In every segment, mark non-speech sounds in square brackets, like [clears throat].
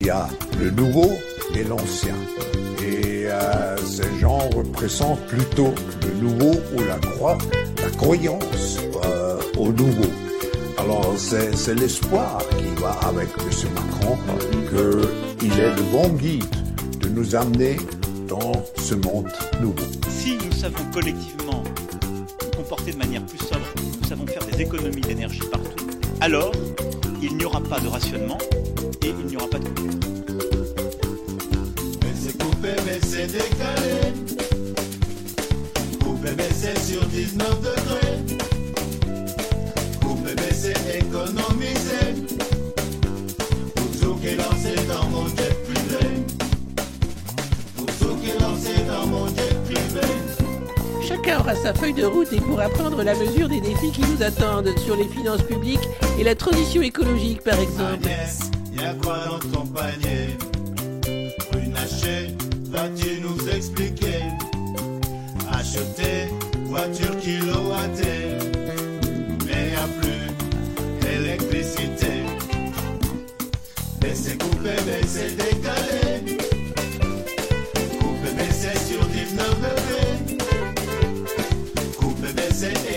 Il y a le nouveau et l'ancien. Et euh, ces gens représentent plutôt le nouveau ou la croix, la croyance euh, au nouveau. Alors c'est l'espoir qui va avec M. Macron qu'il est le bon guide de nous amener dans ce monde nouveau. Si nous savons collectivement nous comporter de manière plus sobre, nous savons faire des économies d'énergie partout, alors il n'y aura pas de rationnement et il n'y aura pas de coupure. Mais c'est coupé, mais c'est décalé. Coupé, mais c'est sur 19 degrés. Coupé, mais c'est économisé. Pour qui est lancé dans mon jet privé. Pour qui est lancé dans mon jet privé. Chacun aura sa feuille de route et pourra prendre la mesure des défis qui nous attendent sur les finances publiques et la transition écologique par exemple. Agnès, quoi dans ton panier. Runacher, vas-tu nous expliquer? Acheter, voiture kilowattée Mais y'a plus d'électricité. Mais c'est décalé Coupé, mais c'est sur 19 degrés. Coupé, mais c'est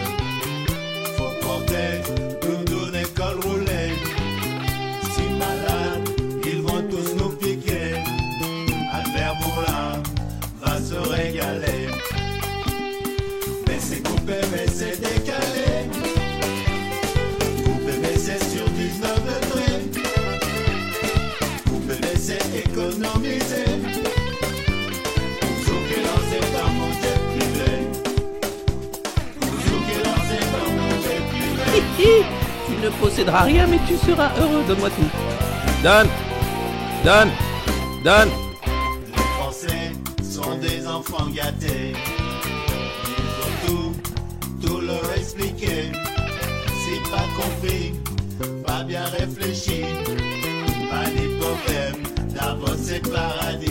Posséderas rien, mais tu seras heureux. Donne-moi tout. Donne Donne Donne Les Français sont des enfants gâtés. Il faut tout, tout leur expliquer. Si pas compris, pas bien réfléchi, pas problème, d'abord c'est paradis.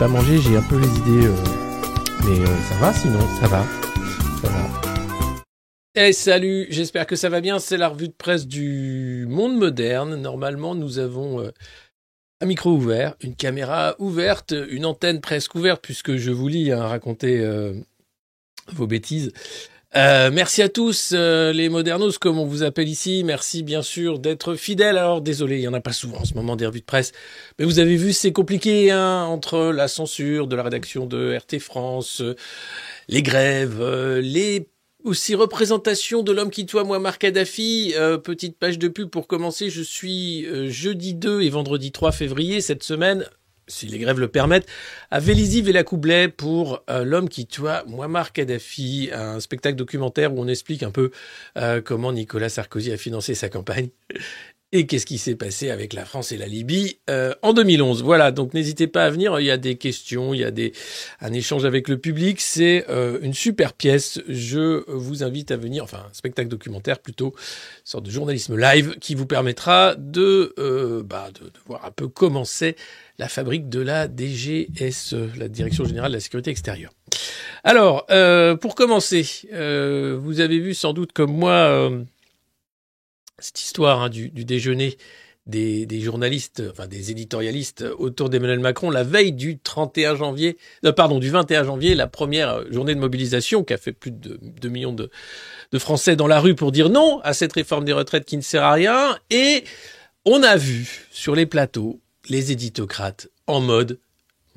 Pas mangé, j'ai un peu les idées. euh, Mais euh, ça va sinon, ça va. Ça va. Eh salut, j'espère que ça va bien. C'est la revue de presse du monde moderne. Normalement, nous avons euh, un micro ouvert, une caméra ouverte, une antenne presque ouverte, puisque je vous lis hein, raconter euh, vos bêtises. Euh, merci à tous euh, les modernos comme on vous appelle ici. Merci bien sûr d'être fidèles. Alors désolé, il y en a pas souvent en ce moment des revues de presse, mais vous avez vu c'est compliqué hein, entre la censure de la rédaction de RT France, euh, les grèves, les aussi représentation de l'homme qui toit Muammar Kadhafi. Euh, petite page de pub pour commencer. Je suis jeudi 2 et vendredi 3 février cette semaine si les grèves le permettent, à Vélizy Villacoublay pour euh, L'homme qui toit Muammar Kadhafi, un spectacle documentaire où on explique un peu euh, comment Nicolas Sarkozy a financé sa campagne. Et qu'est-ce qui s'est passé avec la France et la Libye euh, en 2011. Voilà, donc n'hésitez pas à venir, il y a des questions, il y a des un échange avec le public, c'est euh, une super pièce. Je vous invite à venir, enfin un spectacle documentaire plutôt, une sorte de journalisme live qui vous permettra de, euh, bah, de, de voir un peu comment c'est la fabrique de la DGSE, la Direction Générale de la Sécurité Extérieure. Alors, euh, pour commencer, euh, vous avez vu sans doute comme moi euh, cette histoire hein, du, déjeuner des, journalistes, enfin des éditorialistes autour d'Emmanuel Macron la veille du 31 janvier, euh, pardon, du 21 janvier, la première journée de mobilisation qui a fait plus de 2 millions de, Français dans la rue pour dire non à cette réforme des retraites qui ne sert à rien. Et on a vu sur les plateaux les éditocrates en mode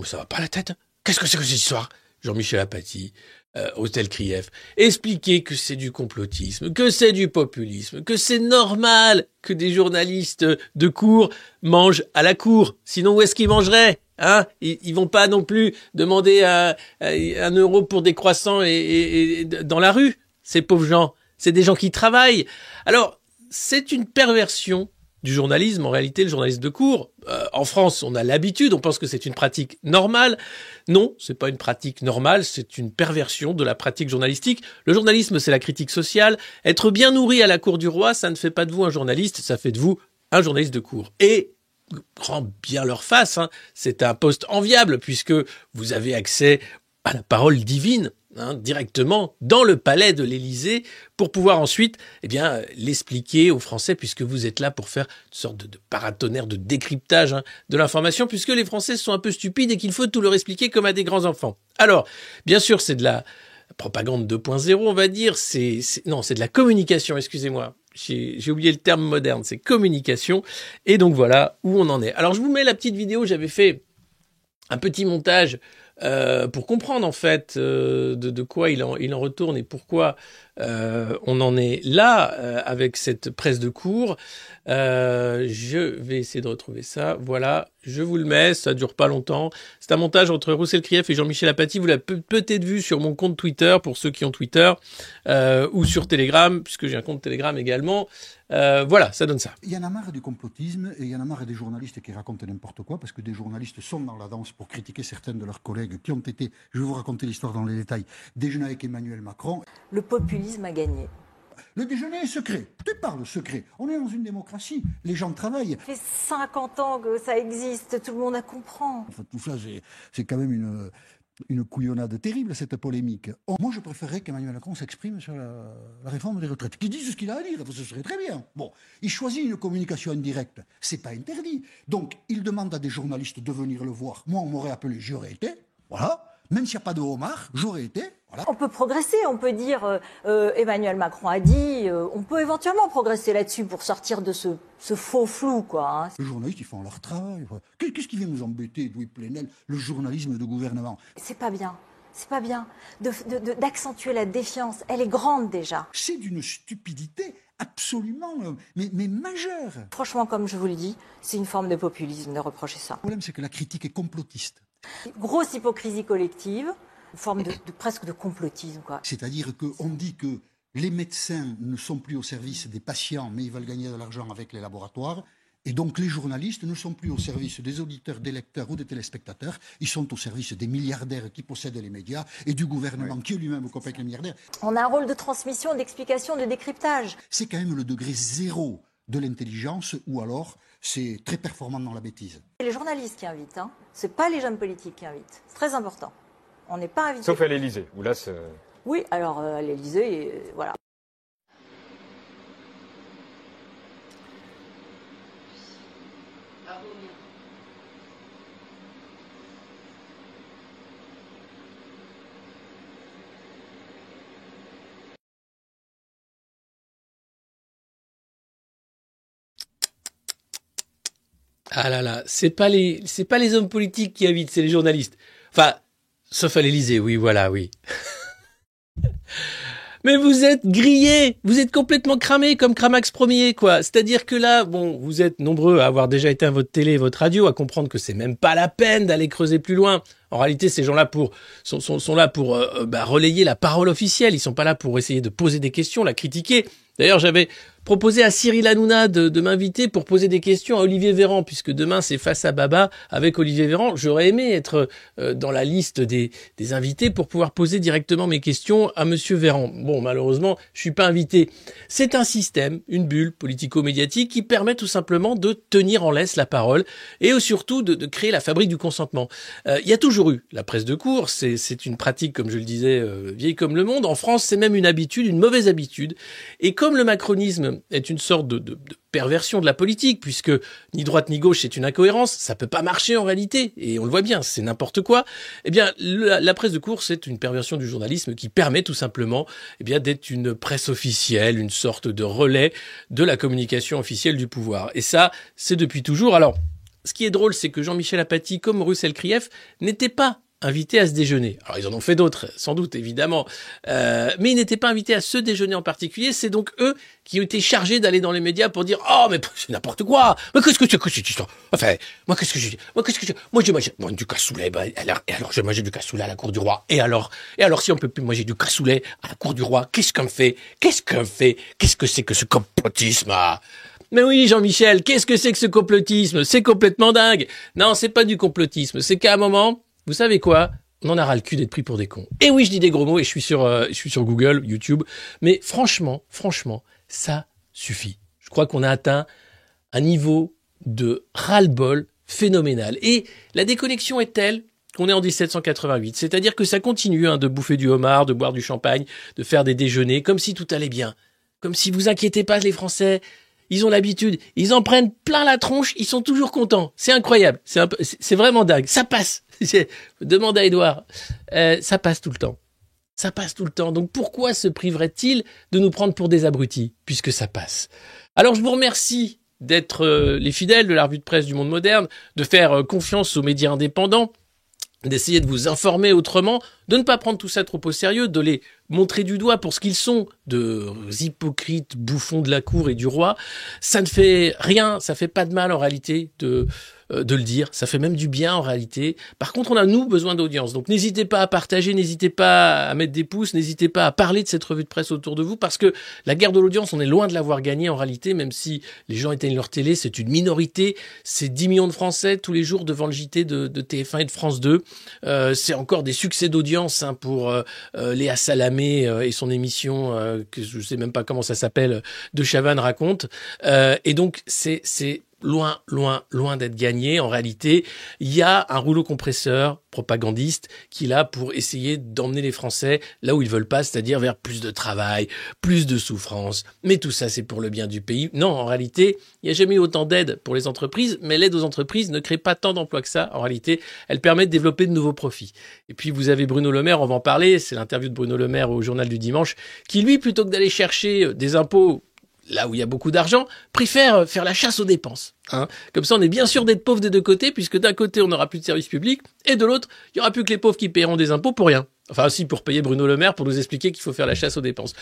ça va pas la tête Qu'est-ce que c'est que cette histoire? Jean-Michel Apathy, euh, Hôtel Krief, expliquer que c'est du complotisme, que c'est du populisme, que c'est normal que des journalistes de cour mangent à la cour. Sinon, où est-ce qu'ils mangeraient Hein? Ils, vont pas non plus demander un, euro pour des croissants et dans la rue. Ces pauvres gens, c'est des gens qui travaillent. Alors, c'est une perversion du journalisme, en réalité, le journaliste de cours. Euh, en France, on a l'habitude, on pense que c'est une pratique normale. Non, c'est pas une pratique normale, c'est une perversion de la pratique journalistique. Le journalisme, c'est la critique sociale. Être bien nourri à la cour du roi, ça ne fait pas de vous un journaliste, ça fait de vous un journaliste de cours. Et grand bien leur face, hein, c'est un poste enviable puisque vous avez accès à la parole divine hein, directement dans le palais de l'Élysée pour pouvoir ensuite eh bien l'expliquer aux Français puisque vous êtes là pour faire une sorte de, paratonnerre de décryptage hein, de l'information puisque les Français sont un peu stupides et qu'il faut tout leur expliquer comme à des grands enfants. Alors, bien sûr, c'est de la propagande 2.0, on va dire, c'est non, c'est de la communication, excusez-moi. J'ai oublié le terme moderne, c'est communication. Et donc voilà où on en est. Alors je vous mets la petite vidéo, j'avais fait un petit montage euh, pour comprendre en fait euh, de, de, quoi il en, il en, retourne et pourquoi euh, on en est là euh, avec cette presse de cours. Euh, je vais essayer de retrouver ça. Voilà, je vous le mets, ça dure pas longtemps. C'est un montage entre Roussel Krief et Jean-Michel Apathy. Vous l'avez peut-être vu sur mon compte Twitter pour ceux qui ont Twitter ou sur Telegram puisque j'ai un compte Telegram également. Euh, voilà, ça donne ça. Il y en a marre du complotisme et il y en a marre des journalistes qui racontent n'importe quoi parce que des journalistes sont dans la danse pour critiquer certains de leurs collègues qui ont été, je vais vous raconter l'histoire dans les détails, déjeuner avec Emmanuel Macron. Le populisme a gagné. Le déjeuner est secret. Tu parles secret. On est dans une démocratie. Les gens travaillent. Ça fait 50 ans que ça existe. Tout le monde a comprend. Enfin, tout ça, c'est quand même une, une couillonnade terrible, cette polémique. Moi, je préférerais qu'Emmanuel Macron s'exprime sur la, réforme des retraites. Qu'il dise ce qu'il a à dire, ce serait très bien. Bon, il choisit une communication indirecte. C'est pas interdit. Donc, il demande à des journalistes de venir le voir. Moi, on m'aurait appelé, j'aurais été. Voilà. Même s'il n'y a pas de homard, j'aurais été. Voilà. On peut progresser, on peut dire euh, euh, Emmanuel Macron a dit, euh, on peut éventuellement progresser là-dessus pour sortir de ce, ce faux flou, quoi. Hein. Les journalistes, ils font leur travail. Qu'est-ce qui vient nous embêter, Louis Plenel, le journalisme de gouvernement? C'est pas bien. C'est pas bien d'accentuer la défiance. Elle est grande déjà. C'est d'une stupidité absolument, mais, mais majeure. Franchement, comme je vous le dis, c'est une forme de populisme de reprocher ça. Le problème, c'est que la critique est complotiste. Grosse hypocrisie collective, une forme de, de presque de complotisme. C'est-à-dire qu'on dit que les médecins ne sont plus au service des patients, mais ils veulent gagner de l'argent avec les laboratoires. Et donc les journalistes ne sont plus au service des auditeurs, des lecteurs ou des téléspectateurs, ils sont au service des milliardaires qui possèdent les médias et du gouvernement oui. qui est lui-même avec les milliardaires. On a un rôle de transmission, d'explication, de décryptage. C'est quand même le degré zéro de l'intelligence ou alors c'est très performant dans la bêtise. C'est les journalistes qui invitent, hein. C'est pas les jeunes politiques qui invitent. C'est très important. On n'est pas invité. Sauf à l'Elysée, où là c'est... Oui, alors euh, à l'Elysée, euh, voilà. Ah là là, c'est pas les, c'est pas les hommes politiques qui invitent, c'est les journalistes. Enfin, sauf à l'Élysée, oui, voilà, oui. [laughs] Mais vous êtes grillés, vous êtes complètement cramés comme Cramax premier, quoi. C'est-à-dire que là, bon, vous êtes nombreux à avoir déjà éteint votre télé, votre radio, à comprendre que c'est même pas la peine d'aller creuser plus loin En réalité, ces gens-là pour sont, sont, là pour euh, bah, relayer la parole officielle. Ils sont pas là pour essayer de poser des questions, la critiquer. D'ailleurs, j'avais proposé à Cyril Hanouna de, m'inviter pour poser des questions à Olivier Véran, puisque demain c'est face à Baba avec Olivier Véran. J'aurais aimé être euh, dans la liste des, invités pour pouvoir poser directement mes questions à Monsieur Véran. Bon, malheureusement, je suis pas invité. C'est un système, une bulle politico-médiatique qui permet tout simplement de tenir en laisse la parole et surtout de, de créer la fabrique du consentement. Euh, il y a toujours eu la presse de cours, c'est une pratique, comme je le disais, euh, vieille comme le monde. En France, c'est même une habitude, une mauvaise habitude. Et comme le macronisme est une sorte de, perversion de la politique, puisque ni droite ni gauche c'est une incohérence, ça peut pas marcher en réalité, et on le voit bien, c'est n'importe quoi. Eh bien, la, presse de course c'est une perversion du journalisme qui permet tout simplement, eh bien, d'être une presse officielle, une sorte de relais de la communication officielle du pouvoir. Et ça, c'est depuis toujours. Alors, ce qui est drôle, c'est que Jean-Michel Apathy, comme Russell Krief, n'était pas invités à ce déjeuner. Alors ils en ont fait d'autres, sans doute, évidemment, euh, mais ils n'étaient pas invités à ce déjeuner en particulier. C'est donc eux qui ont été chargés d'aller dans les médias pour dire oh mais c'est n'importe quoi. Mais qu'est-ce que tu que Enfin moi qu'est-ce que je dis Moi qu'est-ce que je moi j'ai mangé du cassoulet. Bah, alors, et alors j'ai mangé du cassoulet à la cour du roi. Et alors et alors si on peut plus manger du cassoulet à la cour du roi, qu'est-ce qu'on fait? Qu'est-ce qu'on fait? Qu'est-ce que c'est que ce complotisme ah? Mais oui, Jean-Michel, qu'est-ce que c'est que ce complotisme? C'est complètement dingue. Non, c'est pas du complotisme. C'est qu'à un moment, vous savez quoi? On en a ras le cul d'être pris pour des cons. Et oui, je dis des gros mots et je suis sur, euh, je suis sur Google, YouTube. Mais franchement, franchement, ça suffit. Je crois qu'on a atteint un niveau de ras-le-bol phénoménal. Et la déconnexion est telle qu'on est en 1788. C'est-à-dire que ça continue hein, de bouffer du homard, de boire du champagne, de faire des déjeuners, comme si tout allait bien. Comme si vous inquiétez pas les Français, ils ont l'habitude, ils en prennent plein la tronche, ils sont toujours contents. C'est incroyable, c'est c'est vraiment dingue. Ça passe. Demande à Edouard, euh, ça passe tout le temps. Ça passe tout le temps. Donc pourquoi se priverait-il de nous prendre pour des abrutis puisque ça passe? Alors je vous remercie d'être euh, les fidèles de la revue de presse du monde moderne, de faire euh, confiance aux médias indépendants d'essayer de vous informer autrement, de ne pas prendre tout ça trop au sérieux, de les montrer du doigt pour ce qu'ils sont, de hypocrites bouffons de la cour et du roi, ça ne fait rien, ça fait pas de mal en réalité de euh, de le dire. Ça fait même du bien en réalité. Par contre, on a nous besoin d'audience. Donc n'hésitez pas à partager, n'hésitez pas à mettre des pouces, n'hésitez pas à parler de cette revue de presse autour de vous parce que la guerre de l'audience, on est loin de l'avoir gagnée en réalité, même si les gens éteignent leur télé, c'est une minorité. C'est 10 millions de Français tous les jours devant le JT de, de TF1 et de France 2. Euh, c'est encore des succès d'audience hein, pour euh, euh, Léa Salamé euh, et son émission que je sais même pas comment ça s'appelle de Chavannes raconte. et donc c'est loin, loin, loin d'être gagné. En réalité, il y a un rouleau compresseur propagandiste qui est là pour essayer d'emmener les Français là où ils veulent pas, c'est-à-dire vers plus de travail, plus de souffrance. Mais tout ça, c'est pour le bien du pays. Non, en réalité, il n'y a jamais eu autant d'aide pour les entreprises, mais l'aide aux entreprises ne crée pas tant d'emplois que ça. En réalité, elle permet de développer de nouveaux profits. Et puis, vous avez Bruno Le Maire, on va en parler, c'est l'interview de Bruno Le Maire au journal du dimanche, qui lui, plutôt que d'aller chercher des impôts là où il y a beaucoup d'argent, préfère faire la chasse aux dépenses. Hein. Comme ça, on est bien sûr d'être pauvre des deux côtés, puisque d'un côté, on n'aura plus de services publics, et de l'autre, il y aura plus que les pauvres qui paieront des impôts pour rien. Enfin, aussi pour payer Bruno Le Maire pour nous expliquer qu'il faut faire la chasse aux dépenses.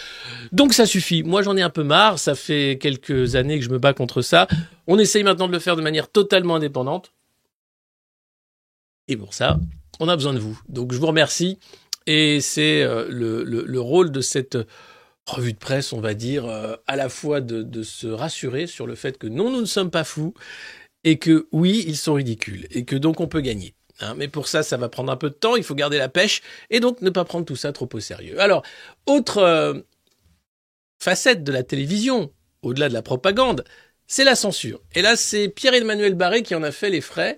Donc ça suffit. Moi, j'en ai un peu marre. Ça fait quelques années que je me bats contre ça. On essaye maintenant de le faire de manière totalement indépendante. Et pour ça, on a besoin de vous. Donc je vous remercie. Et c'est euh, le, le, le rôle de cette revue de presse, on va dire, euh, à la fois de, se rassurer sur le fait que non, nous ne sommes pas fous, et que oui, ils sont ridicules, et que donc on peut gagner. Hein, mais pour ça, ça va prendre un peu de temps, il faut garder la pêche, et donc ne pas prendre tout ça trop au sérieux. Alors, autre euh, facette de la télévision, au-delà de la propagande, c'est la censure. Et là, c'est Pierre-Emmanuel Barré qui en a fait les frais.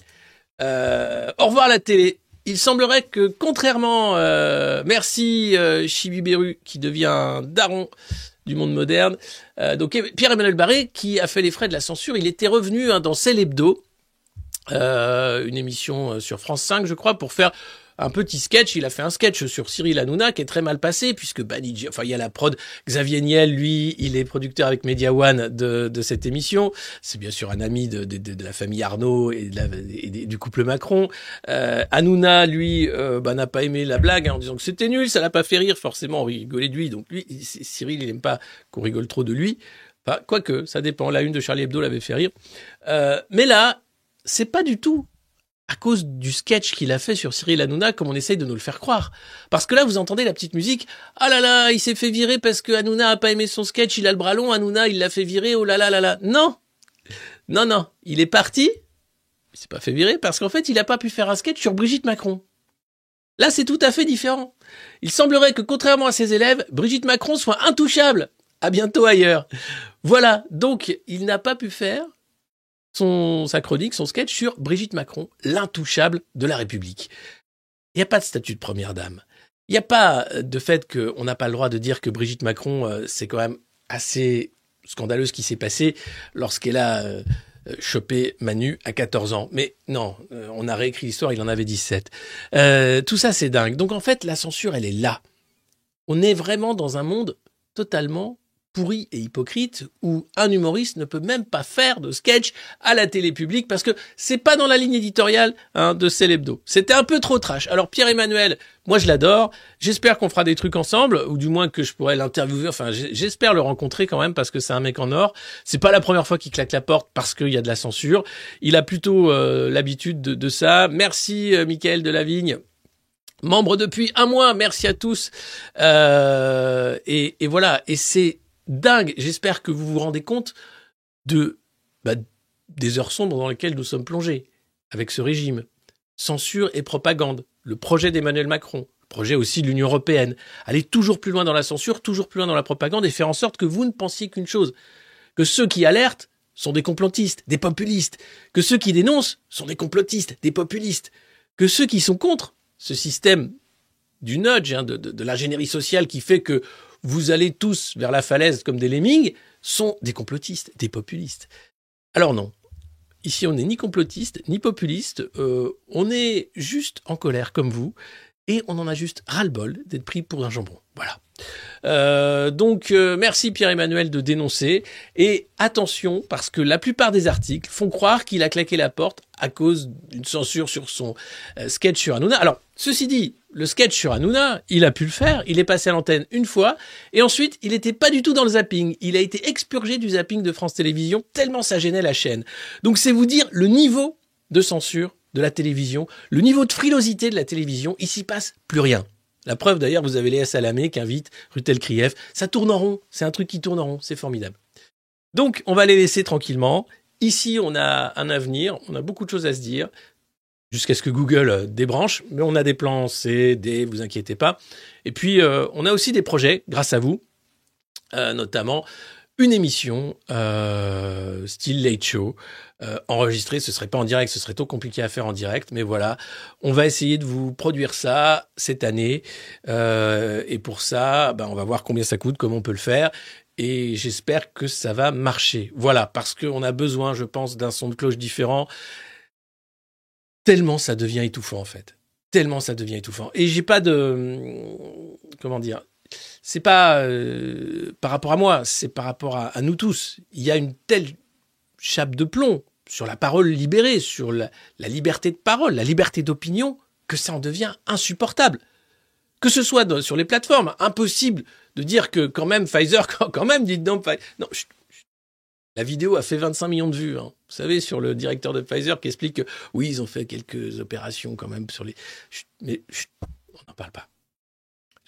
Euh, au revoir la télé il semblerait que, contrairement, euh, merci euh, Chibiberu, qui devient daron du monde moderne, euh, donc Pierre-Emmanuel Barré, qui a fait les frais de la censure, il était revenu hein, dans Cell Hebdo, euh, une émission sur France 5, je crois, pour faire un petit sketch. Il a fait un sketch sur Cyril Hanouna qui est très mal passé puisque enfin il y a la prod Xavier Niel, lui, il est producteur avec Media One de, cette émission. C'est bien sûr un ami de, la famille Arnaud et, du couple Macron. Euh, Hanouna, lui, euh, bah, n'a pas aimé la blague hein, en disant que c'était nul, ça l'a pas fait rire. Forcément, on rigolait de lui. Donc lui, Cyril, il aime pas qu'on rigole trop de lui. Enfin, quoique, ça dépend. La une de Charlie Hebdo l'avait fait rire. Euh, mais là, c'est pas du tout à cause du sketch qu'il a fait sur Cyril Hanouna, comme on essaye de nous le faire croire. Parce que là, vous entendez la petite musique. Ah là là, il s'est fait virer parce que Hanouna a pas aimé son sketch, il a le bras long, Hanouna, il l'a fait virer, oh là là là là. Non! Non, non. Il est parti. Il s'est pas fait virer parce qu'en fait, il a pas pu faire un sketch sur Brigitte Macron. Là, c'est tout à fait différent. Il semblerait que, contrairement à ses élèves, Brigitte Macron soit intouchable. À bientôt ailleurs. Voilà. Donc, il n'a pas pu faire son, sa chronique, son sketch sur Brigitte Macron, l'intouchable de la République. Il n'y a pas de statut de première dame. Il n'y a pas de fait qu'on n'a pas le droit de dire que Brigitte Macron, euh, c'est quand même assez scandaleux ce qui s'est passé lorsqu'elle a euh, chopé Manu à 14 ans. Mais non, euh, on a réécrit l'histoire, il en avait 17. tout ça, c'est dingue. Donc en fait, la censure, elle est là. On est vraiment dans un monde totalement pourri et hypocrite où un humoriste ne peut même pas faire de sketch à la télé publique parce que c'est pas dans la ligne éditoriale hein, de Célébdo. C'était un peu trop trash. Alors Pierre-Emmanuel, moi je l'adore. J'espère qu'on fera des trucs ensemble ou du moins que je pourrai l'interviewer. Enfin, j'espère le rencontrer quand même parce que c'est un mec en or. C'est pas la première fois qu'il claque la porte parce qu'il y a de la censure. Il a plutôt euh, l'habitude de, ça. Merci euh, Michael de la Vigne membre depuis un mois. Merci à tous. Euh, et, et, voilà. Et c'est dingue. J'espère que vous vous rendez compte de bah, des heures sombres dans lesquelles nous sommes plongés avec ce régime. Censure et propagande, le projet d'Emmanuel Macron, le projet aussi de l'Union européenne, aller toujours plus loin dans la censure, toujours plus loin dans la propagande et faire en sorte que vous ne pensiez qu'une chose, que ceux qui alertent sont des complotistes, des populistes, que ceux qui dénoncent sont des complotistes, des populistes, que ceux qui sont contre ce système du nudge, hein, de, de l'ingénierie sociale qui fait que vous allez tous vers la falaise comme des lemmings, sont des complotistes, des populistes. Alors non. Ici, on n'est ni complotiste, ni populiste. Euh, on est juste en colère comme vous. Et on en a juste ras-le-bol d'être pris pour un jambon. Voilà. Euh, donc euh, merci Pierre-Emmanuel de dénoncer et attention parce que la plupart des articles font croire qu'il a claqué la porte à cause d'une censure sur son euh, sketch sur Hanouna. Alors ceci dit, le sketch sur Hanouna, il a pu le faire, il est passé à l'antenne une fois et ensuite il n'était pas du tout dans le zapping. Il a été expurgé du zapping de France Télévisions tellement ça gênait la chaîne. Donc c'est vous dire le niveau de censure de la télévision, le niveau de frilosité de la télévision, ici passe plus rien. La preuve d'ailleurs, vous avez Léa Salamé qui invite Rutel Krief. Ça tourne en rond, c'est un truc qui tourne en rond, c'est formidable. Donc on va les laisser tranquillement. Ici, on a un avenir, on a beaucoup de choses à se dire, jusqu'à ce que Google euh, débranche, mais on a des plans C, D, vous inquiétez pas. Et puis, euh, on a aussi des projets, grâce à vous, euh, notamment une émission euh, style late show euh, enregistrée. Ce serait pas en direct, ce serait trop compliqué à faire en direct, mais voilà, on va essayer de vous produire ça cette année. Euh, et pour ça, ben, on va voir combien ça coûte, comment on peut le faire. Et j'espère que ça va marcher. Voilà, parce qu'on a besoin, je pense, d'un son de cloche différent. Tellement ça devient étouffant en fait. Tellement ça devient étouffant. Et j'ai pas de comment dire c'est pas euh, par rapport à moi, c'est par rapport à, nous tous. Il y a une telle chape de plomb sur la parole libérée, sur la, liberté de parole, la liberté d'opinion, que ça en devient insupportable. Que ce soit sur les plateformes, impossible de dire que quand même Pfizer, [laughs] quand, même, dites donc, non, la vidéo a fait 25 millions de vues. Hein. Vous savez, sur le directeur de Pfizer qui explique que oui, ils ont fait quelques opérations quand même sur les. Mais on n'en parle pas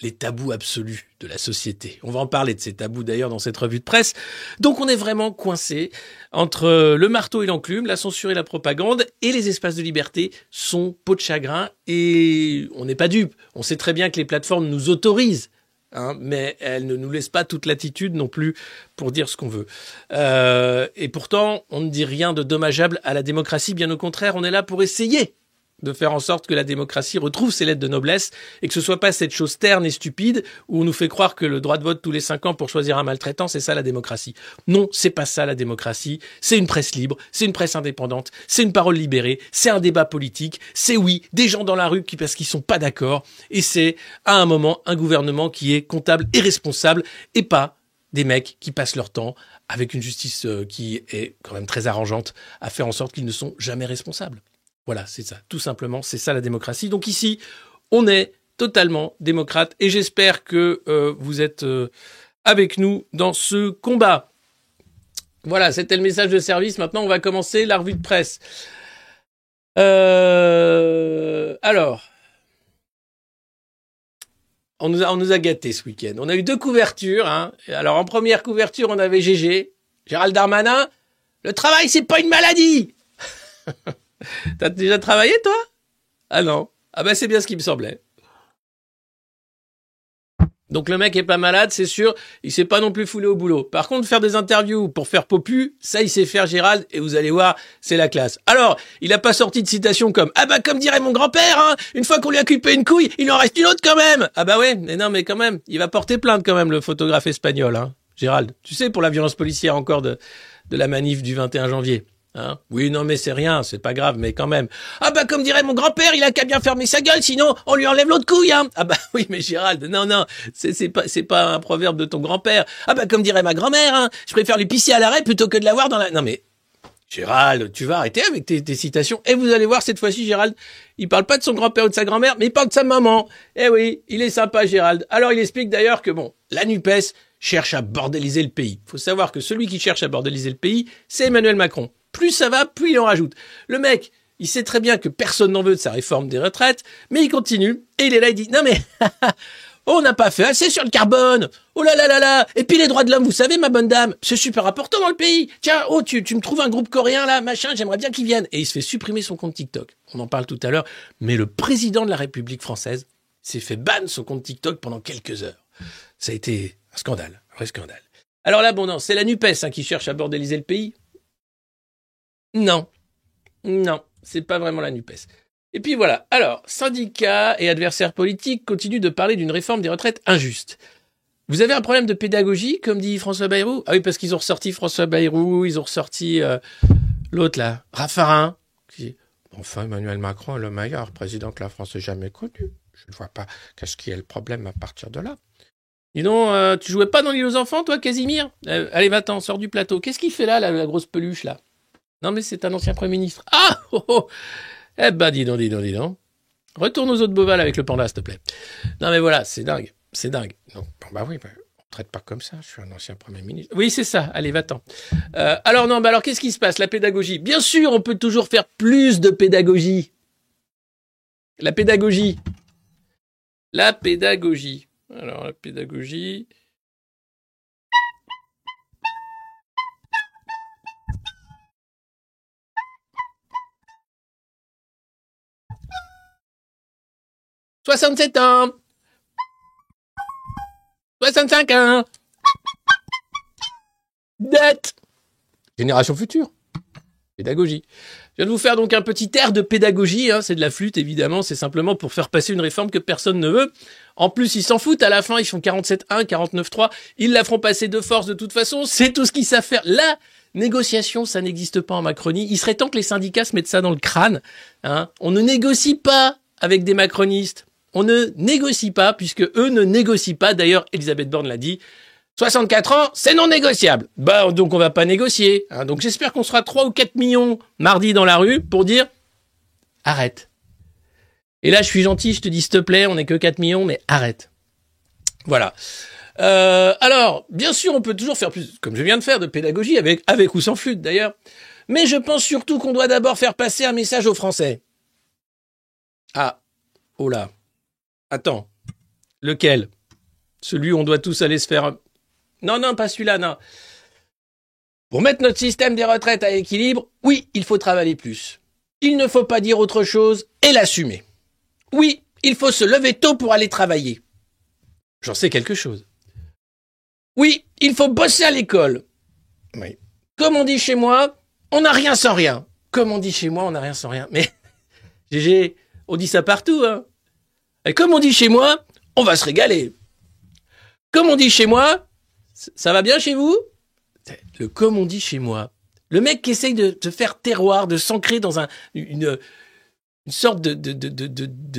les tabous absolus de la société. On va en parler de ces tabous d'ailleurs dans cette revue de presse. Donc on est vraiment coincé entre le marteau et l'enclume, la censure et la propagande, et les espaces de liberté sont peau de chagrin, et on n'est pas dupe. On sait très bien que les plateformes nous autorisent Hein, mais elles ne nous laissent pas toute latitude non plus pour dire ce qu'on veut. Euh, et pourtant, on ne dit rien de dommageable à la démocratie, bien au contraire, on est là pour essayer de faire en sorte que la démocratie retrouve ses lettres de noblesse et que ce soit pas cette chose terne et stupide où on nous fait croire que le droit de vote tous les cinq ans pour choisir un maltraitant, c'est ça la démocratie. Non, c'est pas ça la démocratie. C'est une presse libre, c'est une presse indépendante, c'est une parole libérée, c'est un débat politique, c'est oui, des gens dans la rue qui parce qu'ils sont pas d'accord et c'est à un moment un gouvernement qui est comptable et responsable et pas des mecs qui passent leur temps avec une justice euh, qui est quand même très arrangeante à faire en sorte qu'ils ne sont jamais responsables. Voilà, c'est ça, tout simplement, c'est ça la démocratie. Donc ici, on est totalement démocrate et j'espère que euh, vous êtes euh, avec nous dans ce combat. Voilà, c'était le message de service. Maintenant, on va commencer la revue de presse. Euh, alors, on nous a, gâtés ce week-end. On a eu deux couvertures. Hein. Alors en première couverture, on avait GG, Gérald Darmanin. Le travail, c'est pas une maladie. [laughs] [laughs] T'as déjà travaillé toi? Ah non. Ah ben c'est bien ce qui me semblait. Donc le mec est pas malade, c'est sûr, il s'est pas non plus foulé au boulot. Par contre, faire des interviews pour faire popu, ça il sait faire Gérald, et vous allez voir, c'est la classe. Alors, il a pas sorti de citation comme « Ah bah comme dirait mon grand-père, hein, une fois qu'on lui a coupé une couille, il en reste une autre quand même !» Ah bah ouais, mais non mais quand même, il va porter plainte quand même le photographe espagnol, hein, Gérald. Tu sais, pour la violence policière encore de, de la manif du 21 janvier. Hein? Oui, non, mais c'est rien, c'est pas grave, mais quand même. Ah bah comme dirait mon grand-père, il a qu'à bien fermer sa gueule, sinon on lui enlève l'autre couille. Hein ah bah [laughs] oui, mais Gérald, non, non, c'est pas c'est pas un proverbe de ton grand-père. Ah bah comme dirait ma grand-mère, hein, je préfère lui pisser à l'arrêt plutôt que de l'avoir dans la. Non mais Gérald, tu vas arrêter avec tes, tes citations. Et vous allez voir cette fois-ci, Gérald, il parle pas de son grand-père ou de sa grand-mère, mais il parle de sa maman. Eh oui, il est sympa, Gérald. Alors il explique d'ailleurs que bon, la Nupes cherche à bordéliser le pays. Faut savoir que celui qui cherche à bordéliser le pays, c'est Emmanuel Macron plus ça va, plus il en rajoute. Le mec, il sait très bien que personne n'en veut de sa réforme des retraites, mais il continue, et il est là, il dit, non mais, [laughs] on n'a pas fait assez sur le carbone, oh là là là là, et puis les droits de l'homme, vous savez, ma bonne dame, c'est super important dans le pays, tiens, oh, tu, tu me trouves un groupe coréen là, machin, j'aimerais bien qu'il vienne. Et il se fait supprimer son compte TikTok. On en parle tout à l'heure, mais le président de la République française s'est fait ban son compte TikTok pendant quelques heures. Ça a été un scandale, un vrai scandale. Alors là, bon, non, c'est la NUPES hein, qui cherche à bordéliser le pays. Non. Non, c'est pas vraiment la NUPES. Et puis voilà. Alors, syndicats et adversaires politiques continuent de parler d'une réforme des retraites injuste. Vous avez un problème de pédagogie, comme dit François Bayrou? Ah oui, parce qu'ils ont ressorti François Bayrou, ils ont ressorti euh, l'autre là, Raffarin. Qui enfin, Emmanuel Macron est le meilleur président que la France ait jamais connu. Je ne vois pas qu'est-ce qui est le problème à partir de là. Dis donc, euh, tu jouais pas dans l'île aux enfants, toi, Casimir? Euh, Allez, va-t'en, sors du plateau. Qu'est-ce qu'il fait là, la grosse peluche, là? Non, mais c'est un ancien Premier ministre. Ah oh, oh. Eh ben, dis donc, dis donc, dis donc. Retourne aux autres Beauval avec le panda, s'il te plaît. Non, mais voilà, c'est dingue. C'est dingue. Bah oui, bah, on traite pas comme ça. Je suis un ancien Premier ministre. Oui, c'est ça. Allez, va-t'en. Euh, alors, non, bah alors, qu'est-ce qui se passe? La pédagogie. Bien sûr, on peut toujours faire plus de pédagogie. La pédagogie. La pédagogie. Alors, la pédagogie. 67 ans. 65 ans. Dette. Génération future. Pédagogie. Je viens de vous faire donc un petit air de pédagogie, hein. c'est de la flûte évidemment, c'est simplement pour faire passer une réforme que personne ne veut. En plus, ils s'en foutent, à la fin, ils font 47-1, 49-3, ils la feront passer de force de toute façon, c'est tout ce qu'ils savent faire. La négociation, ça n'existe pas en Macronie. Il serait temps que les syndicats se mettent ça dans le crâne. Hein. On ne négocie pas avec des macronistes on ne négocie pas, puisque eux ne négocient pas. D'ailleurs, Elisabeth Borne l'a dit. 64 ans, c'est non négociable. Bah, donc on va pas négocier. Hein. Donc j'espère qu'on sera 3 ou 4 millions mardi dans la rue pour dire arrête. Et là, je suis gentil, je te dis s'il te plaît, on n'est que 4 millions, mais arrête. Voilà. Euh, alors, bien sûr, on peut toujours faire plus, comme je viens de faire, de pédagogie, avec, avec ou sans flûte d'ailleurs. Mais je pense surtout qu'on doit d'abord faire passer un message aux Français. Ah, oh là. Attends. Lequel? Celui où on doit tous aller se faire... Non, non, pas celui-là, non. Pour mettre notre système des retraites à équilibre, oui, il faut travailler plus. Il ne faut pas dire autre chose et l'assumer. Oui, il faut se lever tôt pour aller travailler. J'en sais quelque chose. Oui, il faut bosser à l'école. Oui. Comme on dit chez moi, on n'a rien sans rien. Comme on dit chez moi, on n'a rien sans rien. Mais, [laughs] GG, on dit ça partout, hein. Comme on dit chez moi, on va se régaler. Comme on dit chez moi, ça va bien chez vous? Le comme on dit chez moi. Le mec qui essaye de te faire terroir, de s'ancrer dans un, une, sorte de,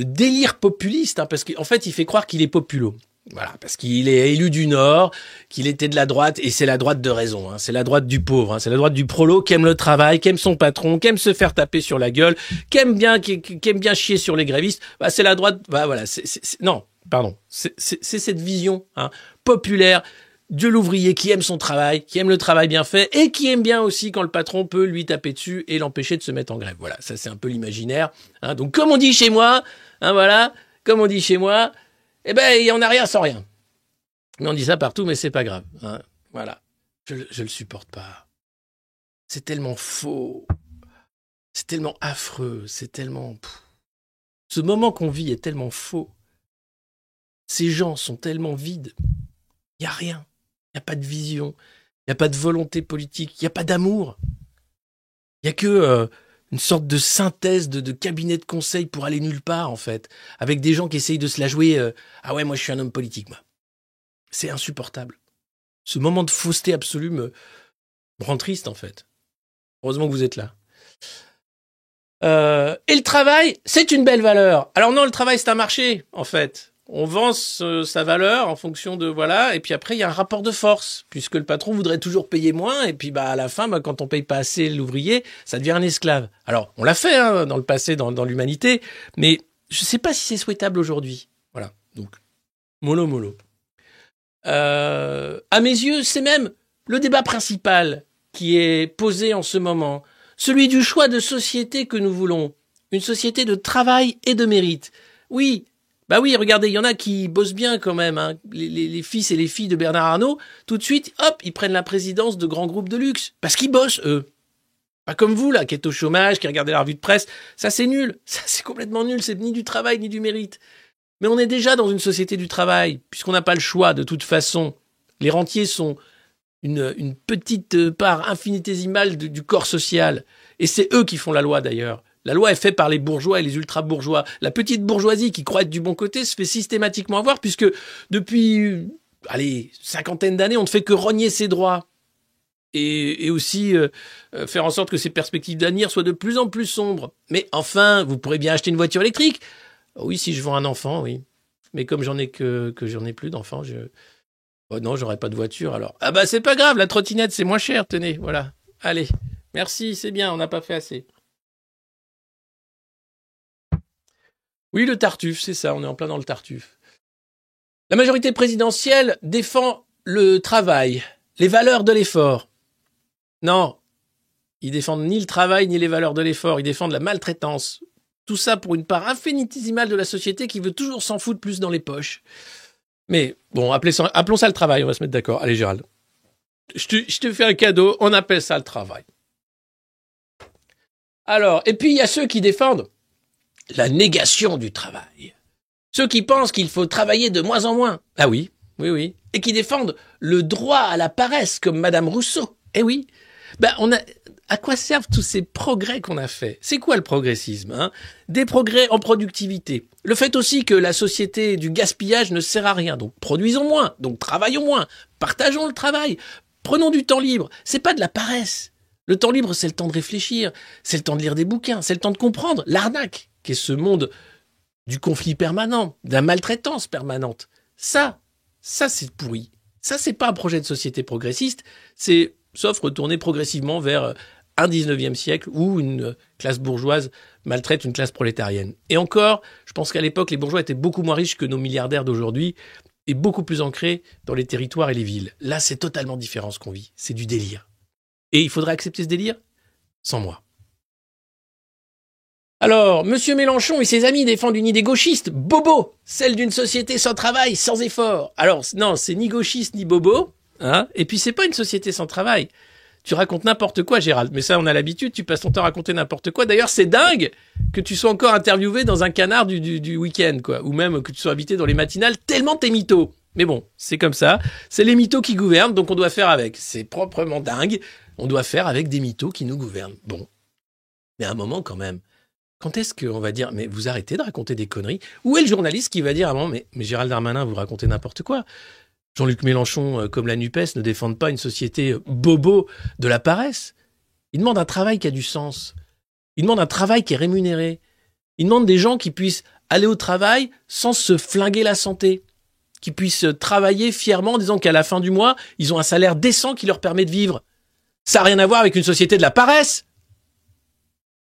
délire populiste, hein, parce qu'en fait, il fait croire qu'il est populo. Voilà, parce qu'il est élu du Nord, qu'il était de la droite, et c'est la droite de raison. Hein. C'est la droite du pauvre, hein. c'est la droite du prolo qui aime le travail, qui aime son patron, qui aime se faire taper sur la gueule, qui aime bien, qui, aime bien chier sur les grévistes. Bah, c'est la droite. Bah voilà, c'est, non, pardon, c'est cette vision hein, populaire de l'ouvrier qui aime son travail, qui aime le travail bien fait et qui aime bien aussi quand le patron peut lui taper dessus et l'empêcher de se mettre en grève. Voilà, ça c'est un peu l'imaginaire. Hein. Donc comme on dit chez moi, hein, voilà, comme on dit chez moi, eh ben en a rien sans rien. Mais on dit ça partout, mais c'est pas grave. Hein. Voilà, je, je le supporte pas. C'est tellement faux, c'est tellement affreux, c'est tellement. Ce moment qu'on vit est tellement faux. Ces gens sont tellement vides. Il n'y a rien. Il n'y a pas de vision. Il n'y a pas de volonté politique. Il n'y a pas d'amour. Il n'y a que euh, une sorte de synthèse de, cabinet de conseil pour aller nulle part, en fait. Avec des gens qui essayent de se la jouer. Euh, ah ouais, moi je suis un homme politique, moi. C'est insupportable. Ce moment de fausseté absolue me, rend triste, en fait. Heureusement que vous êtes là. Euh, et le travail, c'est une belle valeur. Alors non, le travail, c'est un marché, en fait on vend sa valeur en fonction de voilà et puis après il y a un rapport de force puisque le patron voudrait toujours payer moins et puis bah à la fin bah, quand on paye pas assez l'ouvrier ça devient un esclave. Alors on l'a fait hein, dans le passé dans, l'humanité mais je sais pas si c'est souhaitable aujourd'hui. Voilà donc mollo mollo. Euh, à mes yeux c'est même le débat principal qui est posé en ce moment celui du choix de société que nous voulons une société de travail et de mérite. Oui bah oui, regardez, il y en a qui bossent bien quand même. Hein. Les, fils et les filles de Bernard Arnault, tout de suite, hop, ils prennent la présidence de grands groupes de luxe. Parce qu'ils bossent, eux. Pas comme vous, là, qui êtes au chômage, qui regardez la revue de presse. Ça, c'est nul. [laughs] Ça, c'est complètement nul. C'est ni du travail, ni du mérite. Mais on est déjà dans une société du travail, puisqu'on n'a pas le choix, de toute façon. Les rentiers sont une, une petite part infinitésimale du corps social. Et c'est eux qui font la loi, d'ailleurs. La loi est faite par les bourgeois et les ultra-bourgeois. La petite bourgeoisie qui croit être du bon côté se fait systématiquement avoir puisque depuis, allez, cinquantaine d'années, on ne fait que rogner ses droits. Et, aussi euh, euh, faire en sorte que ses perspectives d'avenir soient de plus en plus sombres. Mais enfin, vous pourrez bien acheter une voiture électrique. Oui, si je vends un enfant, oui. Mais comme j'en ai que, j'en ai plus d'enfants, je... Oh non, j'aurai pas de voiture alors. Ah bah c'est pas grave, la trottinette c'est moins cher, tenez, voilà. Allez, merci, c'est bien, on n'a pas fait assez. Oui, le Tartuffe, c'est ça, on est en plein dans le Tartuffe. La majorité présidentielle défend le travail, les valeurs de l'effort. Non, ils défendent ni le travail ni les valeurs de l'effort, ils défendent la maltraitance. Tout ça pour une part infinitésimale de la société qui veut toujours s'en foutre plus dans les poches. Mais bon, appelons ça le travail, on va se mettre d'accord. Allez Gérald, je te, je te fais un cadeau, on appelle ça le travail. Alors, et puis il y a ceux qui défendent la négation du travail. Ceux qui pensent qu'il faut travailler de moins en moins. Ah oui, oui, oui. Et qui défendent le droit à la paresse, comme Madame Rousseau. Eh oui. Ben, on a, à quoi servent tous ces progrès qu'on a faits? C'est quoi le progressisme hein? Des progrès en productivité. Le fait aussi que la société du gaspillage ne sert à rien. Donc produisons moins, donc travaillons moins, partageons le travail, prenons du temps libre. C'est pas de la paresse. Le temps libre, c'est le temps de réfléchir, c'est le temps de lire des bouquins, c'est le temps de comprendre l'arnaque qui ce monde du conflit permanent, de la maltraitance permanente. Ça, ça c'est pourri. Ça, c'est pas un projet de société progressiste, c'est sauf retourner progressivement vers un 19e siècle où une classe bourgeoise maltraite une classe prolétarienne. Et encore, je pense qu'à l'époque, les bourgeois étaient beaucoup moins riches que nos milliardaires d'aujourd'hui et beaucoup plus ancrés dans les territoires et les villes. Là, c'est totalement différent ce qu'on vit. C'est du délire. Et il faudrait accepter ce délire? Sans moi. Alors, Monsieur Mélenchon et ses amis défendent une idée gauchiste, bobo, celle d'une société sans travail, sans effort. Alors, non, c'est ni gauchiste ni bobo, hein. Et puis c'est pas une société sans travail. Tu racontes n'importe quoi, Gérald. Mais ça, on a l'habitude. Tu passes ton temps à raconter n'importe quoi. D'ailleurs, c'est dingue que tu sois encore interviewé dans un canard du, du, week-end, quoi. Ou même que tu sois invité dans les matinales, tellement t'es mytho. Mais bon, c'est comme ça. C'est les mythos qui gouvernent, donc on doit faire avec. C'est proprement dingue. On doit faire avec des mythos qui nous gouvernent. Bon. Mais à un moment, quand même. Quand est-ce qu'on va dire, mais vous arrêtez de raconter des conneries? Où est le journaliste qui va dire, ah bon, mais, mais Gérald Darmanin, vous racontez n'importe quoi Jean-Luc Mélenchon, euh, comme la NUPES, ne défendent pas une société euh, bobo de la paresse. Ils demandent un travail qui a du sens. Ils demandent un travail qui est rémunéré. Ils demandent des gens qui puissent aller au travail sans se flinguer la santé. Qui puissent travailler fièrement en disant qu'à la fin du mois, ils ont un salaire décent qui leur permet de vivre. Ça n'a rien à voir avec une société de la paresse.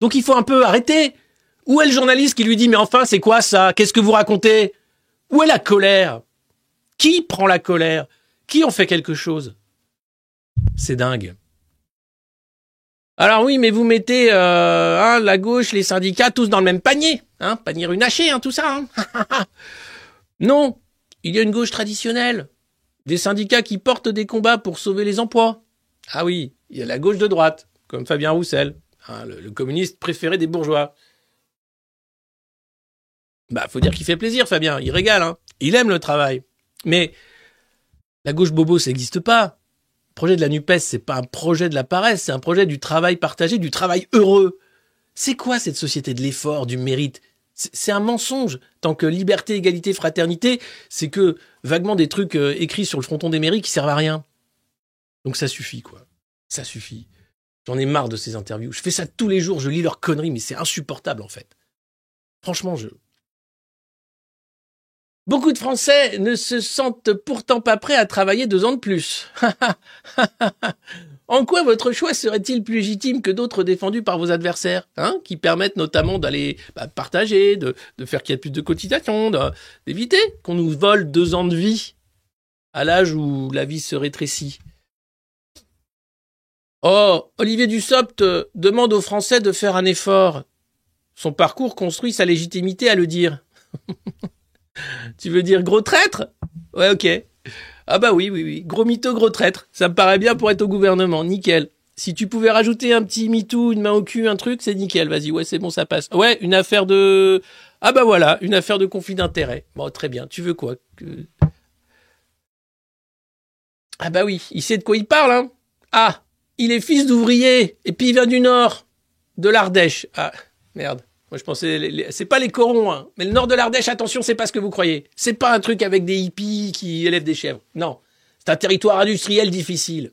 Donc il faut un peu arrêter. Où est le journaliste qui lui dit mais enfin c'est quoi ça? Qu'est-ce que vous racontez? Où est la colère? Qui prend la colère? Qui ont fait quelque chose? C'est dingue. Alors oui, mais vous mettez euh, hein, la gauche, les syndicats, tous dans le même panier, hein, panier runaché, hein, tout ça. [laughs] Non, il y a une gauche traditionnelle, des syndicats qui portent des combats pour sauver les emplois. Ah oui, il y a la gauche de droite, comme Fabien Roussel, le, communiste préféré des bourgeois. Bah, faut dire qu'il fait plaisir, Fabien, il régale, hein. il aime le travail. Mais la gauche bobo, ça n'existe pas. Le projet de la NUPES, c'est pas un projet de la paresse, c'est un projet du travail partagé, du travail heureux. C'est quoi cette société de l'effort, du mérite? C'est un mensonge. Tant que liberté, égalité, fraternité, c'est que vaguement des trucs euh, écrits sur le fronton des mairies qui servent à rien. Donc ça suffit, quoi. Ça suffit. J'en ai marre de ces interviews. Je fais ça tous les jours, je lis leurs conneries, mais c'est insupportable en fait. Franchement, je, Beaucoup de Français ne se sentent pourtant pas prêts à travailler deux ans de plus. [laughs] en quoi votre choix serait-il plus légitime que d'autres défendus par vos adversaires, hein, qui permettent notamment d'aller bah, partager, de, faire qu'il y ait plus de cotisations, d'éviter qu'on nous vole deux ans de vie à l'âge où la vie se rétrécit? Oh, Olivier Dussopt demande aux Français de faire un effort. Son parcours construit sa légitimité à le dire. [laughs] Tu veux dire gros traître? Ouais, ok. Ah bah oui, oui, oui. Gros mytho, gros traître. Ça me paraît bien pour être au gouvernement. Nickel. Si tu pouvais rajouter un petit MeToo, une main au cul, un truc, c'est nickel. Vas-y, ouais, c'est bon, ça passe. Ouais, une affaire de... Ah bah voilà, une affaire de conflit d'intérêt. Bon, très bien. Tu veux quoi Ah bah oui, il sait de quoi il parle, hein Ah, il est fils d'ouvrier, et puis il vient du Nord, de l'Ardèche. Ah, merde. Moi, je pensais, c'est pas les corons, hein. mais le nord de l'Ardèche, attention, c'est pas ce que vous croyez. C'est pas un truc avec des hippies qui élèvent des chèvres. Non, c'est un territoire industriel difficile.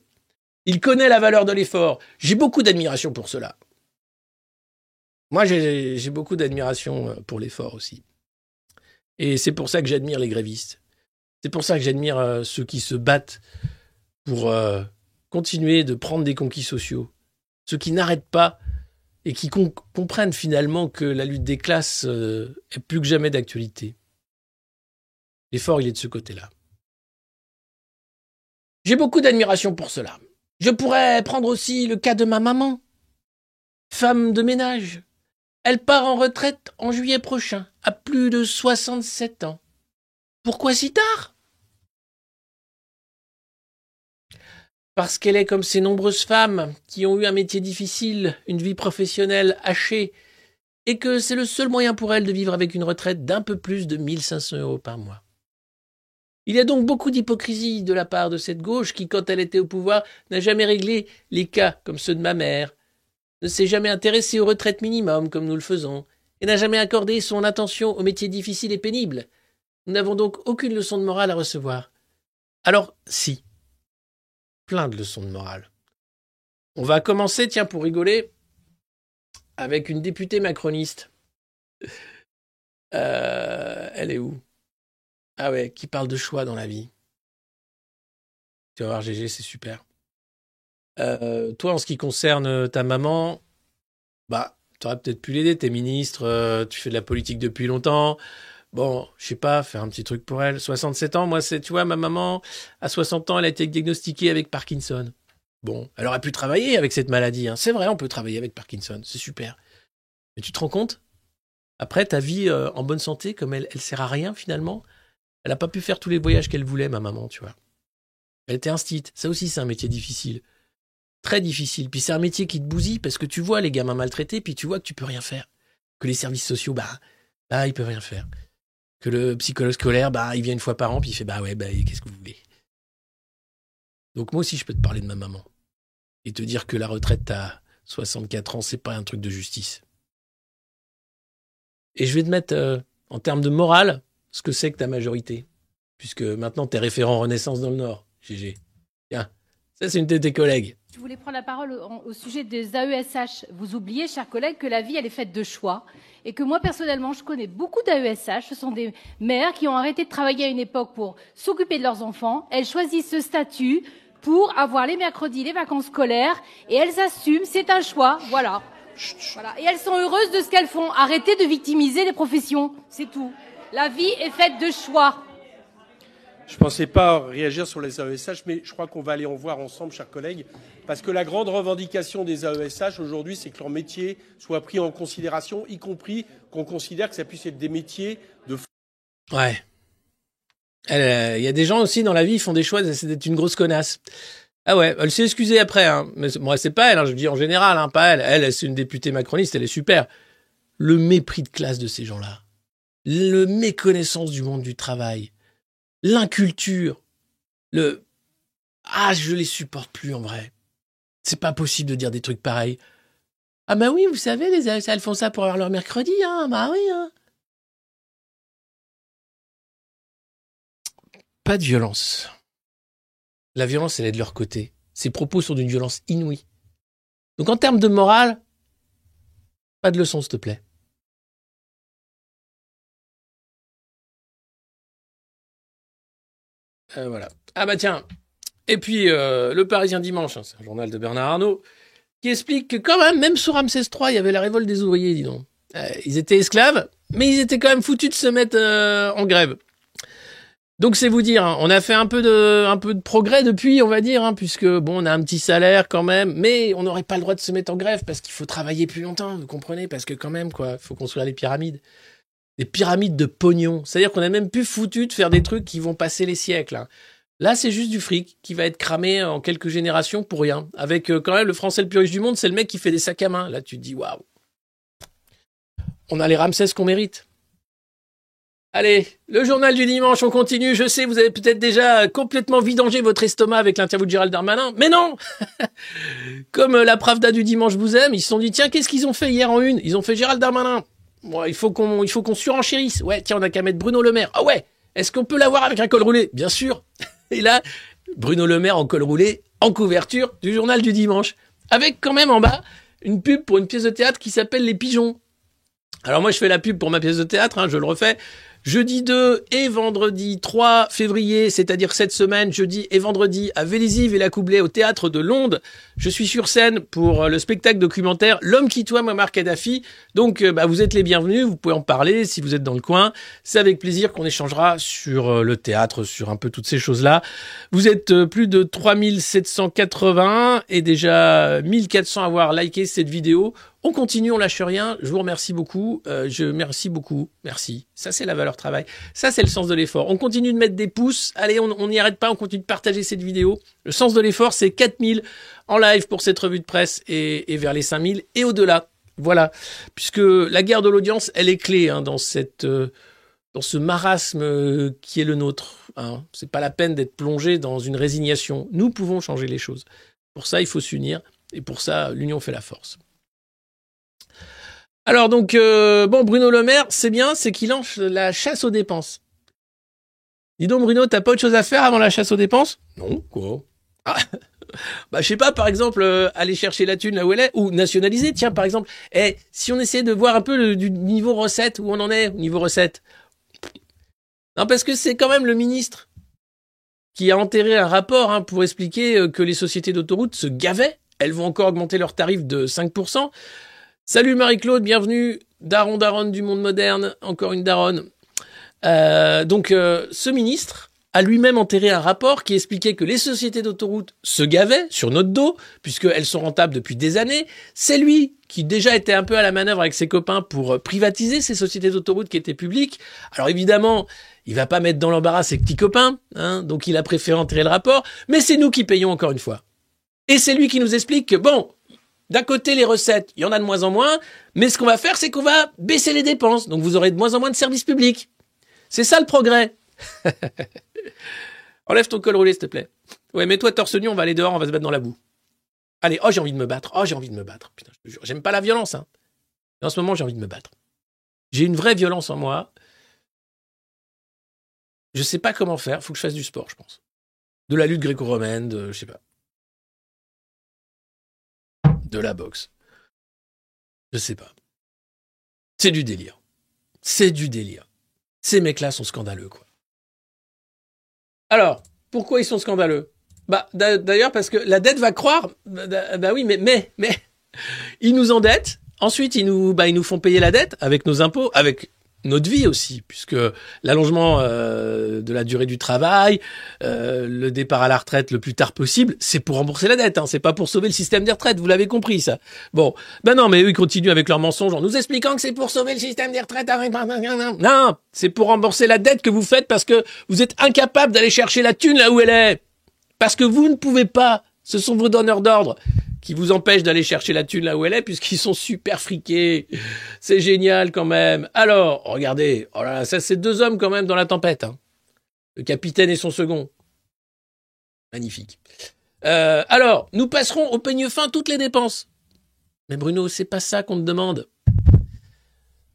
Il connaît la valeur de l'effort. J'ai beaucoup d'admiration pour cela. Moi, j'ai beaucoup d'admiration euh, pour l'effort aussi. Et c'est pour ça que j'admire les grévistes. C'est pour ça que j'admire euh, ceux qui se battent pour euh, continuer de prendre des conquis sociaux. Ceux qui n'arrêtent pas et qui comprennent finalement que la lutte des classes euh, est plus que jamais d'actualité. L'effort, il est de ce côté-là. J'ai beaucoup d'admiration pour cela. Je pourrais prendre aussi le cas de ma maman, femme de ménage. Elle part en retraite en juillet prochain, à plus de 67 ans. Pourquoi si tard? Parce qu'elle est comme ces nombreuses femmes qui ont eu un métier difficile, une vie professionnelle hachée, et que c'est le seul moyen pour elle de vivre avec une retraite d'un peu plus de 1500 euros par mois. Il y a donc beaucoup d'hypocrisie de la part de cette gauche qui, quand elle était au pouvoir, n'a jamais réglé les cas comme ceux de ma mère, ne s'est jamais intéressée aux retraites minimum comme nous le faisons, et n'a jamais accordé son attention aux métiers difficiles et pénibles. Nous n'avons donc aucune leçon de morale à recevoir. Alors, si, plein de leçons de morale. On va commencer, tiens, pour rigoler, avec une députée macroniste. Euh, elle est où? Ah ouais, qui parle de choix dans la vie. Tu vas voir, GG, c'est super. Euh, toi, en ce qui concerne ta maman, bah, tu aurais peut-être pu l'aider, t'es ministre, euh, tu fais de la politique depuis longtemps. Bon, je sais pas, faire un petit truc pour elle. 67 ans, moi, c'est, tu vois, ma maman, à 60 ans, elle a été diagnostiquée avec Parkinson. Bon, elle aurait pu travailler avec cette maladie. Hein. C'est vrai, on peut travailler avec Parkinson, c'est super. Mais tu te rends compte? Après, ta vie euh, en bonne santé, comme elle, elle sert à rien finalement, elle n'a pas pu faire tous les voyages qu'elle voulait, ma maman, tu vois. Elle était instite. Ça aussi, c'est un métier difficile. Très difficile. Puis c'est un métier qui te bousille parce que tu vois les gamins maltraités, puis tu vois que tu peux rien faire. Que les services sociaux, bah, bah ils peuvent rien faire que le psychologue scolaire, bah, il vient une fois par an, puis il fait, bah ouais, bah, qu'est-ce que vous voulez? Donc moi aussi, je peux te parler de ma maman. Et te dire que la retraite à 64 ans, c'est pas un truc de justice. Et je vais te mettre, euh, en termes de morale, ce que c'est que ta majorité. Puisque maintenant, t'es référent Renaissance dans le Nord, GG. Tiens, ça, c'est une de tes collègues. Je voulais prendre la parole au, sujet des AESH. Vous oubliez, chers collègues, que la vie, elle est faite de choix. Et que moi, personnellement, je connais beaucoup d'AESH. Ce sont des mères qui ont arrêté de travailler à une époque pour s'occuper de leurs enfants. Elles choisissent ce statut pour avoir les mercredis, les vacances scolaires. Et elles assument, c'est un choix. Voilà. voilà. Et elles sont heureuses de ce qu'elles font. Arrêtez de victimiser les professions. C'est tout. La vie est faite de choix. Je pensais pas réagir sur les AESH, mais je crois qu'on va aller en voir ensemble, chers collègues, parce que la grande revendication des AESH aujourd'hui, c'est que leur métier soit pris en considération, y compris qu'on considère que ça puisse être des métiers de. Ouais. Euh, il y a des gens aussi dans la vie, ils font des choix, c'est d'être une grosse connasse. Ah ouais, elle s'est excusée après. Hein. Mais moi, c'est pas elle. Hein, je dis en général, hein, pas elle. Elle, c'est une députée macroniste. Elle est super. Le mépris de classe de ces gens-là, le méconnaissance du monde du travail, l'inculture, le ah je les supporte plus en vrai. C'est pas possible de dire des trucs pareils. Ah bah oui, vous savez, les elles font ça pour avoir leur mercredi, hein. Bah oui, hein. Pas de violence. La violence, elle est de leur côté. Ces propos sont d'une violence inouïe. Donc en termes de morale, pas de leçon, s'il te plaît. Euh. Ah bah tiens. Et puis euh, le Parisien dimanche, hein, c'est un journal de Bernard Arnault, qui explique que quand même, même sous Ramsès III, il y avait la révolte des ouvriers, dis donc. Euh, ils étaient esclaves, mais ils étaient quand même foutus de se mettre en grève. Donc c'est vous dire, hein, on a fait un peu de, progrès depuis, on va dire, hein, puisque bon, on a un petit salaire quand même, mais on n'aurait pas le droit de se mettre en grève parce qu'il faut travailler plus longtemps, vous comprenez, parce que quand même quoi, il faut construire les pyramides des pyramides de pognon. C'est-à-dire qu'on a même plus foutu de faire des trucs qui vont passer les siècles. Hein. Là, c'est juste du fric qui va être cramé en quelques générations pour rien. Avec euh, quand même le français le plus riche du monde, c'est le mec qui fait des sacs à main. Là, tu te dis waouh. On a les Ramsès qu'on mérite. Allez, le journal du dimanche, on continue. Je sais, vous avez peut-être déjà complètement vidangé votre estomac avec l'interview de Gérald Darmanin, mais non [laughs] Comme euh, la Pravda du dimanche vous aime, ils se sont dit, tiens, qu'est-ce qu'ils ont fait hier en une? Ils ont fait Gérald Darmanin il faut qu'on, surenchérisse. Ouais, tiens, on a qu'à mettre Bruno Le Maire. Ah ouais, est-ce qu'on peut l'avoir avec un col roulé? Bien sûr. [laughs] Et là, Bruno Le Maire en col roulé, en couverture du journal du dimanche, avec quand même en bas une pub pour une pièce de théâtre qui s'appelle Les Pigeons. Alors moi, je fais la pub pour ma pièce de théâtre, hein, je le refais. Jeudi 2 et vendredi 3 février, c'est-à-dire cette semaine, jeudi et vendredi, à Vélizy, Villacoublay, au théâtre de Londres. Je suis sur scène pour euh, le spectacle documentaire L'homme qui toit Muammar Kadhafi. Donc, euh, bah, vous êtes les bienvenus, vous pouvez en parler si vous êtes dans le coin. C'est avec plaisir qu'on échangera sur euh, le théâtre, sur un peu toutes ces choses-là. Vous êtes plus de 3780 et déjà 1400 à avoir liké cette vidéo. On continue, on lâche rien. Je vous remercie beaucoup. Euh, je merci beaucoup. Merci. Ça, c'est la valeur travail. Ça, c'est le sens de l'effort. On continue de mettre des pouces. Allez, on n'y arrête pas. On continue de partager cette vidéo. Le sens de l'effort, c'est 4000 en live pour cette revue de presse et, vers les 5000 et au-delà. Voilà. Puisque la guerre de l'audience, elle est clé hein, dans cette, euh, dans ce marasme euh, qui est le nôtre. Hein. C'est pas la peine d'être plongé dans une résignation. Nous pouvons changer les choses. Pour ça, il faut s'unir. Et pour ça, l'union fait la force. Alors donc, euh, bon, Bruno Le Maire, c'est bien, c'est qu'il lance la chasse aux dépenses. Dis donc, Bruno, t'as pas autre chose à faire avant la chasse aux dépenses? Non, quoi ah, [laughs] Bah, je sais pas, par exemple, euh, aller chercher la thune là où elle est, ou nationaliser, tiens, par exemple. Eh, si on essayait de voir un peu le, du niveau recette, où on en est, au niveau recette? Non, parce que c'est quand même le ministre qui a enterré un rapport hein, pour expliquer euh, que les sociétés d'autoroute se gavaient. Elles vont encore augmenter leurs tarifs de 5%. Salut Marie-Claude, bienvenue. Daron Daron du monde moderne, encore une daronne. Euh, donc euh, ce ministre a lui-même enterré un rapport qui expliquait que les sociétés d'autoroutes se gavaient sur notre dos, puisqu'elles sont rentables depuis des années. C'est lui qui déjà était un peu à la manœuvre avec ses copains pour euh, privatiser ces sociétés d'autoroutes qui étaient publiques. Alors évidemment, il va pas mettre dans l'embarras ses petits copains, hein, donc il a préféré enterrer le rapport, mais c'est nous qui payons encore une fois. Et c'est lui qui nous explique que bon, d'un côté, les recettes, il y en a de moins en moins, mais ce qu'on va faire, c'est qu'on va baisser les dépenses. Donc vous aurez de moins en moins de services publics. C'est ça le progrès. [laughs] Enlève ton col roulé, s'il te plaît. Ouais, mais toi, torse nu, on va aller dehors, on va se battre dans la boue. Allez, oh, j'ai envie de me battre. Oh, j'ai envie de me battre. Putain, je te jure. J'aime pas la violence, hein. En ce moment, j'ai envie de me battre. J'ai une vraie violence en moi. Je sais pas comment faire. Faut que je fasse du sport, je pense. De la lutte gréco-romaine, de, je sais pas de la boxe. Je sais pas. C'est du délire. C'est du délire. Ces mecs-là sont scandaleux, quoi. Alors, pourquoi ils sont scandaleux? Bah, d'ailleurs, parce que la dette va croire. Bah, bah, oui, mais, mais, [laughs] ils nous endettent. Ensuite, ils nous, bah, ils nous font payer la dette avec nos impôts, avec notre vie aussi, puisque l'allongement euh, de la durée du travail, euh, le départ à la retraite le plus tard possible, c'est pour rembourser la dette, hein, c'est pas pour sauver le système des retraites, vous l'avez compris ça. Bon, ben non, mais eux ils continuent avec leurs mensonges en nous expliquant que c'est pour sauver le système des retraites. Non, c'est pour rembourser la dette que vous faites parce que vous êtes incapable d'aller chercher la thune là où elle est, parce que vous ne pouvez pas. Ce sont vos donneurs d'ordre qui vous empêche d'aller chercher la thune là où elle est, puisqu'ils sont super friqués. C'est génial quand même. Alors, regardez, oh ça c'est deux hommes quand même dans la tempête. Hein. Le capitaine et son second. Magnifique. Euh, alors, nous passerons au peigne fin toutes les dépenses. Mais Bruno, c'est pas ça qu'on te demande.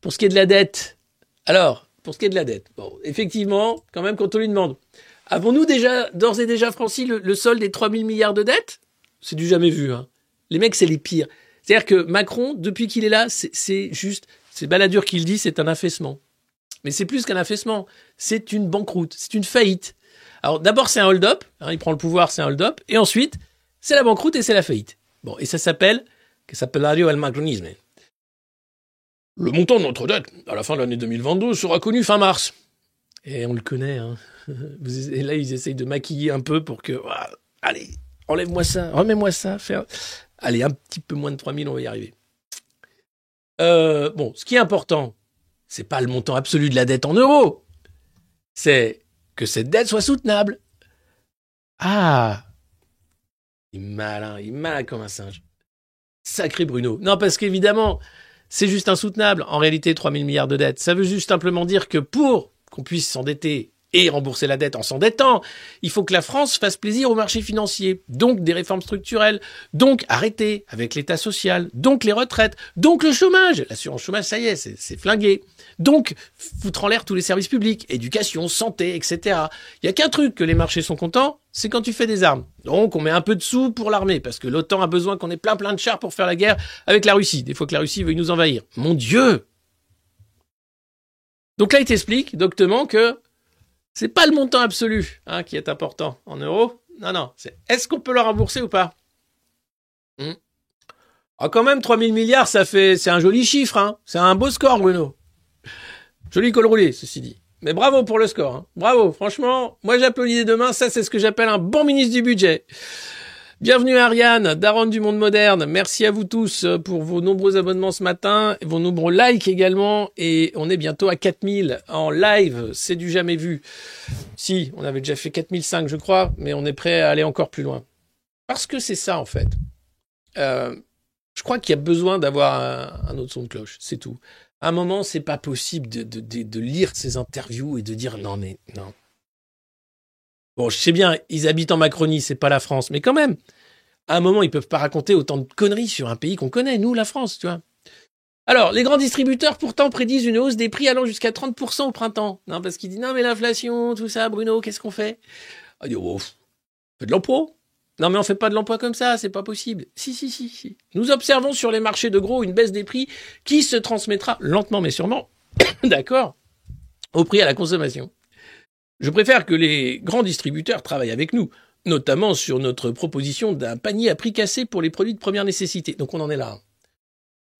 Pour ce qui est de la dette. Alors, pour ce qui est de la dette. Bon, effectivement, quand même, quand on lui demande, avons-nous déjà, d'ores et déjà franchi le, le solde des 3000 milliards de dettes? C'est du jamais vu, hein. Les mecs, c'est les pires. C'est-à-dire que Macron, depuis qu'il est là, c'est juste, c'est Balladur qui dit, c'est un affaissement. Mais c'est plus qu'un affaissement, c'est une banqueroute, c'est une faillite. Alors d'abord c'est un hold-up, hein, il prend le pouvoir, c'est un hold-up, et ensuite c'est la banqueroute et c'est la faillite. Bon, et ça s'appelle, que s'appelle el macronisme. Le montant de notre dette à la fin de l'année 2022 sera connu fin mars. Et on le connaît. Hein. [laughs] Et là, ils essayent de maquiller un peu pour que, allez, enlève-moi ça, remets-moi ça, faire. Allez, un petit peu moins de 3000, on va y arriver. Euh, bon, ce qui est important, c'est pas le montant absolu de la dette en euros. C'est que cette dette soit soutenable. Ah Il est malin, il est malin comme un singe. Sacré Bruno. Non, parce qu'évidemment, c'est juste insoutenable. En réalité, 3000 milliards de dettes. Ça veut juste simplement dire que pour qu'on puisse s'endetter et rembourser la dette en s'endettant. Il faut que la France fasse plaisir au marché financier, donc des réformes structurelles, donc arrêter avec l'État social, donc les retraites, donc le chômage. L'assurance chômage, ça y est, c'est flingué. Donc foutre en l'air tous les services publics, éducation, santé, etc. Il y a qu'un truc que les marchés sont contents, c'est quand tu fais des armes. Donc on met un peu de sous pour l'armée, parce que l'OTAN a besoin qu'on ait plein plein de chars pour faire la guerre avec la Russie, des fois que la Russie veut nous envahir. Mon Dieu donc là, il t'explique doctement que c'est pas le montant absolu hein, qui est important en euros. Non, non. C'est est-ce qu'on peut le rembourser ou pas? Hmm. Ah, quand même, 3000 milliards, ça fait, c'est un joli chiffre. Hein. C'est un beau score, Bruno. Joli col roulé, ceci dit. Mais bravo pour le score. Hein. Bravo. Franchement, moi j'applaudis demain. Ça, c'est ce que j'appelle un bon ministre du budget. Bienvenue Ariane, Daron du monde moderne. Merci à vous tous euh, pour vos nombreux abonnements ce matin, vos nombreux likes également. Et on est bientôt à 4000 en live. C'est du jamais vu. Si, on avait déjà fait 4005 je crois, mais on est prêt à aller encore plus loin. Parce que c'est ça en fait. Euh, je crois qu'il y a besoin d'avoir un, autre son de cloche, c'est tout. À un moment, c'est pas possible de, de, lire ces interviews et de dire non mais non, Bon, je sais bien, ils habitent en Macronie, c'est pas la France, mais quand même, à un moment, ils peuvent pas raconter autant de conneries sur un pays qu'on connaît, nous, la France, tu vois. Alors, les grands distributeurs, pourtant, prédisent une hausse des prix allant jusqu'à 30% au printemps. Non, parce qu'ils disent, non, mais l'inflation, tout ça, Bruno, qu'est-ce qu'on fait? Ah, dit, oh, on fait de l'emploi. Non, mais on fait pas de l'emploi comme ça, c'est pas possible. Si, si, si, si. Nous observons sur les marchés de gros une baisse des prix qui se transmettra lentement mais sûrement, [coughs] d'accord, au prix à la consommation. Je préfère que les grands distributeurs travaillent avec nous, notamment sur notre proposition d'un panier à prix cassé pour les produits de première nécessité. Donc on en est là.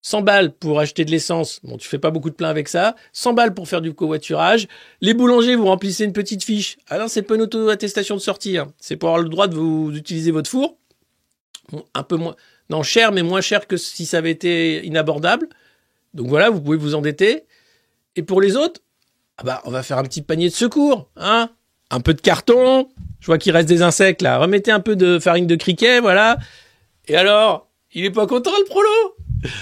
100 balles pour acheter de l'essence, bon tu fais pas beaucoup de plein avec ça, 100 balles pour faire du covoiturage, les boulangers vous remplissez une petite fiche. Alors ah c'est pas une auto-attestation de sortie, c'est pour avoir le droit de vous utiliser votre four. un peu moins, non cher mais moins cher que si ça avait été inabordable. Donc voilà, vous pouvez vous endetter. Et pour les autres, ah bah, on va faire un petit panier de secours, hein Un peu de carton. Je vois qu'il reste des insectes là. Remettez un peu de farine de criquet, voilà. Et alors, il est pas content le prolo?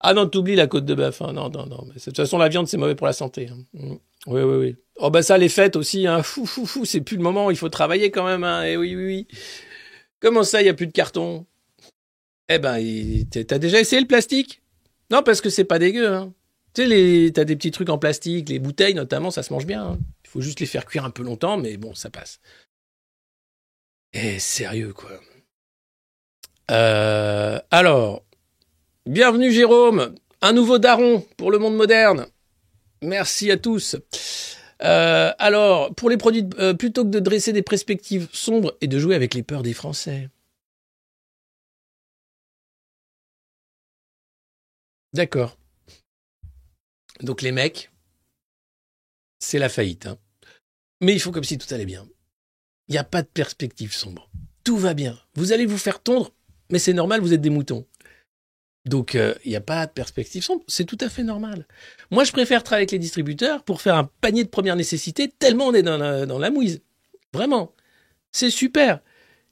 Ah non, t'oublies la côte de bœuf. Hein. Non, non, non. De toute façon, la viande c'est mauvais pour la santé. Hein. Mm. Oui, oui, oui. Oh bah ça, les fêtes aussi. Hein. Fou, fou, fou. C'est plus le moment. Il faut travailler quand même. Hein. Et eh oui, oui, oui. Comment ça, il y a plus de carton? Eh ben, t'as déjà essayé le plastique? Non, parce que c'est pas dégueu. Hein. Tu sais, t'as des petits trucs en plastique, les bouteilles notamment, ça se mange bien. Hein. Faut juste les faire cuire un peu longtemps, mais bon, ça passe. Eh, sérieux, quoi. Euh, alors, bienvenue Jérôme, un nouveau daron pour le monde moderne. Merci à tous. Euh, alors, pour les produits, euh, plutôt que de dresser des perspectives sombres et de jouer avec les peurs des Français. D'accord. Donc les mecs, c'est la faillite. Hein. Mais il faut comme si tout allait bien. Il n'y a pas de perspective sombre. Tout va bien. Vous allez vous faire tondre, mais c'est normal, vous êtes des moutons. Donc, euh, il n'y a pas de perspective sombre. C'est tout à fait normal. Moi, je préfère travailler avec les distributeurs pour faire un panier de première nécessité, tellement on est dans la, dans mouise. Vraiment. C'est super.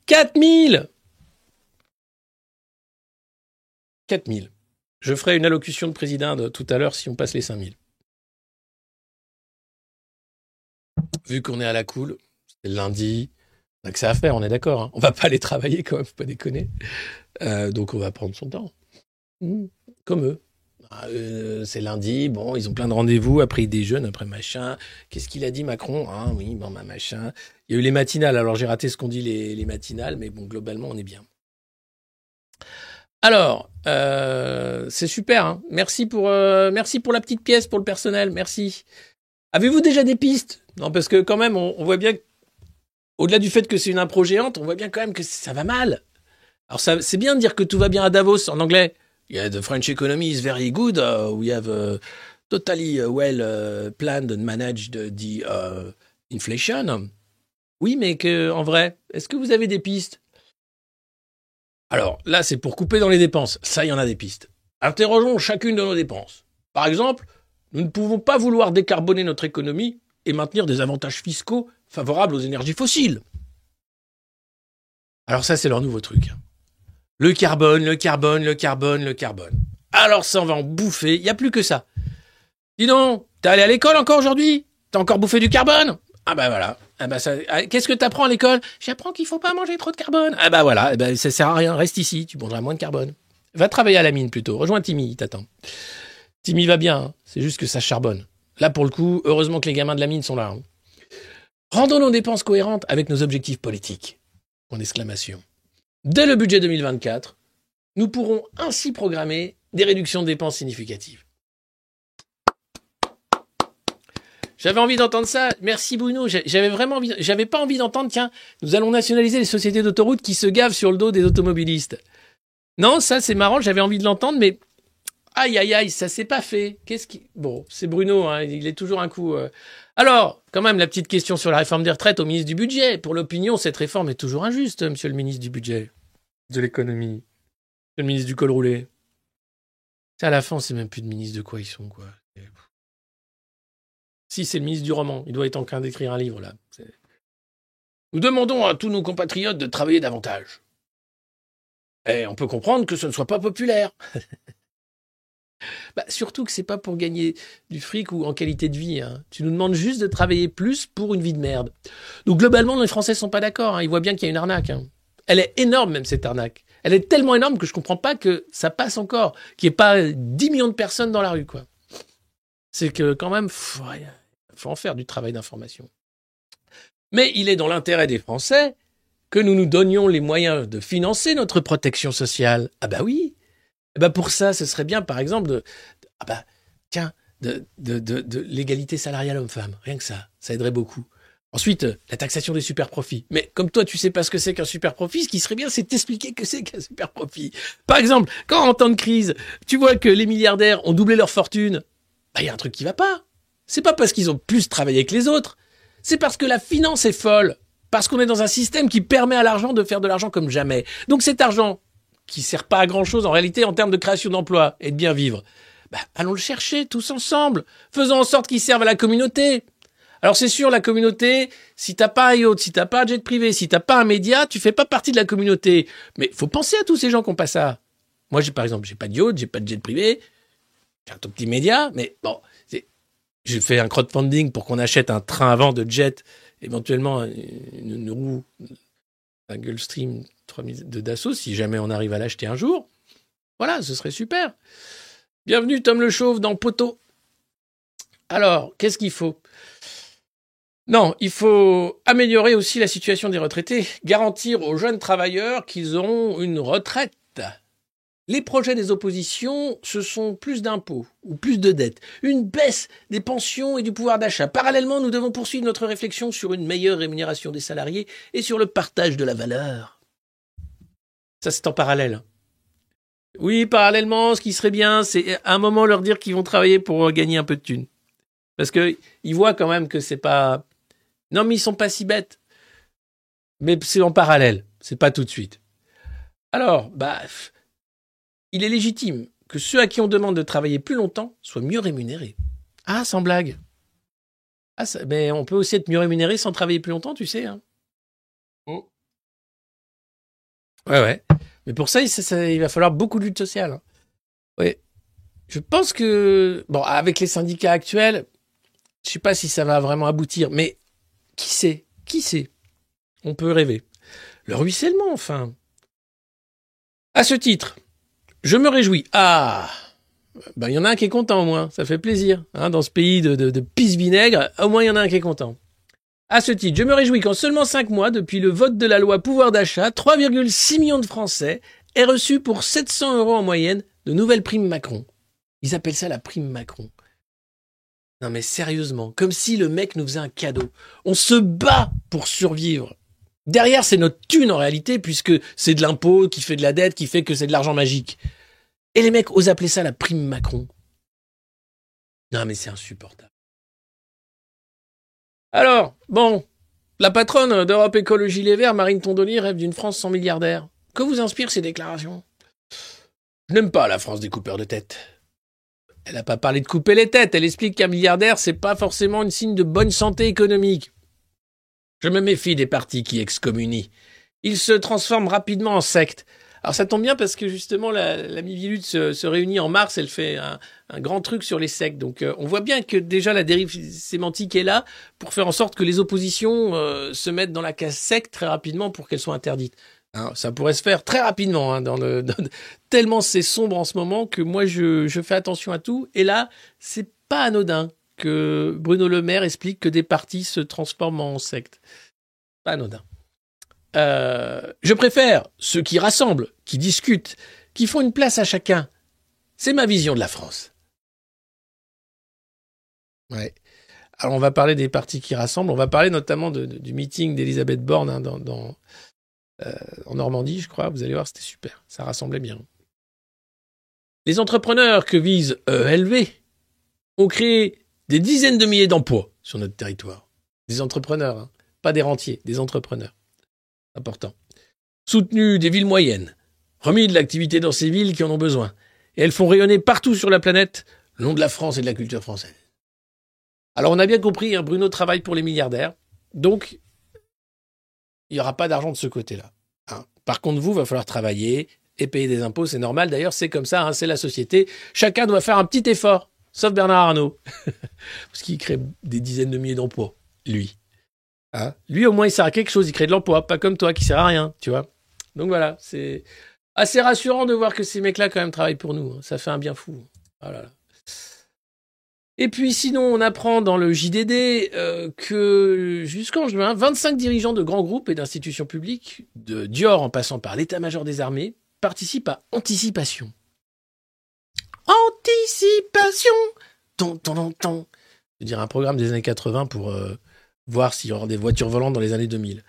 4000 4000. Je ferai une allocution de président de tout à l'heure si on passe les 5000. Vu qu'on est à la cool, c'est lundi, on a que ça à faire, on est d'accord. Hein. On va pas aller travailler quand même, faut pas déconner. Euh, donc on va prendre son temps. Mmh. Comme eux. Ah, euh, c'est lundi, bon, ils ont plein de rendez-vous, après ils déjeunent, après machin. Qu'est-ce qu'il a dit Macron? Ah oui, bon, bah, machin. Il y a eu les matinales, alors j'ai raté ce qu'on dit les, matinales, mais bon, globalement, on est bien. Alors, euh, c'est super, hein. merci pour la petite pièce, pour le personnel, merci. Avez-vous déjà des pistes? Non, parce que quand même, on, voit bien, au-delà du fait que c'est une impro géante, on voit bien quand même que ça va mal. Alors, c'est bien de dire que tout va bien à Davos en anglais, the French economy is very good. Uh, we have uh, totally uh, well planned and managed the inflation. Oui, mais en vrai, est-ce que vous avez des pistes? Alors là, c'est pour couper dans les dépenses. Ça, il y en a des pistes. Interrogeons chacune de nos dépenses. Par exemple, nous ne pouvons pas vouloir décarboner notre économie et maintenir des avantages fiscaux favorables aux énergies fossiles. Alors ça, c'est leur nouveau truc. Le carbone, le carbone, le carbone, le carbone. Alors ça, on va en bouffer. Il n'y a plus que ça. Dis donc, t'es allé à l'école encore aujourd'hui? T'as encore bouffé du carbone? Ah bah voilà. Ah bah ça... Ah, qu'est-ce que t'apprends à l'école? J'apprends qu'il faut pas manger trop de carbone. Ah bah voilà. Eh ben, ça sert à rien. Reste ici. Tu mangeras moins de carbone. Va travailler à la mine plutôt. Rejoins Timmy. Il t'attend. Timmy va bien. Hein. C'est juste que ça charbonne. Là pour le coup, heureusement que les gamins de la mine sont là. Hein. Rendons nos dépenses cohérentes avec nos objectifs politiques. En exclamation. Dès le budget 2024, nous pourrons ainsi programmer des réductions de dépenses significatives. J'avais envie d'entendre ça. Merci Bruno. J'avais vraiment envie, j'avais pas envie d'entendre, tiens, nous allons nationaliser les sociétés d'autoroutes qui se gavent sur le dos des automobilistes. Non, ça c'est marrant, j'avais envie de l'entendre, mais aïe aïe aïe, ça s'est pas fait. Qu'est-ce qui, bon, c'est Bruno, hein, il est toujours un coup. Euh. Alors, quand même, la petite question sur la réforme des retraites au ministre du Budget. Pour l'opinion, cette réforme est toujours injuste, monsieur le ministre du Budget. De l'économie. Le ministre du col roulé. C'est à la fin, c'est même plus de ministre de quoi ils sont, quoi. Si, c'est le ministre du roman. Il doit être en train d'écrire un livre, là. Nous demandons à tous nos compatriotes de travailler davantage. Et on peut comprendre que ce ne soit pas populaire. [laughs] Bah, surtout que c'est pas pour gagner du fric ou en qualité de vie. Hein. Tu nous demandes juste de travailler plus pour une vie de merde. Donc globalement, les Français sont pas d'accord. Hein. Ils voient bien qu'il y a une arnaque. Hein. Elle est énorme même cette arnaque. Elle est tellement énorme que je comprends pas que ça passe encore, qu'il n'y ait pas 10 millions de personnes dans la rue, quoi. C'est que quand même, faut, faut en faire du travail d'information. Mais il est dans l'intérêt des Français que nous nous donnions les moyens de financer notre protection sociale. Ah bah oui, ben pour ça, ce serait bien, par exemple, de, ah bah, tiens, de, de, de, l'égalité salariale homme-femme. Rien que ça, ça aiderait beaucoup. Ensuite, la taxation des super profits. Mais comme toi, tu sais pas ce que c'est qu'un super profit, ce qui serait bien, c'est t'expliquer que c'est qu'un super profit. Par exemple, quand en temps de crise, tu vois que les milliardaires ont doublé leur fortune, bah, il y a un truc qui va pas. C'est pas parce qu'ils ont plus travaillé que les autres. C'est parce que la finance est folle. Parce qu'on est dans un système qui permet à l'argent de faire de l'argent comme jamais. Donc cet argent, qui sert pas à grand chose en réalité en termes de création d'emplois et de bien vivre. Bah, allons le chercher tous ensemble. Faisons en sorte qu'il serve à la communauté. Alors c'est sûr, la communauté, si t'as pas un yacht, si t'as pas un jet privé, si t'as pas un média, tu fais pas partie de la communauté. Mais faut penser à tous ces gens qui ont pas ça. Moi, j'ai par exemple, j'ai pas de yacht, j'ai pas de jet privé, j'ai un tout petit média, mais bon, j'ai fait un crowdfunding pour qu'on achète un train avant de jet, éventuellement une, une roue, un Gulfstream de Dassault si jamais on arrive à l'acheter un jour. Voilà, ce serait super. Bienvenue Tom le Chauve dans Poteau. Alors, qu'est-ce qu'il faut? Non, il faut améliorer aussi la situation des retraités, garantir aux jeunes travailleurs qu'ils auront une retraite. Les projets des oppositions, ce sont plus d'impôts ou plus de dettes, une baisse des pensions et du pouvoir d'achat. Parallèlement, nous devons poursuivre notre réflexion sur une meilleure rémunération des salariés et sur le partage de la valeur. Ça, c'est en parallèle. Oui, parallèlement, ce qui serait bien, c'est à un moment leur dire qu'ils vont travailler pour gagner un peu de thunes. Parce que ils voient quand même que c'est pas. Non, mais ils sont pas si bêtes. Mais c'est en parallèle. C'est pas tout de suite. Alors, bah, il est légitime que ceux à qui on demande de travailler plus longtemps soient mieux rémunérés. Ah, sans blague. Ah, ça, mais on peut aussi être mieux rémunéré sans travailler plus longtemps, tu sais. Hein. Oh. Ouais, ouais. Mais pour ça, il, ça, il va falloir beaucoup de lutte sociale. Hein. Oui. Je pense que, bon, avec les syndicats actuels, je sais pas si ça va vraiment aboutir, mais qui sait Qui sait? On peut rêver. Le ruissellement, enfin. À ce titre, je me réjouis. Ah ben, il y en a un qui est content au moins, ça fait plaisir. Hein, dans ce pays de, de pisse-vinaigre, au moins il y en a un qui est content. À ce titre, je me réjouis qu'en seulement 5 mois, depuis le vote de la loi pouvoir d'achat, 3,6 millions de Français aient reçu pour 700 euros en moyenne de nouvelles primes Macron. Ils appellent ça la prime Macron. Non mais sérieusement, comme si le mec nous faisait un cadeau. On se bat pour survivre. Derrière, c'est notre thune en réalité, puisque c'est de l'impôt qui fait de la dette, qui fait que c'est de l'argent magique. Et les mecs osent appeler ça la prime Macron. Non mais c'est insupportable. Alors, bon, la patronne d'Europe Écologie Les Verts, Marine Tondelier, rêve d'une France sans milliardaires. Que vous inspirent ces déclarations? Je n'aime pas la France des coupeurs de tête. Elle n'a pas parlé de couper les têtes, elle explique qu'un milliardaire, c'est pas forcément une signe de bonne santé économique. Je me méfie des partis qui excommunient. Ils se transforment rapidement en sectes. Alors ça tombe bien parce que justement la, la Mivilude se, réunit en mars, elle fait un, grand truc sur les sectes. Donc euh, on voit bien que déjà la dérive sémantique est là pour faire en sorte que les oppositions euh, se mettent dans la case secte très rapidement pour qu'elles soient interdites. Ça pourrait se faire très rapidement, hein, dans le, [laughs] tellement c'est sombre en ce moment que moi je, je fais attention à tout. Et là, c'est pas anodin que Bruno Le Maire explique que des partis se transforment en sectes. Pas anodin. Euh, je préfère ceux qui rassemblent, qui discutent, qui font une place à chacun. C'est ma vision de la France. Ouais. Alors on va parler des partis qui rassemblent, on va parler notamment du meeting d'Elisabeth Borne hein, euh, en Normandie, je crois. Vous allez voir, c'était super. Ça rassemblait bien. Les entrepreneurs que vise ELV ont créé des dizaines de milliers d'emplois sur notre territoire. Des entrepreneurs, hein. pas des rentiers, des entrepreneurs. Important. Soutenu des villes moyennes, remis de l'activité dans ces villes qui en ont besoin. Et elles font rayonner partout sur la planète le nom de la France et de la culture française. Alors on a bien compris, hein, Bruno travaille pour les milliardaires, donc il n'y aura pas d'argent de ce côté-là. Hein. Par contre, vous, va falloir travailler et payer des impôts, c'est normal. D'ailleurs, c'est comme ça, c'est la société. Chacun doit faire un petit effort, sauf Bernard Arnault, [laughs] parce qu'il crée des dizaines de milliers d'emplois, lui. Hein? Lui, au moins, il sert à quelque chose, il crée de l'emploi, pas comme toi qui sert à rien, tu vois. Donc voilà, c'est assez rassurant de voir que ces mecs-là, quand même, travaillent pour nous. Hein. Ça fait un bien fou. Là. Et puis sinon, on apprend dans le JDD euh, que jusqu'en juin, 25 dirigeants de grands groupes et d'institutions publiques, de Dior en passant par l'état-major des armées, participent à Anticipation. Anticipation Ton, ton, ton. Je veux dire un programme des années 80 pour euh, voir s'il y aura des voitures volantes dans les années 2000.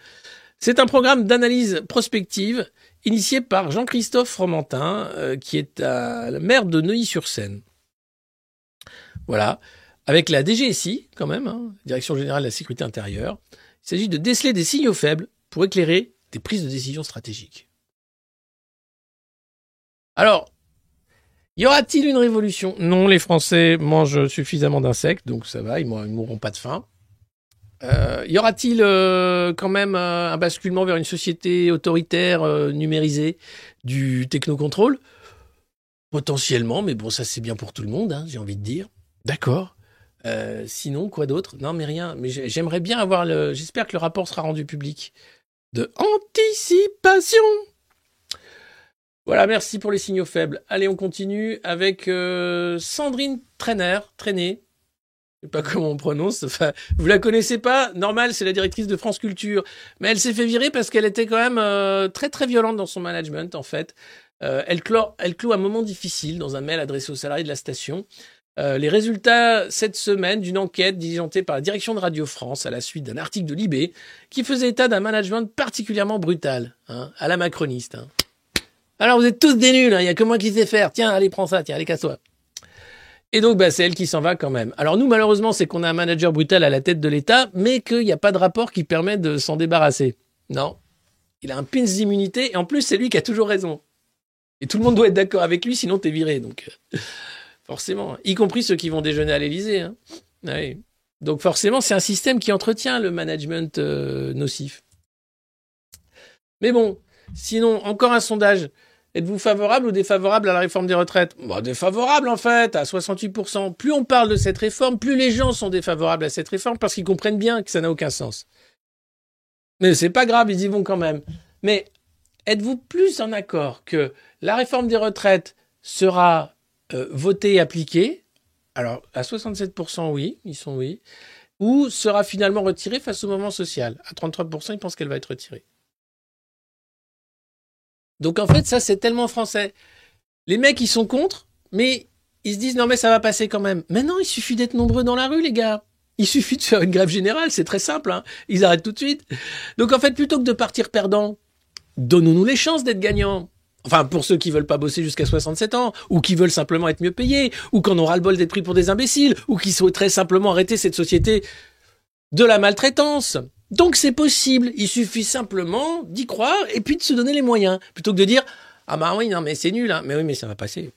C'est un programme d'analyse prospective initié par Jean-Christophe Fromentin, euh, qui est à la maire de Neuilly-sur-Seine. Voilà. Avec la DGSI, quand même, hein, Direction Générale de la Sécurité Intérieure, il s'agit de déceler des signaux faibles pour éclairer des prises de décision stratégiques. Alors, y aura-t-il une révolution? Non, les Français mangent suffisamment d'insectes, donc ça va, ils ne mourront pas de faim. Euh, y aura-t-il euh, quand même euh, un basculement vers une société autoritaire euh, numérisée du technocontrôle? Potentiellement, mais bon, ça c'est bien pour tout le monde, hein, j'ai envie de dire. D'accord. Euh, sinon, quoi d'autre? Non, mais rien. Mais j'aimerais bien avoir le. J'espère que le rapport sera rendu public. De anticipation. Voilà, merci pour les signaux faibles. Allez, on continue avec euh, Sandrine Trainer, Traîner. Je sais pas comment on prononce. Enfin, vous la connaissez pas? Normal, c'est la directrice de France Culture, mais elle s'est fait virer parce qu'elle était quand même euh, très très violente dans son management en fait. Euh, elle, clôt, elle clôt un moment difficile dans un mail adressé aux salariés de la station. Euh, les résultats cette semaine d'une enquête diligentée par la direction de Radio France à la suite d'un article de Libé qui faisait état d'un management particulièrement brutal, hein, à la macroniste. Hein. Alors vous êtes tous des nuls, il hein, y a que moi qui sais faire. Tiens, allez, prends ça, tiens, allez, casse-toi. Et donc, bah, c'est elle qui s'en va quand même. Alors nous, malheureusement, c'est qu'on a un manager brutal à la tête de l'État, mais qu'il n'y a pas de rapport qui permet de s'en débarrasser. Non. Il a un pins d'immunité, et en plus, c'est lui qui a toujours raison. Et tout le monde doit être d'accord avec lui, sinon t'es viré. Donc, euh, [laughs] forcément. Y compris ceux qui vont déjeuner à l'Élysée. Hein. Ouais. Donc, forcément, c'est un système qui entretient le management euh, nocif. Mais bon, sinon, encore un sondage. Êtes-vous favorable ou défavorable à la réforme des retraites? Bah, Défavorable en fait, à 68%. Plus on parle de cette réforme, plus les gens sont défavorables à cette réforme parce qu'ils comprennent bien que ça n'a aucun sens. Mais c'est pas grave, ils y vont quand même. Mais êtes-vous plus en accord que la réforme des retraites sera euh, votée et appliquée? Alors, à 67%, oui, ils sont oui. Ou sera finalement retirée face au moment social? À 33%, ils pensent qu'elle va être retirée. Donc en fait, ça, c'est tellement français. Les mecs, ils sont contre, mais ils se disent non mais ça va passer quand même. Mais non, il suffit d'être nombreux dans la rue, les gars. Il suffit de faire une grève générale, c'est très simple. Hein. Ils arrêtent tout de suite. Donc en fait, plutôt que de partir perdant, donnons-nous les chances d'être gagnants. Enfin, pour ceux qui veulent pas bosser jusqu'à 67 ans, ou qui veulent simplement être mieux payés, ou qu'on aura le bol d'être pris pour des imbéciles, ou qui souhaiteraient simplement arrêter cette société de la maltraitance. Donc c'est possible, il suffit simplement d'y croire et puis de se donner les moyens, plutôt que de dire ah bah oui non mais c'est nul, hein. mais oui mais ça va passer.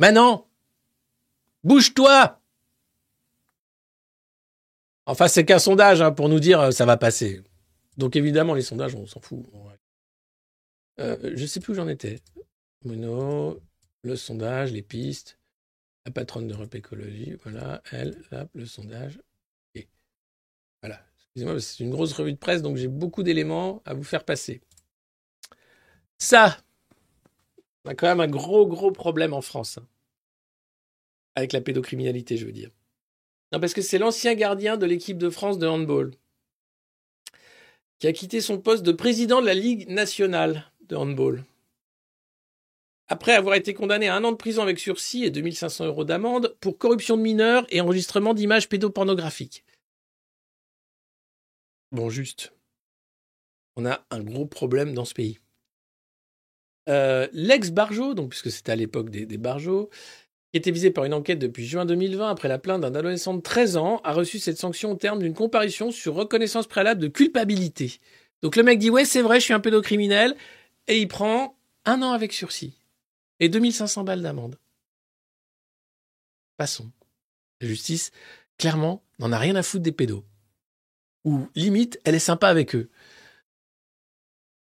Maintenant, bouge-toi. Enfin c'est qu'un sondage hein, pour nous dire euh, ça va passer. Donc évidemment les sondages on s'en fout. Euh, je sais plus où j'en étais. Bruno, le sondage, les pistes, la patronne d'Europe Écologie, voilà, elle, là, le sondage. Voilà, C'est une grosse revue de presse, donc j'ai beaucoup d'éléments à vous faire passer. Ça, on a quand même un gros, gros problème en France. Hein. Avec la pédocriminalité, je veux dire. Non, parce que c'est l'ancien gardien de l'équipe de France de handball qui a quitté son poste de président de la Ligue nationale de handball. Après avoir été condamné à un an de prison avec sursis et 2500 euros d'amende pour corruption de mineurs et enregistrement d'images pédopornographiques. Bon, juste. On a un gros problème dans ce pays. Euh, L'ex-Barjo, donc puisque c'était à l'époque des, des qui était visé par une enquête depuis juin 2020 après la plainte d'un adolescent de 13 ans, a reçu cette sanction au terme d'une comparution sur reconnaissance préalable de culpabilité. Donc le mec dit ouais c'est vrai je suis un pédocriminel et il prend un an avec sursis et 2500 balles d'amende. Passons. La justice, clairement, n'en a rien à foutre des pédos ou limite, elle est sympa avec eux.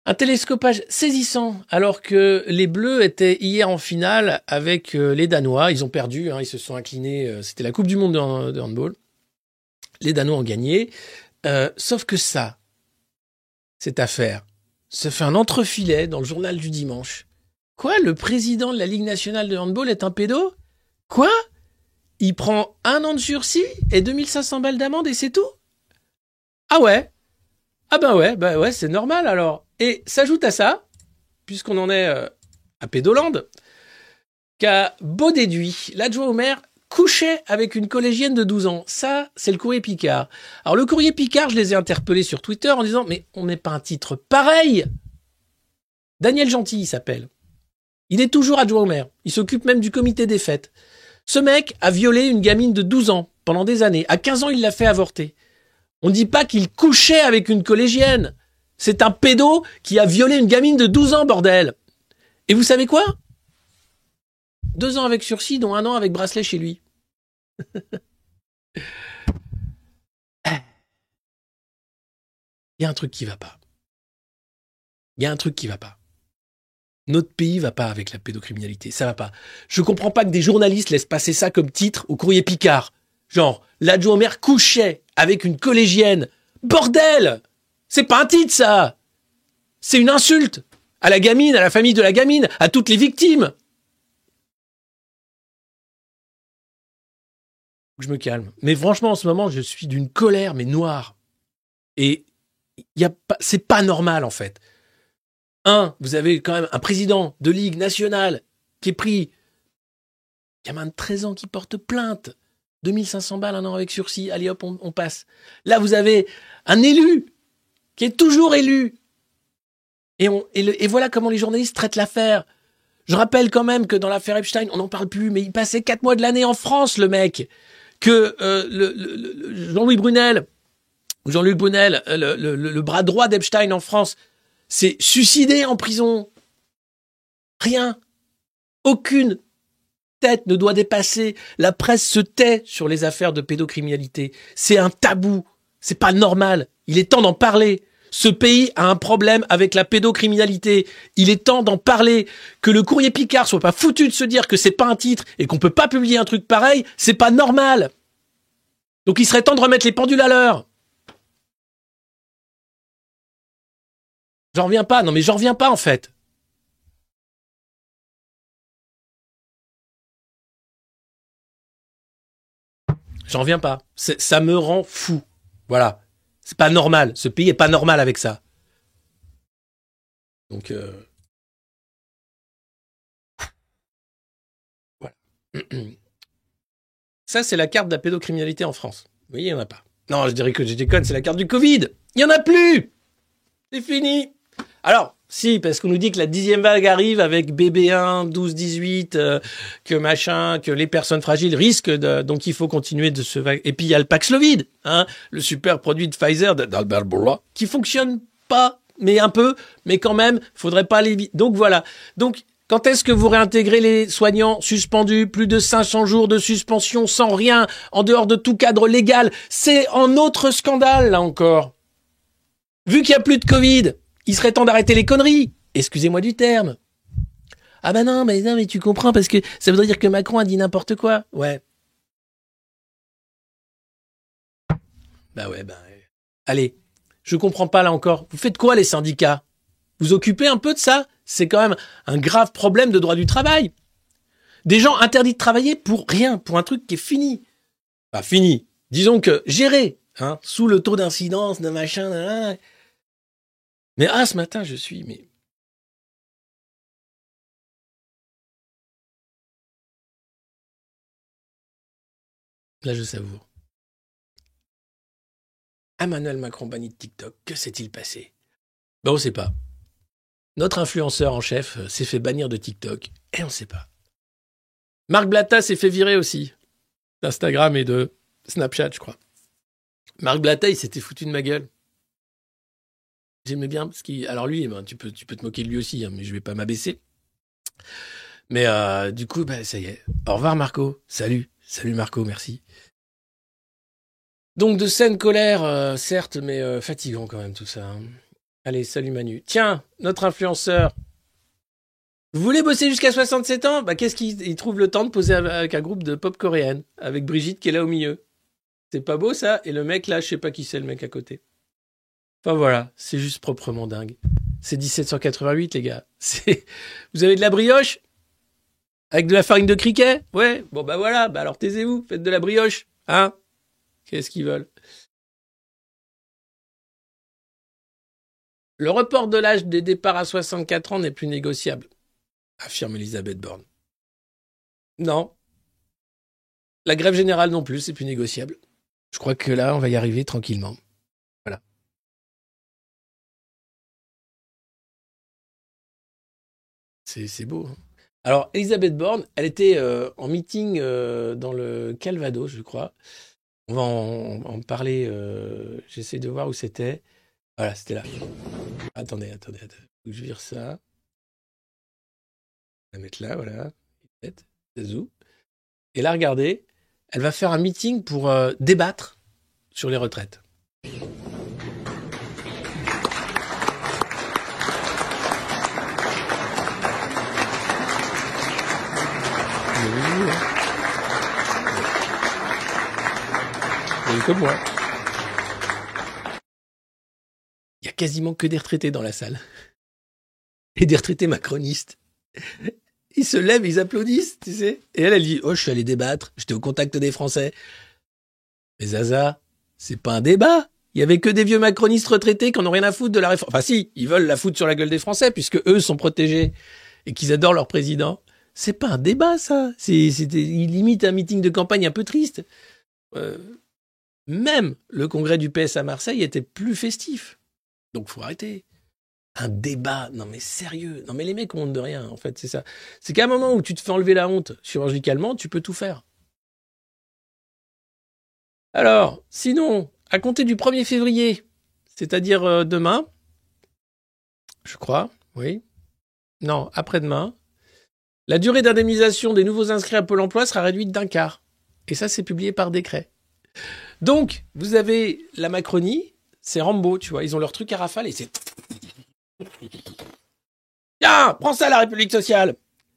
Un télescopage saisissant, alors que les Bleus étaient hier en finale avec euh, les Danois. Ils ont perdu, hein, ils se sont inclinés. Euh, c'était la Coupe du Monde de, handball. Les Danois ont gagné. Euh, sauf que ça, cette affaire, se fait un entrefilet dans le journal du dimanche. Quoi Le président de la Ligue nationale de handball est un pédo? Quoi? Il prend un an de sursis et 2500 balles d'amende et c'est tout? Ah ouais? Ah ben ouais, ben ouais, c'est normal alors. Et s'ajoute à ça, puisqu'on en est euh, à Pédoland, qu'à beau déduit, l'adjoint au maire couchait avec une collégienne de 12 ans. Ça, c'est le courrier Picard. Alors le courrier Picard, je les ai interpellés sur Twitter en disant, mais on n'est pas un titre pareil Daniel Gentil, il s'appelle. Il est toujours adjoint au maire. Il s'occupe même du comité des fêtes. Ce mec a violé une gamine de 12 ans pendant des années. À 15 ans, il l'a fait avorter. On dit pas qu'il couchait avec une collégienne. C'est un pédo qui a violé une gamine de 12 ans, bordel. Et vous savez quoi? Deux ans avec sursis, dont un an avec bracelet chez lui. [laughs] Il y a un truc qui va pas. Il y a un truc qui va pas. Notre pays va pas avec la pédocriminalité, ça va pas. Je comprends pas que des journalistes laissent passer ça comme titre au courrier Picard. Genre, l'adjoint maire couchait avec une collégienne. Bordel C'est pas un titre, ça C'est une insulte à la gamine, à la famille de la gamine, à toutes les victimes. Je me calme. Mais franchement, en ce moment, je suis d'une colère, mais noire. Et y a c'est pas normal, en fait. Un, vous avez quand même un président de Ligue nationale qui est pris, gamin de 13 ans qui porte plainte 2500 balles un an avec sursis, allez hop, on, passe. Là, vous avez un élu qui est toujours élu. Et, voilà comment les journalistes traitent l'affaire. Je rappelle quand même que dans l'affaire Epstein, on n'en parle plus, mais il passait quatre mois de l'année en France, le mec. Que euh, le, Jean-Louis Brunel, Jean-Luc Brunel, le, le bras droit d'Epstein en France, s'est suicidé en prison. Rien. Aucune tête ne doit dépasser. La presse se tait sur les affaires de pédocriminalité. C'est un tabou. C'est pas normal. Il est temps d'en parler. Ce pays a un problème avec la pédocriminalité. Il est temps d'en parler. Que le courrier Picard soit pas foutu de se dire que c'est pas un titre et qu'on peut pas publier un truc pareil, c'est pas normal. Donc il serait temps de remettre les pendules à l'heure. J'en reviens pas. Non mais j'en reviens pas en fait. J'en reviens pas. Ça me rend fou. Voilà. C'est pas normal. Ce pays est pas normal avec ça. Donc, euh... voilà. [clears throat] Ça, c'est la carte de la pédocriminalité en France. Vous voyez, il n'y en a pas. Non, je dirais que je déconne, c'est la carte du Covid. Il n'y en a plus C'est fini Alors, si, parce qu'on nous dit que la dixième vague arrive avec BB1, 12, 18, que machin, que les personnes fragiles risquent de, donc il faut continuer de se Et puis il y a le Paxlovid, hein, le super produit de Pfizer, d'Albert Bourla, qui fonctionne pas, mais un peu, mais quand même, faudrait pas les, donc voilà. Donc, quand est-ce que vous réintégrez les soignants suspendus, plus de 500 jours de suspension sans rien, en dehors de tout cadre légal? C'est un autre scandale, là encore. Vu qu'il y a plus de Covid, il serait temps d'arrêter les conneries. Excusez-moi du terme. Ah bah non, mais non, mais tu comprends parce que ça voudrait dire que Macron a dit n'importe quoi. Ouais. Bah ouais, bah. Allez, je comprends pas là encore. Vous faites quoi les syndicats? Vous occupez un peu de ça? C'est quand même un grave problème de droit du travail. Des gens interdits de travailler pour rien, pour un truc qui est fini. Pas fini. Disons que géré, hein, sous le taux d'incidence de machin. Mais ah, ce matin, je suis, mais. Là, je savoure. Emmanuel Macron banni de TikTok, que s'est-il passé? Ben, on ne sait pas. Notre influenceur en chef euh, s'est fait bannir de TikTok et on ne sait pas. Marc Blatta s'est fait virer aussi d'Instagram et de Snapchat, je crois. Marc Blatta, il s'était foutu de ma gueule. J'aimais bien parce qu'il. Alors lui, ben, tu peux, te moquer de lui aussi, hein, mais je vais pas m'abaisser. Mais euh, du coup, ben, ça y est. Au revoir Marco. Salut, salut Marco, merci. Donc de scène colère, euh, certes, mais euh, fatigant quand même tout ça. Hein. Allez, salut Manu. Tiens, notre influenceur. Vous voulez bosser jusqu'à 67 ans? Bah qu'est-ce qu'il trouve le temps de poser avec un groupe de pop coréenne, avec Brigitte qui est là au milieu. C'est pas beau ça? Et le mec là, je sais pas qui c'est le mec à côté. Enfin voilà, c'est juste proprement dingue. C'est 1788 les gars. [laughs] Vous avez de la brioche? Avec de la farine de criquet? Ouais. Bon bah voilà, bah alors taisez-vous, faites de la brioche, hein Qu'est-ce qu'ils veulent? Le report de l'âge des départs à 64 ans n'est plus négociable, affirme Elisabeth Borne. Non. La grève générale non plus, c'est plus négociable. Je crois que là, on va y arriver tranquillement. C'est beau. Hein. Alors, Elisabeth Borne, elle était euh, en meeting euh, dans le Calvados, je crois. On va en, parler. Euh, j'essaie de voir où c'était. Voilà, c'était là. Attendez, attendez, attendez. Je vire ça. Vais la mettre là, voilà. Et là, regardez, elle va faire un meeting pour débattre sur les retraites. Il y a quasiment que des retraités dans la salle. Et des retraités macronistes. Ils se lèvent, ils applaudissent, tu sais. Et elle, elle dit Oh, je suis allé débattre, j'étais au contact des Français. Mais Zaza, c'est pas un débat. Il y avait que des vieux macronistes retraités qui n'en ont rien à foutre de la réforme. Enfin, si, ils veulent la foutre sur la gueule des Français, puisque eux sont protégés et qu'ils adorent leur président. C'est pas un débat, ça. C'est, limite un meeting de campagne un peu triste. Euh, même le congrès du PS à Marseille était plus festif. Donc faut arrêter. un débat. Non mais sérieux. Non mais les mecs ont honte de rien, en fait, c'est ça. C'est qu'à un moment où tu te fais enlever la honte chirurgicalement, tu peux tout faire. Alors, sinon, à compter du 1er février, c'est-à-dire euh, demain, je crois, oui. Non, après-demain, la durée d'indemnisation des nouveaux inscrits à Pôle emploi sera réduite d'un quart. Et ça, c'est publié par décret. Donc, vous avez la Macronie, c'est Rambo, tu vois, ils ont leur truc à rafale et c'est. Tiens, prends ça la République sociale.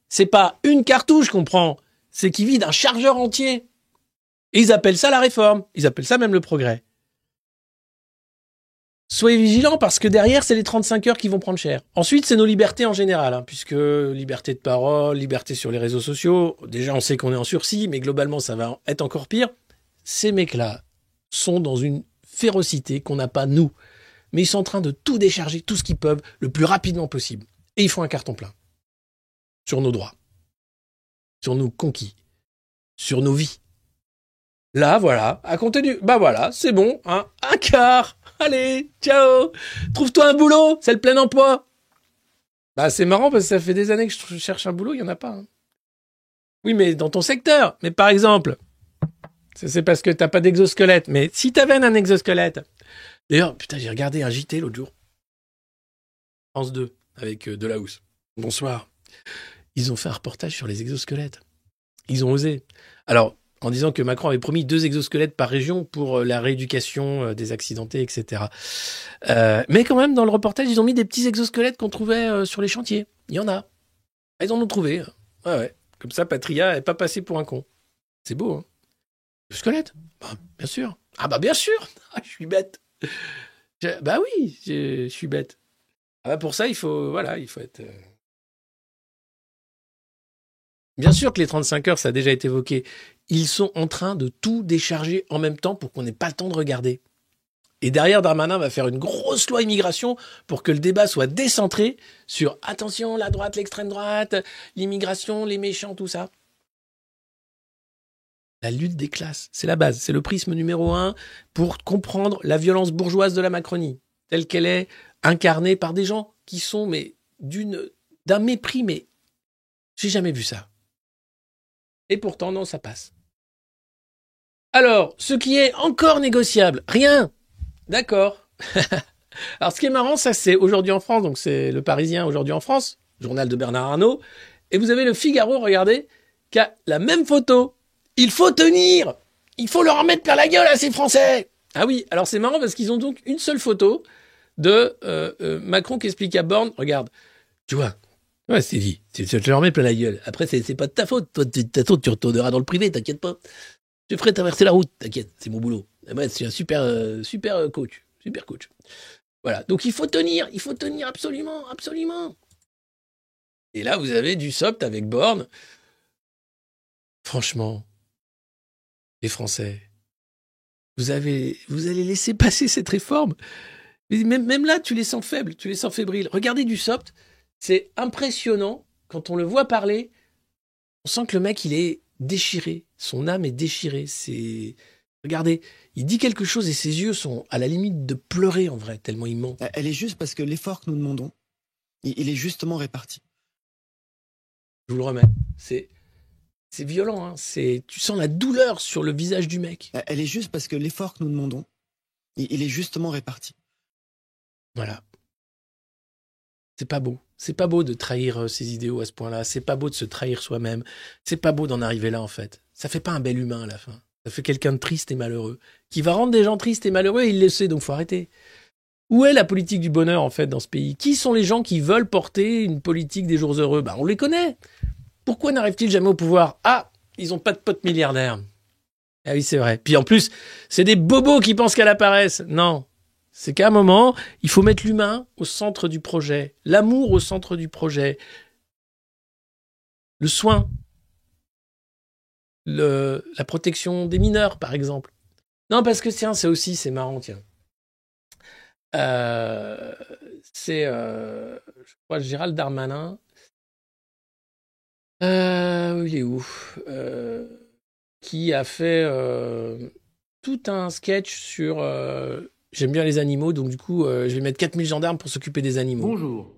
C'est pas une cartouche qu'on prend, c'est qu'ils vide un chargeur entier. Et ils appellent ça la réforme, ils appellent ça même le progrès. Soyez vigilants parce que derrière, c'est les 35 heures qui vont prendre cher. Ensuite, c'est nos libertés en général, hein, puisque liberté de parole, liberté sur les réseaux sociaux, déjà on sait qu'on est en sursis, mais globalement ça va être encore pire. Ces mecs-là sont dans une férocité qu'on n'a pas nous. Mais ils sont en train de tout décharger, tout ce qu'ils peuvent, le plus rapidement possible. Et ils font un carton plein. Sur nos droits. Sur nos conquis. Sur nos vies. Là, voilà, à compter du... Bah voilà, c'est bon, hein, un quart Allez, ciao Trouve-toi un boulot, c'est le plein emploi Bah c'est marrant parce que ça fait des années que je cherche un boulot, il n'y en a pas. Hein. Oui, mais dans ton secteur. Mais par exemple, c'est parce que t'as pas d'exosquelette. Mais si t'avais un exosquelette. D'ailleurs, putain, j'ai regardé un JT l'autre jour. France 2, avec euh, Delahousse. Bonsoir. Ils ont fait un reportage sur les exosquelettes. Ils ont osé. Alors, en disant que Macron avait promis deux exosquelettes par région pour euh, la rééducation euh, des accidentés, etc. mais quand même, dans le reportage, ils ont mis des petits exosquelettes qu'on trouvait sur les chantiers. Il y en a. Ils en ont trouvé. Comme ça, Patria n'est pas passé pour un con. C'est beau, hein Squelette bah, Bien sûr. Ah bah bien sûr [laughs] ah, Je suis bête. bah oui, je, suis bête. Ah bah pour ça, il faut, voilà, il faut être... Euh, bien sûr que les 35 heures, ça a déjà été évoqué. Ils sont en train de tout décharger en même temps pour qu'on n'ait pas le temps de regarder. Et derrière, Darmanin va faire une grosse loi immigration pour que le débat soit décentré sur attention, la droite, l'extrême droite, l'immigration, les méchants, tout ça la lutte des classes. C'est la base, c'est le prisme numéro un pour comprendre la violence bourgeoise de la Macronie, telle qu'elle est incarnée par des gens qui sont, mais d'un mépris, mais j'ai jamais vu ça. Et pourtant, non, ça passe. Alors, ce qui est encore négociable, rien. D'accord. [laughs] Alors, ce qui est marrant, ça, c'est aujourd'hui en France, donc c'est le Parisien aujourd'hui en France, journal de Bernard Arnault, et vous avez le Figaro, regardez, qui a la même photo il faut tenir Il faut leur mettre plein la gueule à ces Français Ah oui, alors c'est marrant parce qu'ils ont donc une seule photo de euh, euh, Macron qui explique à Borne, regarde, tu vois, ouais, c'est dit, tu leur mets plein la gueule. Après, c'est pas de ta faute. Toi, de tu retourneras dans le privé, t'inquiète pas. Je ferai traverser la route, t'inquiète, c'est mon boulot. Ouais, c'est un super, euh, super coach, super coach. Voilà, donc il faut tenir, il faut tenir absolument, absolument. Et là, vous avez du soft avec Borne. Franchement, les Français. Vous, avez, vous allez laisser passer [laughs] cette réforme. Même, même là, tu les sens faibles, tu les sens fébriles. Regardez du soft, c'est impressionnant. Quand on le voit parler, on sent que le mec, il est déchiré. Son âme est déchirée. C'est. Regardez, il dit quelque chose et ses yeux sont à la limite de pleurer en vrai, tellement il ment. Elle est juste parce que l'effort que nous demandons, il est justement réparti. Je vous le remets. C'est c'est violent, hein. c'est, tu sens la douleur sur le visage du mec. Elle est juste parce que l'effort que nous demandons, il est justement réparti. Voilà. C'est pas beau. C'est pas beau de trahir euh, ses idéaux à ce point-là. C'est pas beau de se trahir soi-même. C'est pas beau d'en arriver là, en fait. Ça fait pas un bel humain à la fin. Ça fait quelqu'un de triste et malheureux. Qui va rendre des gens tristes et malheureux, il le sait, donc faut arrêter. Où est la politique du bonheur, en fait, dans ce pays? Qui sont les gens qui veulent porter une politique des jours heureux? Bah, on les connaît. Pourquoi n'arrivent-ils jamais au pouvoir? Ah, ils n'ont pas de potes milliardaires. Ah oui, c'est vrai. Puis en plus, c'est des bobos qui pensent qu'elle apparaisse. Non. C'est qu'à un moment, il faut mettre l'humain au centre du projet, l'amour au centre du projet, le soin, le, la protection des mineurs, par exemple. Non, parce que tiens, c'est aussi, c'est marrant, tiens. Euh, c'est, euh, je crois, Gérald Darmanin euh, il est où euh, Qui a fait tout un sketch sur J'aime bien les animaux, donc du coup, je vais mettre 4000 gendarmes pour s'occuper des animaux. Bonjour.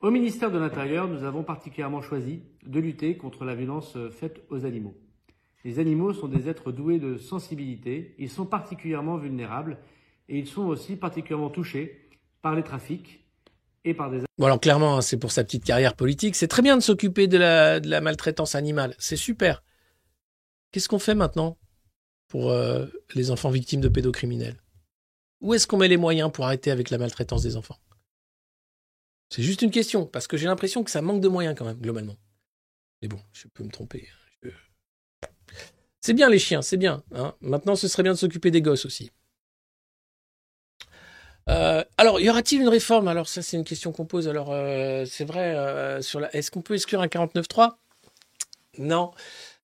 Au ministère de l'Intérieur, nous avons particulièrement choisi de lutter contre la violence faite aux animaux. Les animaux sont des êtres doués de sensibilité, ils sont particulièrement vulnérables et ils sont aussi particulièrement touchés par les trafics et par des... Bon alors clairement, hein, c'est pour sa petite carrière politique. C'est très bien de s'occuper de la, maltraitance animale. C'est super. Qu'est-ce qu'on fait maintenant pour euh, les enfants victimes de pédocriminels? Où est-ce qu'on met les moyens pour arrêter avec la maltraitance des enfants? C'est juste une question, parce que j'ai l'impression que ça manque de moyens quand même, globalement. Mais bon, je peux me tromper. C'est bien les chiens, c'est bien. hein. Maintenant, ce serait bien de s'occuper des gosses aussi. Euh, alors, y aura-t-il une réforme? Alors, ça, c'est une question qu'on pose. Alors, euh, c'est vrai, euh, est-ce qu'on peut exclure un 49.3 Non,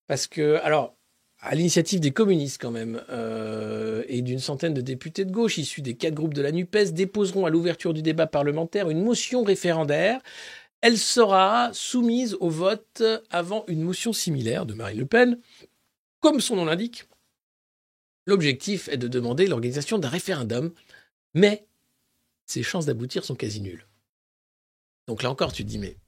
parce que, alors, à l'initiative des communistes quand même, et d'une centaine de députés de gauche issus des quatre groupes de la NUPES, déposeront à l'ouverture du débat parlementaire une motion référendaire. Elle sera soumise au vote avant une motion similaire de Marine Le Pen. Comme son nom l'indique, l'objectif est de demander l'organisation d'un référendum, mais ses chances d'aboutir sont quasi nulles. Donc là encore, tu te dis, mais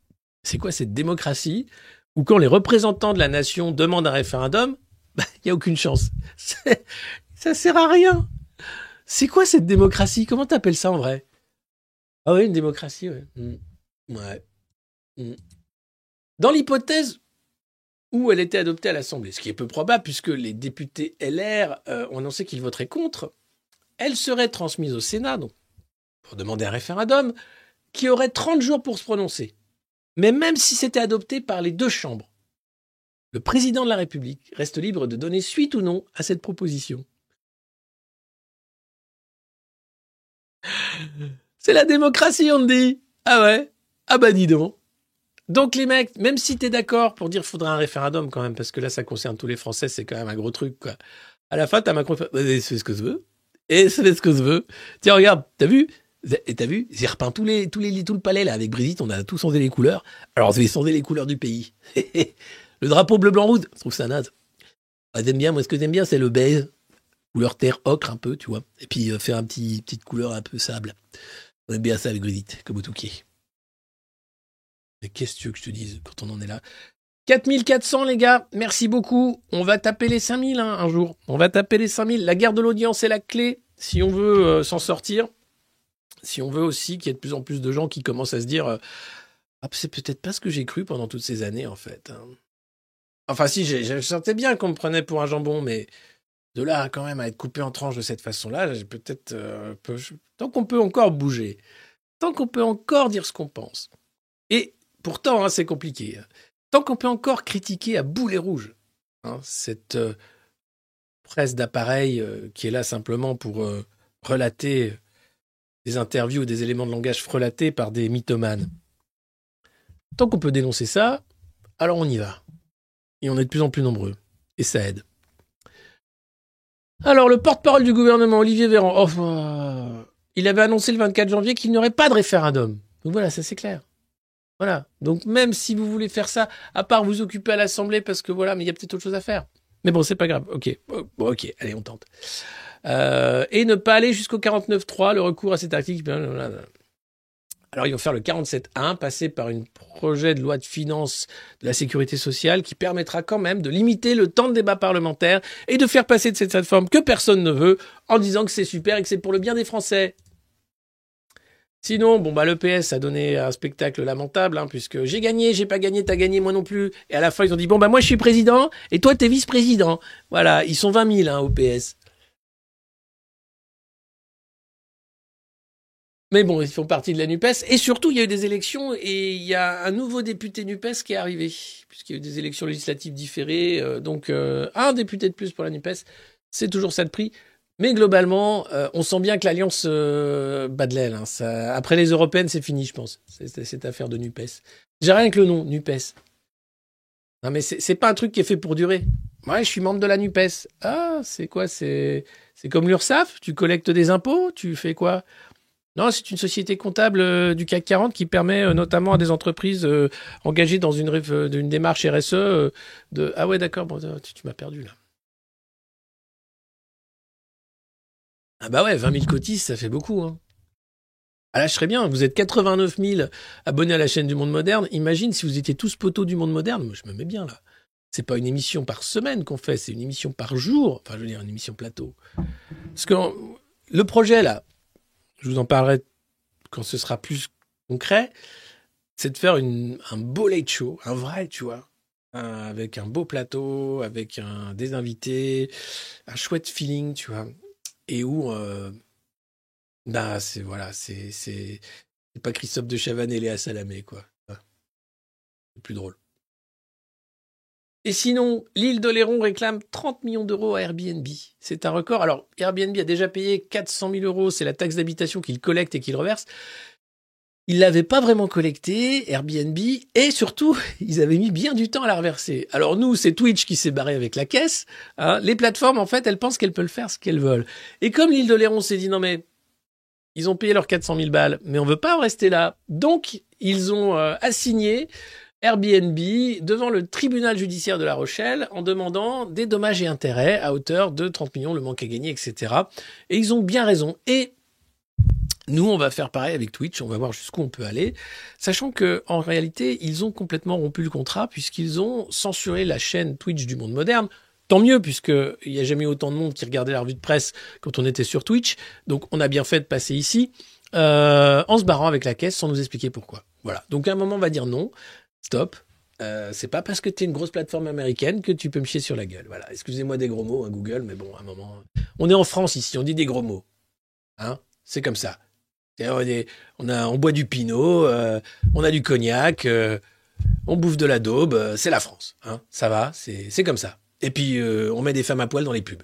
c'est quoi cette démocratie où quand les représentants de la nation demandent un référendum, il n'y a aucune chance. [laughs] Ça sert à rien. C'est quoi cette démocratie? Comment t'appelles ça en vrai? Ah oui, une démocratie, ouais. Mm. Ouais. Mm. Dans l'hypothèse où elle était adoptée à l'Assemblée, ce qui est peu probable puisque les députés LR ont annoncé qu'ils voteraient contre, elle serait transmise au Sénat, donc pour demander un référendum, qui aurait 30 jours pour se prononcer. Mais même si c'était adopté par les deux chambres, le président de la République reste libre de donner suite ou non à cette proposition. C'est la démocratie, on dit. Ah ouais? Ah bah dis donc. Donc les mecs, même si t'es d'accord pour dire faudra un référendum quand même, parce que là ça concerne tous les Français, c'est quand même un gros truc quoi. À la fin, t'as Macron Vas-y, fais ce que je veux. Et ça fait ce que je veux. Tiens, regarde, t'as vu? Et t'as vu? J'ai repeint les, tout le palais là avec Brigitte, on a tous sondé les couleurs. Alors je vais sonder les couleurs du pays. [laughs] le drapeau bleu, blanc, rouge, je trouve ça naze. Ah, j'aime bien, moi ce que j'aime bien c'est le beige, couleur terre ocre un peu, tu vois. Et puis euh, faire un petit petite couleur un peu sable. On aime bien ça avec Brigitte, comme au Touquet. Mais qu'est-ce que tu veux que je te dise quand on en est là? 4400 les gars, merci beaucoup. On va taper les 5000 hein, un jour. On va taper les 5000. La guerre de l'audience est la clé si on veut euh, s'en sortir. Si on veut aussi qu'il y ait de plus en plus de gens qui commencent à se dire euh, ah, c'est peut-être pas ce que j'ai cru pendant toutes ces années en fait. hein. Enfin si, je sentais bien qu'on me prenait pour un jambon, mais de là quand même à être coupé en tranches de cette façon-là, j'ai peut-être euh, tant qu'on peut encore bouger, tant qu'on peut encore dire ce qu'on pense. Et pourtant, hein, c'est compliqué. Tant qu'on peut encore critiquer à boulet rouge hein, cette euh, presse d'appareil euh, qui est là simplement pour euh, relater des interviews ou des éléments de langage frelatés par des mythomanes. Tant qu'on peut dénoncer ça, alors on y va. Et on est de plus en plus nombreux. Et ça aide. Alors, le porte-parole du gouvernement, Olivier Véran, oh, il avait annoncé le 24 janvier qu'il n'y aurait pas de référendum. Donc voilà, ça c'est clair. Voilà. Donc même si vous voulez faire ça, à part vous occuper à l'Assemblée, parce que voilà, mais il y a peut-être autre chose à faire. Mais bon, c'est pas grave. Ok. Ok. Allez, on tente. Euh, et ne pas aller jusqu'au 49.3, le recours à cet article. Alors, ils vont faire le 47.1, passer par un projet de loi de finances de la sécurité sociale qui permettra quand même de limiter le temps de débat parlementaire et de faire passer de cette réforme que personne ne veut en disant que c'est super et que c'est pour le bien des Français. Sinon, bon bah le PS a donné un spectacle lamentable, hein, puisque j'ai gagné, j'ai pas gagné, t'as gagné, moi non plus. Et à la fin, ils ont dit bon bah moi je suis président et toi t'es vice-président. Voilà, ils sont 20 000 hein, au PS. Mais bon, ils font partie de la NUPES. Et surtout, il y a eu des élections et il y a un nouveau député NUPES qui est arrivé, puisqu'il y a eu des élections législatives différées. euh, donc, euh, un député de plus pour la NUPES, c'est toujours ça de prix. Mais globalement, euh, on sent bien que l'alliance euh, bat de l'aile. hein. Ça- Après les européennes, c'est fini, je pense, c'est- cette affaire de NUPES. J'ai rien que le nom, NUPES. Non, mais c'est pas un truc qui est fait pour durer. Ouais, je suis membre de la NUPES. Ah, c'est quoi C'est comme l'URSSAF? Tu collectes des impôts? Tu fais quoi? Non, c'est une société comptable euh, du CAC 40 qui permet euh, notamment à des entreprises engagées dans une, démarche RSE de... Ah ouais, d'accord, bon, tu m'as perdu là. Ah bah ouais, 20 000 cotistes, ça fait beaucoup. Hein. Ah là, je serais bien. Vous êtes 89 000 abonnés à la chaîne du Monde Moderne. Imagine si vous étiez tous poteaux du Monde Moderne. Moi, je me mets bien là. C'est pas une émission par semaine qu'on fait, c'est une émission par jour. Enfin, je veux dire, une émission plateau. Parce que le projet là, je vous en parlerai quand ce sera plus concret, c'est de faire un beau late show, un vrai, tu vois, avec un beau plateau, avec un, des invités, un chouette feeling, tu vois, et où, euh, bah, c'est voilà, c'est c'est pas Christophe de Chavannes et Léa Salamé, quoi. C'est plus drôle. Et sinon, l'île d'Oléron réclame 30 millions d'euros à Airbnb. C'est un record. Alors, Airbnb a déjà payé 400 000 euros, c'est la taxe d'habitation qu'il collecte et qu'il reverse. Ils l'avaient pas vraiment collecté, Airbnb, et surtout, [laughs] ils avaient mis bien du temps à la reverser. Alors nous, c'est Twitch qui s'est barré avec la caisse. Hein. Les plateformes, en fait, elles pensent qu'elles peuvent faire ce qu'elles veulent. Et comme l'île d'Oléron s'est dit, non mais, ils ont payé leurs 400 000 balles, mais on veut pas en rester là. Donc, ils ont euh, assigné Airbnb devant le tribunal judiciaire de La Rochelle en demandant des dommages et intérêts à hauteur de 30 millions, le manque à gagner, etc. Et ils ont bien raison. Et nous, on va faire pareil avec Twitch, on va voir jusqu'où on peut aller, sachant que en réalité, ils ont complètement rompu le contrat puisqu'ils ont censuré la chaîne Twitch du monde moderne. Tant mieux, puisqu'il n'y a jamais autant de monde qui regardait la revue de presse quand on était sur Twitch. Donc, on a bien fait de passer ici, euh, en se barrant avec la caisse sans nous expliquer pourquoi. Voilà. Donc, à un moment, on va dire non, stop. Euh, c'est pas parce que tu es une grosse plateforme américaine que tu peux me chier sur la gueule. Voilà. Excusez-moi des gros mots, à hein, Google, mais bon, à un moment. On est en France ici, on dit des gros mots. Hein? C'est comme ça. On, a, on boit du pinot, euh, on a du cognac, euh, on bouffe de la daube, euh, c'est la France. Hein, ça va, c'est comme ça. Et puis, on met des femmes à poil dans les pubs.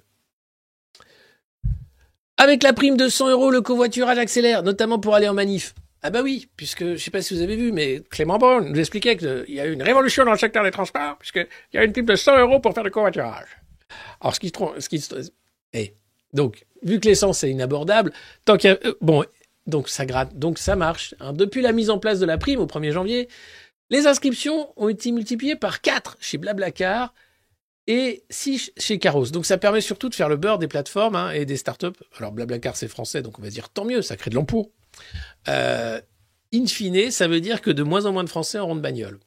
Avec la prime de 100 euros, le covoiturage accélère, notamment pour aller en manif. Ah bah oui, puisque je sais pas si vous avez vu, mais Clément Bon nous expliquait qu'il y a eu une révolution dans le secteur des transports, puisqu'il y a une prime de 100 euros pour faire le covoiturage. Alors, ce qui. Ce qui eh, donc, vu que l'essence est inabordable, tant qu'il y a... Bon, donc ça gratte, donc ça marche. Hein. Depuis la mise en place de la prime au 1er janvier, les inscriptions ont été multipliées par 4 chez Blablacar et 6 chez Caros. Donc ça permet surtout de faire le beurre des plateformes hein, et des startups. Alors Blablacar c'est français, donc on va dire tant mieux, ça crée de l'emploi. Euh, in fine, ça veut dire que de moins en moins de Français auront de bagnole.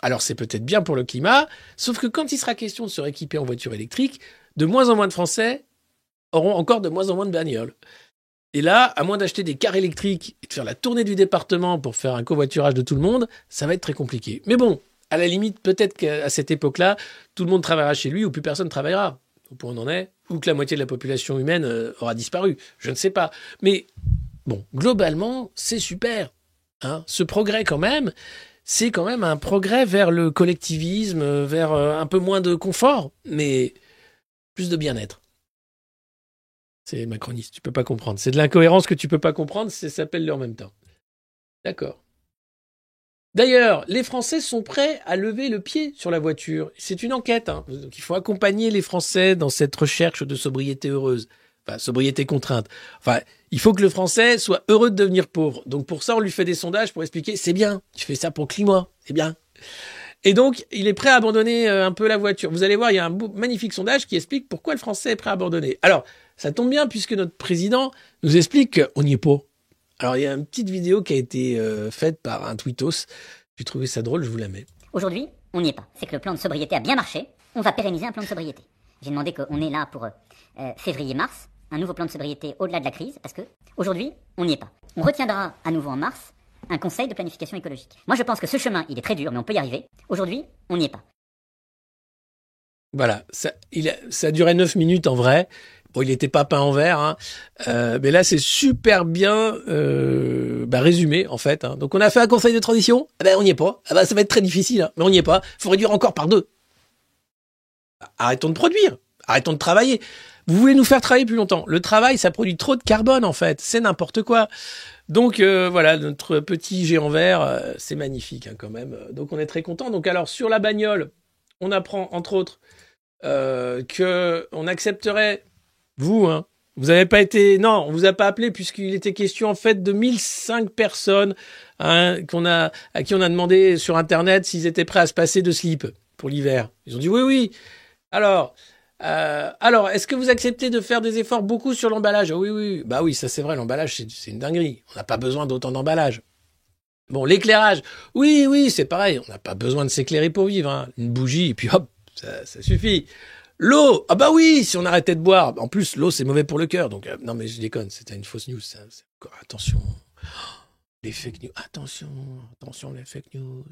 Alors c'est peut-être bien pour le climat, sauf que quand il sera question de se rééquiper en voiture électrique, de moins en moins de Français auront encore de moins en moins de bagnoles. Et là, à moins d'acheter des cars électriques et de faire la tournée du département pour faire un covoiturage de tout le monde, ça va être très compliqué. Mais bon, à la limite, peut-être qu'à cette époque-là, tout le monde travaillera chez lui ou plus personne ne travaillera. Au point où on en est, ou que la moitié de la population humaine euh, aura disparu. Je ne sais pas. Mais bon, globalement, c'est super. Hein. Ce progrès, quand même, c'est quand même un progrès vers le collectivisme, vers euh, un peu moins de confort, mais plus de bien-être. C'est macroniste, tu peux pas comprendre. C'est de l'incohérence que tu peux pas comprendre, ça s'appelle le en même temps. D'accord. D'ailleurs, les Français sont prêts à lever le pied sur la voiture. C'est une enquête. Hein. Donc il faut accompagner les Français dans cette recherche de sobriété heureuse. Enfin, sobriété contrainte. Enfin, il faut que le Français soit heureux de devenir pauvre. Donc pour ça, on lui fait des sondages pour expliquer, c'est bien, tu fais ça pour le climat, c'est bien. Et donc, il est prêt à abandonner euh, un peu la voiture. Vous allez voir, il y a un magnifique sondage qui explique pourquoi le Français est prêt à abandonner. Alors, ça tombe bien puisque notre président nous explique qu'on n'y est pas. Alors il y a une petite vidéo qui a été euh, faite par un tweetos. J'ai trouvé ça drôle, je vous la mets. Aujourd'hui, on n'y est pas. C'est que le plan de sobriété a bien marché. On va pérenniser un plan de sobriété. J'ai demandé qu'on est là pour euh, février-mars, un nouveau plan de sobriété au-delà de la crise, parce que aujourd'hui, on n'y est pas. On retiendra à nouveau en mars un conseil de planification écologique. Moi, je pense que ce chemin, il est très dur, mais on peut y arriver. Aujourd'hui, on n'y est pas. Voilà, ça, il a, ça a duré 9 minutes en vrai. Bon, il n'était pas peint en vert, hein. euh, mais là c'est super bien euh, bah, résumé en fait. Hein. Donc on a fait un conseil de transition, ah ben on n'y est pas. Ah ben, ça va être très difficile, hein. mais on n'y est pas. Faut réduire encore par deux. Arrêtons de produire, arrêtons de travailler. Vous voulez nous faire travailler plus longtemps. Le travail, ça produit trop de carbone en fait. C'est n'importe quoi. Donc euh, voilà, notre petit géant vert, euh, c'est magnifique quand même. Donc on est très content. Donc alors sur la bagnole, on apprend entre autres euh, que on accepterait vous, hein. Vous n'avez pas été, non, on vous a pas appelé puisqu'il était question en fait de 1005 personnes hein, qu'on a, à qui on a demandé sur internet s'ils étaient prêts à se passer de slip pour l'hiver. Ils ont dit oui, oui. Alors, Euh, alors, est-ce que vous acceptez de faire des efforts beaucoup sur l'emballage? Oui, oui. Bah oui, ça c'est vrai, l'emballage, c'est une dinguerie. On n'a pas besoin d'autant d'emballage. Bon, l'éclairage. Oui, oui, c'est pareil. On n'a pas besoin de s'éclairer pour vivre. hein. Une bougie, et puis hop, ça suffit. L'eau. Ah bah oui, si on arrêtait de boire. En plus, l'eau, c'est mauvais pour le cœur. Donc, euh, non, mais je déconne, c'était une fausse news. Attention. [gasps] Les fake news. Attention, attention, les fake news.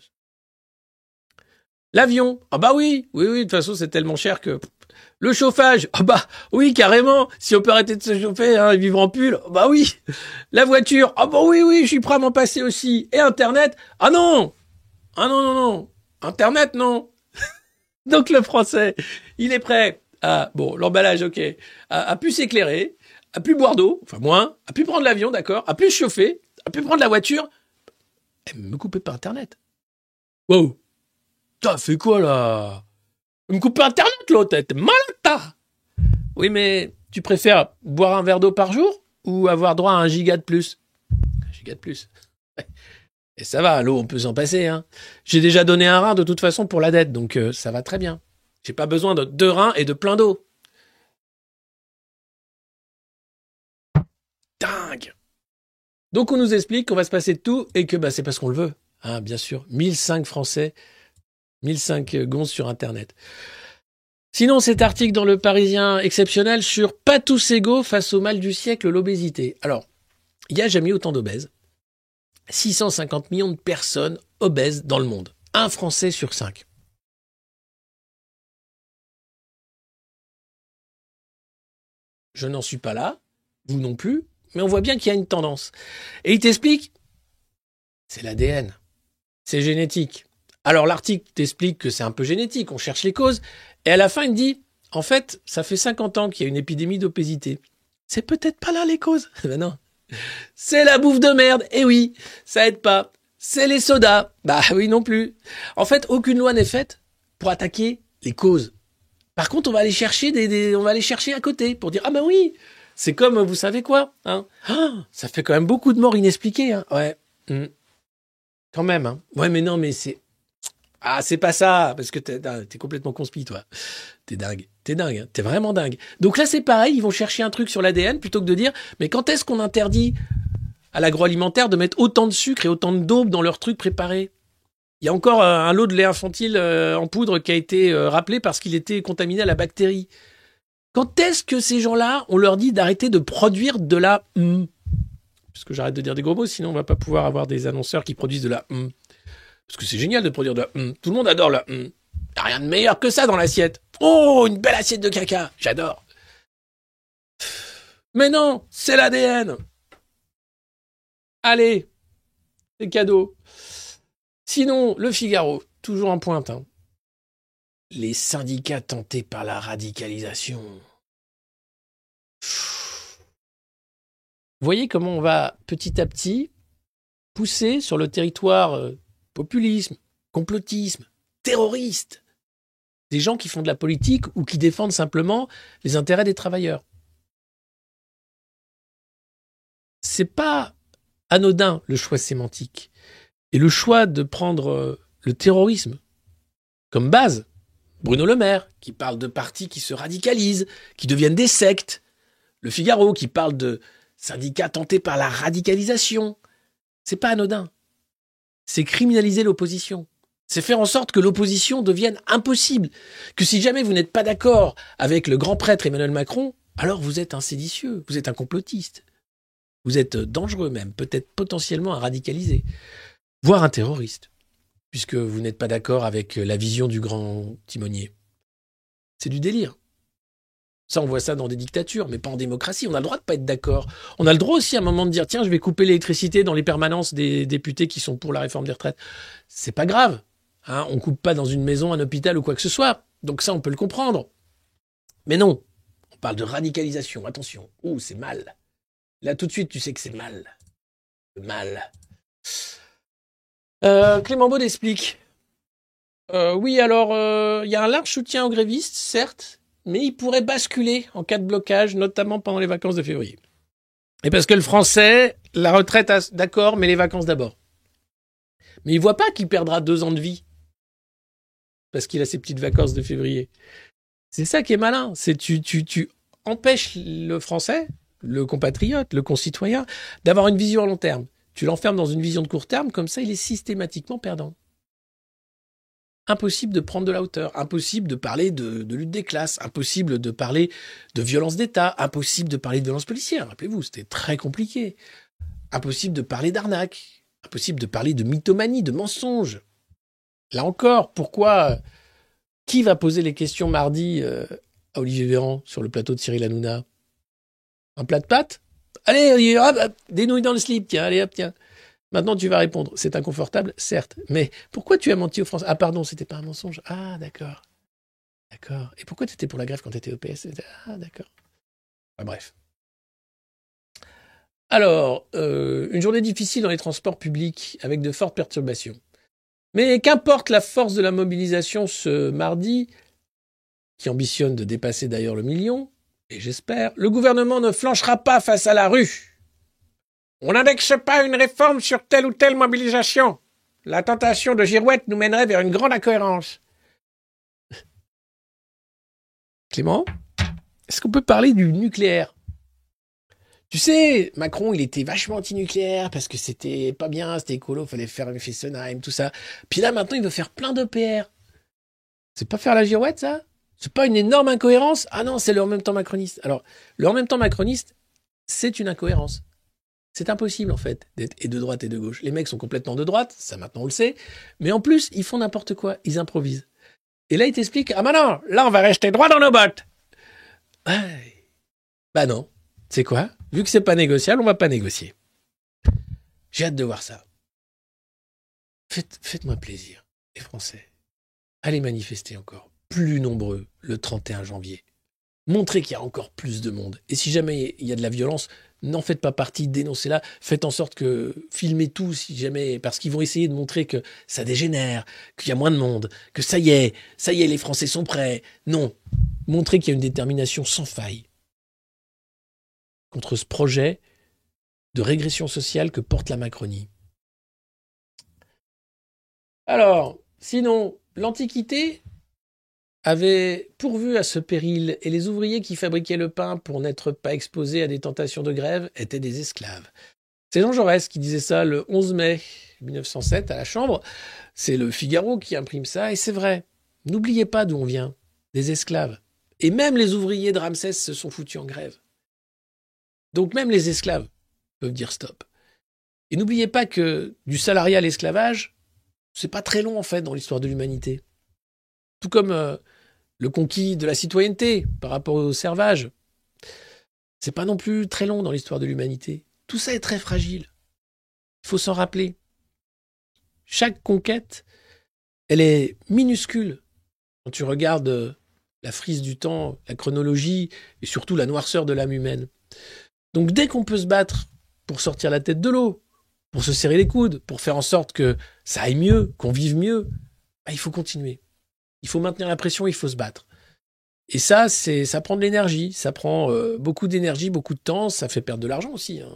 L'avion. Ah bah oui, oui, oui, de toute façon, c'est tellement cher que... Le chauffage. Ah bah oui, carrément. Si on peut arrêter de se chauffer hein, et vivre en pull, ah bah oui. La voiture. Ah bah oui, oui, je suis prêt à m'en passer aussi. Et Internet. Ah non Ah non, non, non. Internet, non. [laughs] Donc le français, il est prêt à... Bon, l'emballage, ok. À, à plus s'éclairer, à plus boire d'eau, enfin moins, à plus prendre l'avion, d'accord, à plus chauffer, à plus prendre la voiture. Et me couper par Internet. Wow T'as fait quoi là? Me couper Internet l'autre, t'es malade t'as Oui mais tu préfères boire un verre d'eau par jour ou avoir droit à un giga de plus? Un giga de plus. [laughs] Et ça va, l'eau on peut s'en passer. Hein. J'ai déjà donné un rein de toute façon pour la dette, donc euh, ça va très bien. J'ai pas besoin de deux reins et de plein d'eau. Dingue Donc on nous explique qu'on va se passer de tout et que bah, c'est parce qu'on le veut. Hein, bien sûr, 1005 Français 1005 gonzes sur Internet. Sinon, cet article dans le Parisien exceptionnel sur pas tous égaux face au mal du siècle, l'obésité. Alors, il n'y a jamais autant d'obèses. 650 millions de personnes obèses dans le monde. Un Français sur cinq. Je n'en suis pas là, vous non plus, mais on voit bien qu'il y a une tendance. Et il t'explique, c'est l'ADN, c'est génétique. Alors l'article t'explique que c'est un peu génétique, on cherche les causes, et à la fin il dit, en fait, ça fait 50 ans qu'il y a une épidémie d'obésité. C'est peut-être pas là les causes. [laughs] ben non. C'est la bouffe de merde. Et oui, ça aide pas. C'est les sodas. Bah oui non plus. En fait, aucune loi n'est faite pour attaquer les causes. Par contre, on va aller chercher des, on va aller chercher à côté pour dire ah ben oui, c'est comme vous savez quoi, hein. Ah, ça fait quand même beaucoup de morts inexpliquées, hein. Ouais. Hmm. Quand même, hein. Ouais, mais non, mais c'est ah, c'est pas ça, parce que t'es t'es complètement conspi, toi. T'es dingue. T'es dingue. hein. T'es vraiment dingue. Donc là, c'est pareil, ils vont chercher un truc sur l'ADN plutôt que de dire, mais quand est-ce qu'on interdit à l'agroalimentaire de mettre autant de sucre et autant de daube dans leurs trucs préparés? Il y a encore euh, un lot de lait infantile euh, en poudre qui a été euh, rappelé parce qu'il était contaminé à la bactérie. Quand est-ce que ces gens-là, on leur dit d'arrêter de produire de la hum Parce que j'arrête de dire des gros mots, sinon on va pas pouvoir avoir des annonceurs qui produisent de la hum. Parce que c'est génial de produire de la hum. Tout le monde adore la. Y a rien de meilleur que ça dans l'assiette. Oh, une belle assiette de caca. J'adore. Mais non, c'est l'ADN. Allez, c'est cadeau. Sinon, le Figaro, toujours en pointe. hein. Les syndicats tentés par la radicalisation. Voyez comment on va petit à petit pousser sur le territoire euh, populisme, complotisme, terroriste. Des gens qui font de la politique ou qui défendent simplement les intérêts des travailleurs. C'est pas anodin le choix sémantique. Et le choix de prendre euh, le terrorisme comme base. Bruno Le Maire, qui parle de partis qui se radicalisent, qui deviennent des sectes. Le Figaro, qui parle de syndicats tentés par la radicalisation. C'est pas anodin. C'est criminaliser l'opposition. C'est faire en sorte que l'opposition devienne impossible. Que si jamais vous n'êtes pas d'accord avec le grand prêtre Emmanuel Macron, alors vous êtes un séditieux, vous êtes un complotiste. Vous êtes dangereux même, peut-être potentiellement un radicalisé, voire un terroriste, puisque vous n'êtes pas d'accord avec la vision du grand timonier. C'est du délire. Ça, on voit ça dans des dictatures, mais pas en démocratie. On a le droit de pas être d'accord. On a le droit aussi à un moment de dire tiens, je vais couper l'électricité dans les permanences des députés qui sont pour la réforme des retraites. C'est pas grave. Hein, on coupe pas dans une maison, un hôpital ou quoi que ce soit. Donc ça, on peut le comprendre. Mais non, on parle de radicalisation. Attention. Ouh, c'est mal. Là, tout de suite, tu sais que c'est mal. Mal. Euh, Clément Baud explique. Euh, oui, alors, euh, il y a un large soutien aux grévistes, certes, mais il pourrait basculer en cas de blocage, notamment pendant les vacances de février. Et parce que le français, la retraite, d'accord, mais les vacances d'abord. Mais il voit pas qu'il perdra deux ans de vie. Parce qu'il a ses petites vacances de février. C'est ça qui est malin. C'est tu, tu, tu empêches le français, le compatriote, le concitoyen, d'avoir une vision à long terme. Tu l'enfermes dans une vision de court terme, comme ça, il est systématiquement perdant. Impossible de prendre de la hauteur, impossible de parler de, lutte des classes, impossible de parler de violence d'État, impossible de parler de violence policière. Rappelez-vous, c'était très compliqué. Impossible de parler d'arnaque, impossible de parler de mythomanie, de mensonge. Là encore, pourquoi Qui va poser les questions mardi euh, à Olivier Véran sur le plateau de Cyril Hanouna? Un plat de pâtes? Allez, hop, des dans le slip, tiens, allez hop, tiens. Maintenant, tu vas répondre. C'est inconfortable, certes. Mais pourquoi tu as menti aux Français? Ah, pardon, c'était pas un mensonge. Ah, d'accord. D'accord. Et pourquoi tu étais pour la grève quand tu étais au PS Ah, d'accord. Enfin, bref. Alors, euh, une journée difficile dans les transports publics avec de fortes perturbations. Mais qu'importe la force de la mobilisation ce mardi, qui ambitionne de dépasser d'ailleurs le million, et j'espère, le gouvernement ne flanchera pas face à la rue. On n'indexe pas une réforme sur telle ou telle mobilisation. La tentation de girouette nous mènerait vers une grande incohérence. Clément, est-ce qu'on peut parler du nucléaire? Tu sais, Macron, il était vachement anti-nucléaire parce que c'était pas bien, c'était écolo, fallait faire un Fessenheim, tout ça. Puis là, maintenant, il veut faire plein d'EPR. C'est pas faire la girouette, ça? C'est pas une énorme incohérence? Ah non, c'est le en même temps macroniste. Alors, le en même temps macroniste, c'est une incohérence. C'est impossible en fait d'être et de droite et de gauche. Les mecs sont complètement de droite, ça maintenant on le sait, mais en plus ils font n'importe quoi, ils improvisent. Et là ils t'expliquent ah bah non, là on va rester droit dans nos bottes. Bah non, c'est quoi? Vu que c'est pas négociable, on va pas négocier. J'ai hâte de voir ça. Faites, faites-moi plaisir, les Français. Allez manifester encore, plus nombreux, le 31 janvier. Montrez qu'il y a encore plus de monde. Et si jamais il y a de la violence, n'en faites pas partie, dénoncez-la, faites en sorte que filmez tout si jamais, parce qu'ils vont essayer de montrer que ça dégénère, qu'il y a moins de monde, que ça y est, ça y est, les Français sont prêts. Non, montrez qu'il y a une détermination sans faille contre ce projet de régression sociale que porte la Macronie. Alors, sinon, l'Antiquité avait pourvu à ce péril, et les ouvriers qui fabriquaient le pain pour n'être pas exposés à des tentations de grève étaient des esclaves. C'est Jean Jaurès qui disait ça le 11 mai 1907 à la Chambre. C'est le Figaro qui imprime ça, et c'est vrai. N'oubliez pas d'où on vient, des esclaves. Et même les ouvriers de Ramsès se sont foutus en grève. Donc même les esclaves peuvent dire stop. Et n'oubliez pas que du salariat à l'esclavage, c'est pas très long en fait dans l'histoire de l'humanité. Tout comme euh, le conquis de la citoyenneté par rapport au servage. C'est pas non plus très long dans l'histoire de l'humanité. Tout ça est très fragile. Il faut s'en rappeler. Chaque conquête, elle est minuscule. Quand tu regardes euh, la frise du temps, la chronologie et surtout la noirceur de l'âme humaine. Donc dès qu'on peut se battre pour sortir la tête de l'eau, pour se serrer les coudes, pour faire en sorte que ça aille mieux, qu'on vive mieux, bah, il faut continuer. Il faut maintenir la pression, il faut se battre. Et ça, c'est, ça prend de l'énergie, ça prend euh, beaucoup d'énergie, beaucoup de temps, ça fait perdre de l'argent aussi. Hein.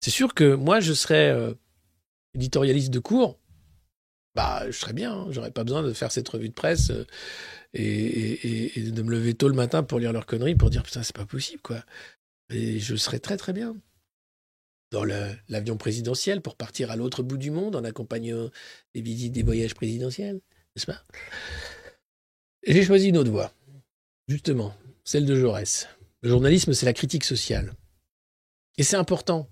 C'est sûr que moi, je serais euh, éditorialiste de cours, bah, je serais bien. Hein. J'aurais pas besoin de faire cette revue de presse euh, et, de me lever tôt le matin pour lire leurs conneries, pour dire putain, c'est pas possible, quoi. Et je serais très très bien dans l'avion présidentiel pour partir à l'autre bout du monde en accompagnant des visites des voyages présidentiels, pas? J'ai choisi une autre voie, justement, celle de Jaurès. Le journalisme, c'est la critique sociale. Et c'est important.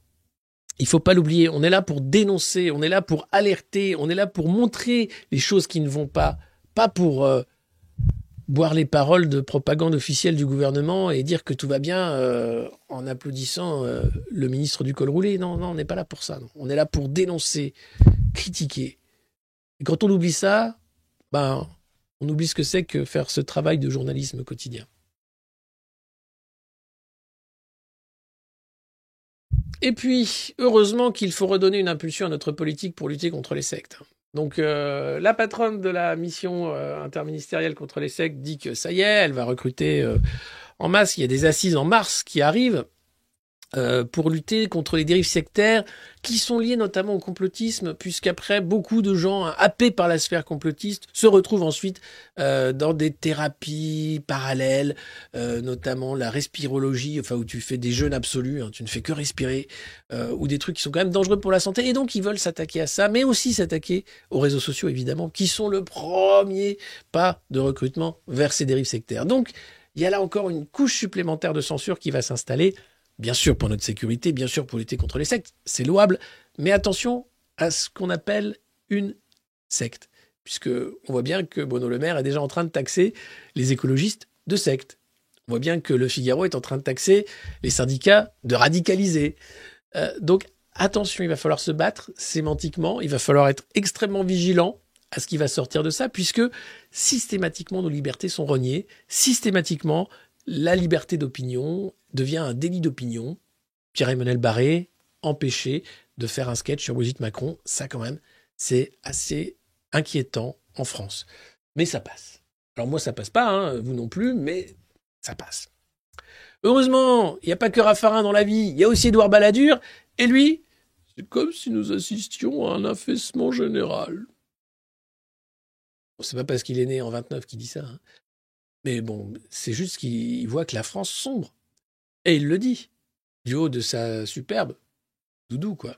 Il faut pas l'oublier. On est là pour dénoncer, on est là pour alerter, on est là pour montrer les choses qui ne vont pas, pas pour euh, boire les paroles de propagande officielle du gouvernement et dire que tout va bien euh, en applaudissant euh, le ministre du col roulé. Non, non, on n'est pas là pour ça. On est là pour dénoncer, critiquer. Et quand on oublie ça, ben, on oublie ce que c'est que faire ce travail de journalisme quotidien. Et puis, heureusement qu'il faut redonner une impulsion à notre politique pour lutter contre les sectes. Donc euh, la patronne de la mission euh, interministérielle contre les sectes dit que ça y est, elle va recruter euh, en masse. Il y a des assises en mars qui arrivent. Euh, pour lutter contre les dérives sectaires qui sont liées notamment au complotisme, puisqu'après, beaucoup de gens happés par la sphère complotiste se retrouvent ensuite euh, dans des thérapies parallèles, euh, notamment la respirologie, enfin où tu fais des jeûnes absolus, hein, tu ne fais que respirer, ou des trucs qui sont quand même dangereux pour la santé, et donc ils veulent s'attaquer à ça, mais aussi s'attaquer aux réseaux sociaux, évidemment, qui sont le premier pas de recrutement vers ces dérives sectaires. Donc, il y a là encore une couche supplémentaire de censure qui va s'installer bien sûr pour notre sécurité, bien sûr pour lutter contre les sectes, c'est louable, mais attention à ce qu'on appelle une secte, puisque on voit bien que Bruno Le Maire est déjà en train de taxer les écologistes de secte. On voit bien que Le Figaro est en train de taxer les syndicats de radicaliser. Euh, donc attention, il va falloir se battre sémantiquement, il va falloir être extrêmement vigilant à ce qui va sortir de ça, puisque systématiquement nos libertés sont reniées, systématiquement la liberté d'opinion devient un délit d'opinion. Pierre-Emmanuel Barré, empêché de faire un sketch sur Brigitte Macron, ça quand même, c'est assez inquiétant en France. Mais ça passe. Alors moi, ça passe pas, hein, vous non plus, mais ça passe. Heureusement, il n'y a pas que Raffarin dans la vie, il y a aussi Édouard Balladur, et lui, c'est comme si nous assistions à un affaissement général. c'est pas parce qu'il est né en 29 qu'il dit ça. Hein. Mais bon, c'est juste qu'il voit que la France sombre. Et il le dit, du haut de sa superbe. Doudou, quoi.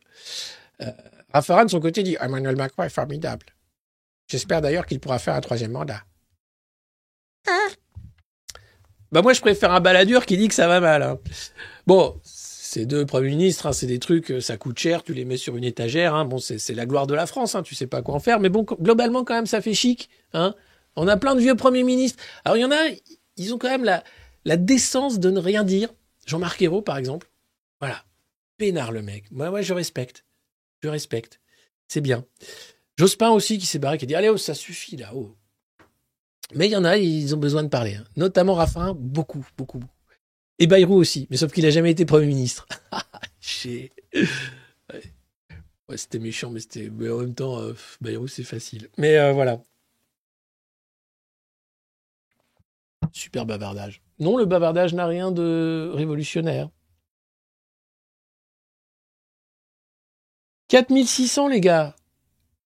Euh, Raffarin, de son côté, dit Emmanuel Macron est formidable. J'espère d'ailleurs qu'il pourra faire un troisième mandat. Ah. Bah moi, je préfère un baladur qui dit que ça va mal. Hein. Bon, ces deux premiers ministres, hein, c'est des trucs, ça coûte cher, tu les mets sur une étagère. Hein. Bon, c'est la gloire de la France, hein, tu sais pas quoi en faire. Mais bon, globalement, quand même, ça fait chic. Hein. On a plein de vieux premiers ministres. Alors il y en a, ils ont quand même la, décence de ne rien dire. Jean-Marc Ayrault, par exemple. Voilà. Pénard le mec. Moi, je respecte. Je respecte. C'est bien. Jospin aussi qui s'est barré, qui a dit Allez, oh, ça suffit là. haut Mais il y en a, ils ont besoin de parler. Hein. Notamment Raffin, beaucoup, beaucoup. Et Bayrou aussi, mais sauf qu'il n'a jamais été Premier ministre. [laughs] c'était méchant, mais. Mais en même temps, euh, Bayrou, c'est facile. Mais euh, voilà. Super bavardage. Non, le bavardage n'a rien de révolutionnaire. 4600 les gars.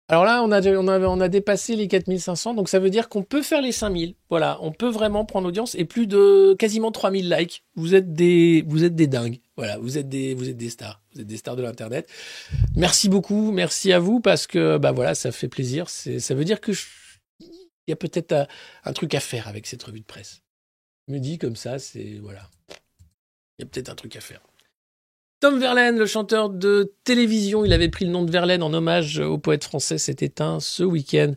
Alors là, on a, on, a, on a dépassé les 4500, donc ça veut dire qu'on peut faire les 5000. Voilà, on peut vraiment prendre l'audience et plus de quasiment 3000 likes. Vous êtes des, vous êtes des dingues. Voilà, vous êtes des, vous êtes des stars. Vous êtes des stars de l'internet. Merci beaucoup, merci à vous parce que bah voilà, ça fait plaisir. Ça veut dire que il y a peut-être un, truc à faire avec cette revue de presse. Je me dis comme ça, c'est voilà. Il y a peut-être un truc à faire. Tom Verlaine, le chanteur de télévision, il avait pris le nom de Verlaine en hommage au poète français, s'est éteint ce week-end.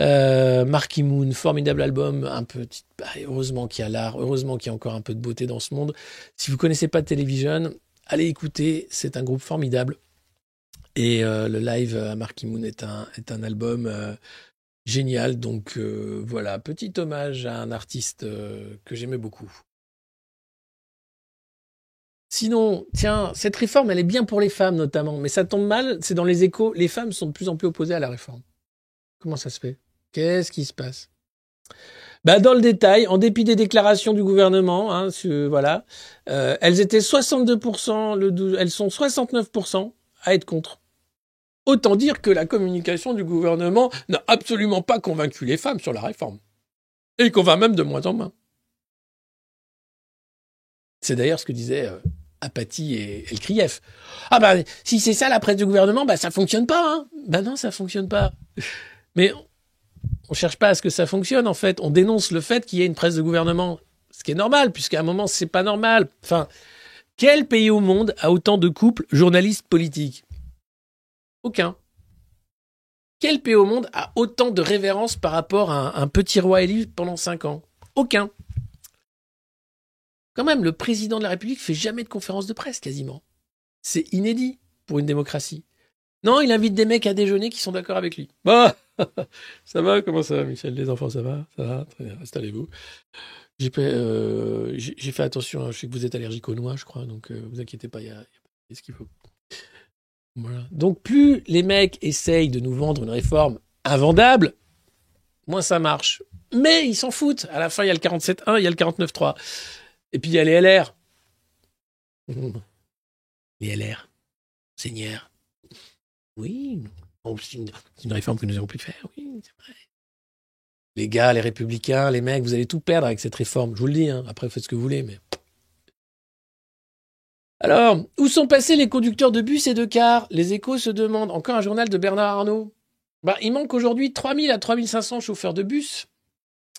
Euh, Marky Moon, formidable album, un peu, bah, heureusement qu'il y a l'art, heureusement qu'il y a encore un peu de beauté dans ce monde. Si vous connaissez pas Télévision, allez écouter, c'est un groupe formidable. Et euh, le live à Marky Moon est un, est un album euh, génial. Donc euh, voilà, petit hommage à un artiste euh, que j'aimais beaucoup. Sinon, tiens, cette réforme, elle est bien pour les femmes notamment, mais ça tombe mal, c'est dans les échos, les femmes sont de plus en plus opposées à la réforme. Comment ça se fait? Qu'est-ce qui se passe? Bah dans le détail, en dépit des déclarations du gouvernement, hein, voilà, euh, elles étaient 62%, le, elles sont 69% à être contre. Autant dire que la communication du gouvernement n'a absolument pas convaincu les femmes sur la réforme. Et qu'on va même de moins en moins. C'est d'ailleurs ce que disaient euh, Apathy et, El Krief. Ah bah si c'est ça la presse du gouvernement, bah ça fonctionne pas. Bah non, ça fonctionne pas. Mais on cherche pas à ce que ça fonctionne en fait. On dénonce le fait qu'il y ait une presse de gouvernement, ce qui est normal puisqu'à un moment c'est pas normal. Enfin, quel pays au monde a autant de couples journalistes politiques? Aucun. Quel pays au monde a autant de révérence par rapport à un, petit roi élu pendant cinq ans? Aucun. Quand même, le président de la République fait jamais de conférence de presse, quasiment. C'est inédit pour une démocratie. Non, il invite des mecs à déjeuner qui sont d'accord avec lui. Bah, [laughs] ça va Comment ça va, Michel? Les enfants, ça va Ça va Très bien, installez-vous. J'ai fait, euh, fait, attention, hein, je sais que vous êtes allergique aux noix, je crois, donc euh, vous inquiétez pas, il y a ce qu'il faut. Donc plus les mecs essayent de nous vendre une réforme invendable, moins ça marche. Mais ils s'en foutent. À la fin, il y a le 47.1, il y a le 49.3. Et puis il y a les LR. [laughs] Les LR. Seigneur. Oui. C'est une, c'est une réforme que nous avons pu faire, oui, c'est vrai. Les gars, les républicains, les mecs, vous allez tout perdre avec cette réforme. Je vous le dis, hein. après faites ce que vous voulez, mais. Alors, où sont passés les conducteurs de bus et de cars? Les échos se demandent. Encore un journal de Bernard Arnault. Bah, il manque aujourd'hui 3000 à 3500 chauffeurs de bus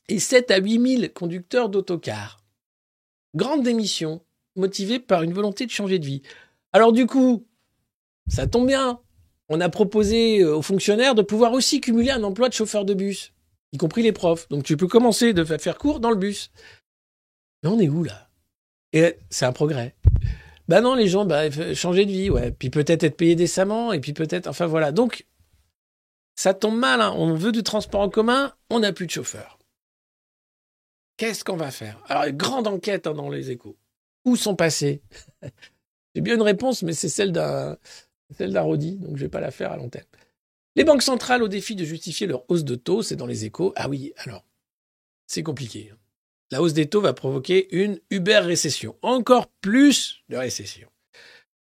et 7 à 8000 conducteurs d'autocars. Grande démission, motivée par une volonté de changer de vie. Alors du coup, ça tombe bien. On a proposé euh, aux fonctionnaires de pouvoir aussi cumuler un emploi de chauffeur de bus, y compris les profs. Donc tu peux commencer de faire cours dans le bus. Mais on est où là? Et c'est un progrès. Bah non, les gens, bah, changer de vie, ouais. Puis peut-être être payé décemment, et puis peut-être, enfin voilà. Donc, ça tombe mal, hein. on veut du transport en commun, on n'a plus de chauffeur. Qu'est-ce qu'on va faire? Alors, grande enquête hein, dans les échos. Où sont passés? [laughs] J'ai bien une réponse, mais c'est celle d'un celle d'un Rodi, donc je vais pas la faire à l'antenne. Les banques centrales au défi de justifier leur hausse de taux, c'est dans les échos. Ah oui, alors, c'est compliqué. La hausse des taux va provoquer une Uber récession, encore plus de récession.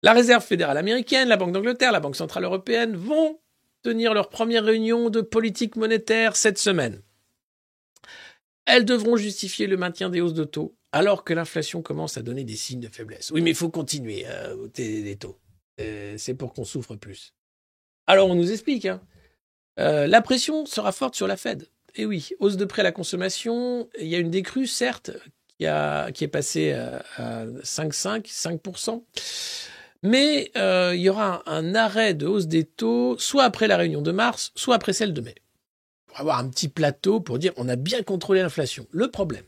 La Réserve fédérale américaine, la Banque d'Angleterre, la Banque centrale européenne vont tenir leur première réunion de politique monétaire cette semaine. Elles devront justifier le maintien des hausses de taux alors que l'inflation commence à donner des signes de faiblesse. Oui, mais il faut continuer à ôter des taux. Euh, c'est pour qu'on souffre plus. Alors on nous explique. hein. Euh, la pression sera forte sur la Fed. Et oui, hausse de prêt à la consommation. Il y a une décrue, certes, qui, est passée à, à 5,5, 5%. Mais euh, il y aura un, un arrêt de hausse des taux, soit après la réunion de mars, soit après celle de mai. Pour avoir un petit plateau pour dire on a bien contrôlé l'inflation. Le problème,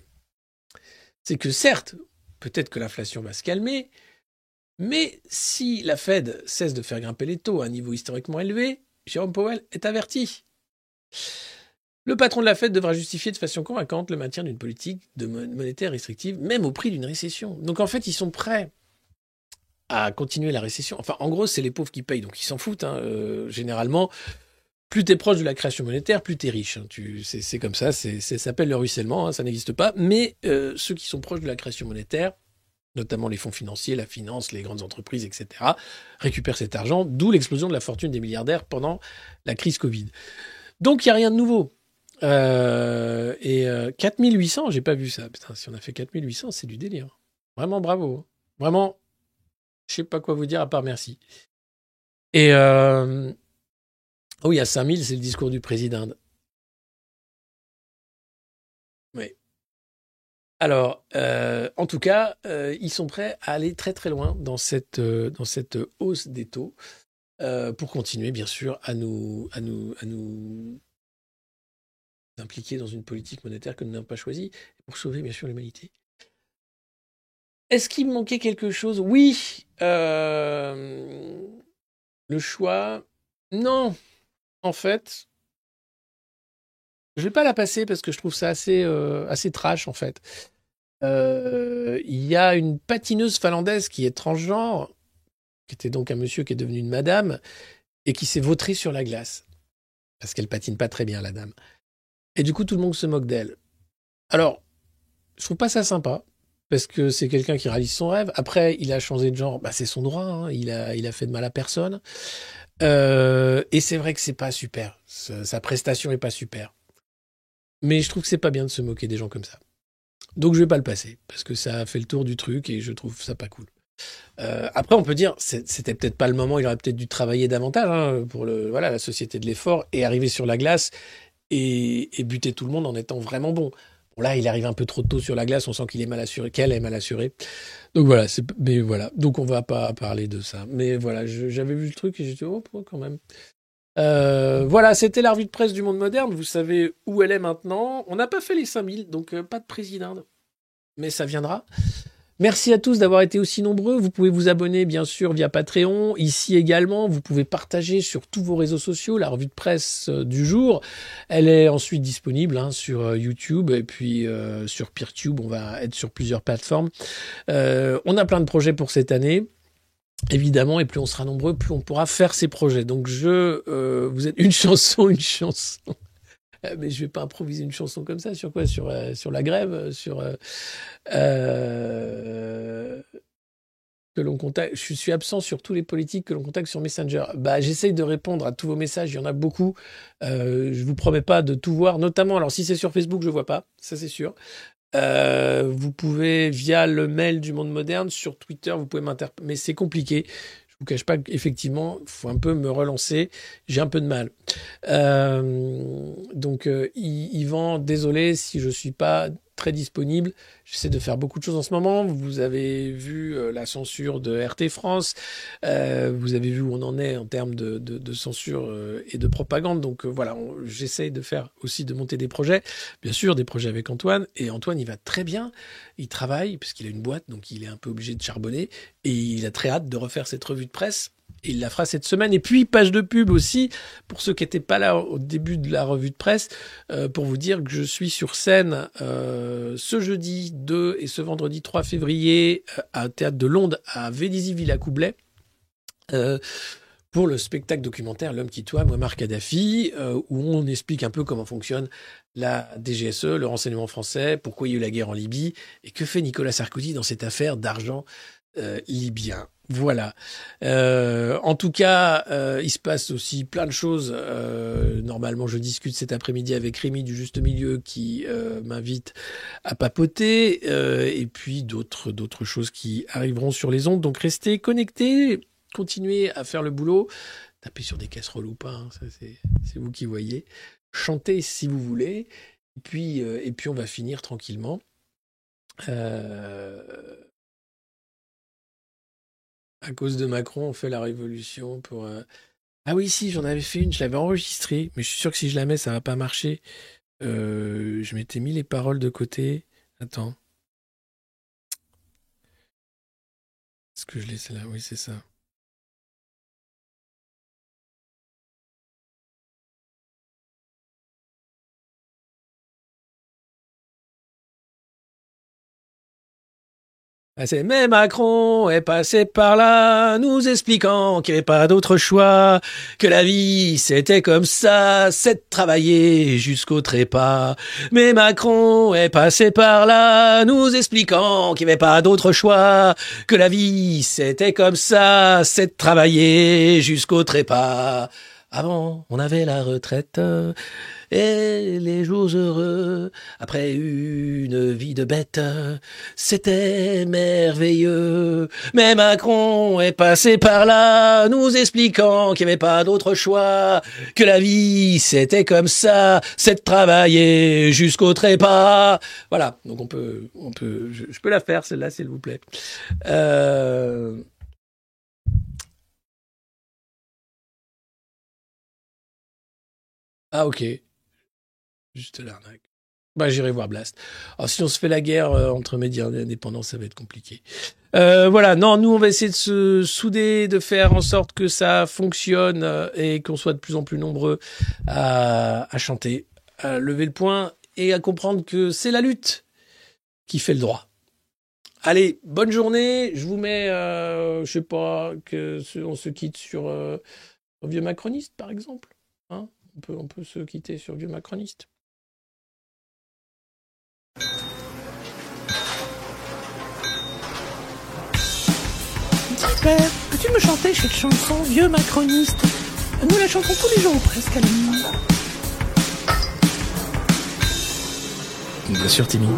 c'est que certes, peut-être que l'inflation va se calmer, mais si la Fed cesse de faire grimper les taux à un niveau historiquement élevé, Jérôme Powell est averti. Le patron de la Fed devra justifier de façon convaincante le maintien d'une politique monétaire restrictive, même au prix d'une récession. Donc en fait, ils sont prêts à continuer la récession. Enfin, en gros, c'est les pauvres qui payent, donc ils s'en foutent. hein. Euh, généralement, plus tu es proche de la création monétaire, plus tu es riche. hein. C'est comme ça, c'est- ça s'appelle le ruissellement, hein, ça n'existe pas. Mais euh, ceux qui sont proches de la création monétaire, notamment les fonds financiers, la finance, les grandes entreprises, etc., récupèrent cet argent, d'où l'explosion de la fortune des milliardaires pendant la crise Covid. Donc, il n'y a rien de nouveau. Euh, et euh, 4800, j'ai pas vu ça. Putain, si on a fait 4800, c'est du délire. Vraiment bravo. Vraiment, je sais pas quoi vous dire à part merci. Et euh, oh oui, à 5000, c'est le discours du président. Oui. Alors, euh, en tout cas, euh, ils sont prêts à aller très très loin dans cette, euh, hausse des taux pour continuer, bien sûr, à nous, à nous, à nous impliquer dans une politique monétaire que nous n'avons pas choisie pour sauver, bien sûr, l'humanité. Est-ce qu'il manquait quelque chose? Oui. euh, le choix. Non. En fait, je vais pas la passer parce que je trouve ça assez, euh, assez trash, en fait. Euh, Il y a une patineuse finlandaise qui est transgenre, qui était donc un monsieur qui est devenu une madame, et qui s'est vautrée sur la glace. Parce qu'elle patine pas très bien, la dame. Et du coup, tout le monde se moque d'elle. Alors, je trouve pas ça sympa parce que c'est quelqu'un qui réalise son rêve. Après, il a changé de genre, bah, c'est son droit. hein. Il a, il a fait de mal à personne. Euh, et c'est vrai que c'est pas super. Sa, prestation est pas super. Mais je trouve que c'est pas bien de se moquer des gens comme ça. Donc je vais pas le passer parce que ça a fait le tour du truc et je trouve ça pas cool. Euh, après, on peut dire, c'était peut-être pas le moment. Il aurait peut-être dû travailler davantage hein, pour le, voilà, la société de l'effort et arriver sur la glace et, buter tout le monde en étant vraiment bon. Bon, là, il arrive un peu trop tôt sur la glace. On sent qu'il est mal assuré, qu'elle est mal assurée. Donc voilà, mais voilà. Donc on va pas parler de ça. Mais voilà, j'avais vu le truc et j'étais oh quand même. Euh, voilà, c'était la revue de presse du monde moderne. Vous savez où elle est maintenant. On n'a pas fait les 5000, donc euh, pas de président. Mais ça viendra. Merci à tous d'avoir été aussi nombreux. Vous pouvez vous abonner, bien sûr, via Patreon. Ici également, vous pouvez partager sur tous vos réseaux sociaux la revue de presse euh, du jour. Elle est ensuite disponible hein, sur euh, YouTube et puis euh, sur Peertube. On va être sur plusieurs plateformes. Euh, on a plein de projets pour cette année. Évidemment, et plus on sera nombreux, plus on pourra faire ces projets. Donc, je, euh, vous êtes une [laughs] chanson, une chanson. Euh, Mais je vais pas improviser une chanson comme ça. Sur quoi? Sur euh, sur la grève Sur euh, euh, que l'on contacte. Je suis absent sur tous les politiques que l'on contacte sur Messenger. Bah, j'essaye de répondre à tous vos messages. Il y en a beaucoup. Euh, je vous promets pas de tout voir. Notamment, alors si c'est sur Facebook, je vois pas. Ça c'est sûr. Vous pouvez via le mail du Monde Moderne sur Twitter, vous pouvez m'interpeller, mais c'est compliqué. Je vous cache pas qu'effectivement, il faut un peu me relancer. J'ai un peu de mal. Euh, donc, euh, Yvan, désolé si je suis pas très disponible. J'essaie de faire beaucoup de choses en ce moment. Vous avez vu euh, la censure de RT France. Euh, vous avez vu où on en est en termes de, censure euh, et de propagande. Donc voilà, j'essaie de faire aussi de monter des projets. Bien sûr, des projets avec Antoine. Et Antoine, il va très bien. Il travaille puisqu'il a une boîte, donc il est un peu obligé de charbonner. Et il a très hâte de refaire cette revue de presse il la fera cette semaine. Et puis, page de pub aussi, pour ceux qui n'étaient pas là au début de la revue de presse, euh, pour vous dire que je suis sur scène euh, ce jeudi 2 et ce vendredi 3 février euh, à Théâtre de Londres à Vélizy-Villacoublay. pour le spectacle documentaire L'homme qui toit, Muammar Kadhafi, où on explique un peu comment fonctionne la DGSE, le renseignement français, pourquoi il y a eu la guerre en Libye, et que fait Nicolas Sarkozy dans cette affaire d'argent libyen. Voilà. Euh, en tout cas, euh, il se passe aussi plein de choses. Euh, normalement, je discute cet après-midi avec Rémi du Juste Milieu qui m'invite à papoter, et puis d'autres d'autres choses qui arriveront sur les ondes. Donc restez connectés, continuez à faire le boulot. Tapez sur des casseroles ou pas, hein, c'est vous qui voyez. Chantez si vous voulez, et puis et puis on va finir tranquillement. À cause de Macron, on fait la révolution pour. Euh, ah oui, si, j'en avais fait une, je l'avais enregistrée, mais je suis sûr que si je la mets, ça va pas marcher. Euh, je m'étais mis les paroles de côté. Attends. Est-ce que je laisse là Oui, c'est ça. Ah, mais Macron est passé par là, nous expliquant qu'il n'y avait pas d'autre choix, que la vie c'était comme ça, c'est de travailler jusqu'au trépas. Mais Macron est passé par là, nous expliquant qu'il n'y avait pas d'autre choix, que la vie c'était comme ça, c'est de travailler jusqu'au trépas. Avant, on avait la retraite et les jours heureux après une vie de bête. C'était merveilleux. Mais Macron est passé par là, nous expliquant qu'il n'y avait pas d'autre choix, que la vie c'était comme ça, c'est de travailler jusqu'au trépas. Voilà. Donc on peut, on peut, je, peux la faire celle-là, s'il vous plaît. Euh... Ah ok. Juste l'arnaque. Bah, j'irai voir Blast. Alors, si on se fait la guerre euh, entre médias indépendants, ça va être compliqué. Euh, voilà, non, nous, on va essayer de se souder, de faire en sorte que ça fonctionne euh, et qu'on soit de plus en plus nombreux à, chanter, à lever le point et à comprendre que c'est la lutte qui fait le droit. Allez, bonne journée. Je vous mets, euh, je sais pas, que on se quitte sur un vieux macroniste, par exemple. Hein? On peut, on peut se quitter sur vieux macroniste. Père, peux-tu me chanter cette chanson, vieux macroniste? Nous la chantons tous les jours ou presque à la nuit. Bien sûr, Timmy?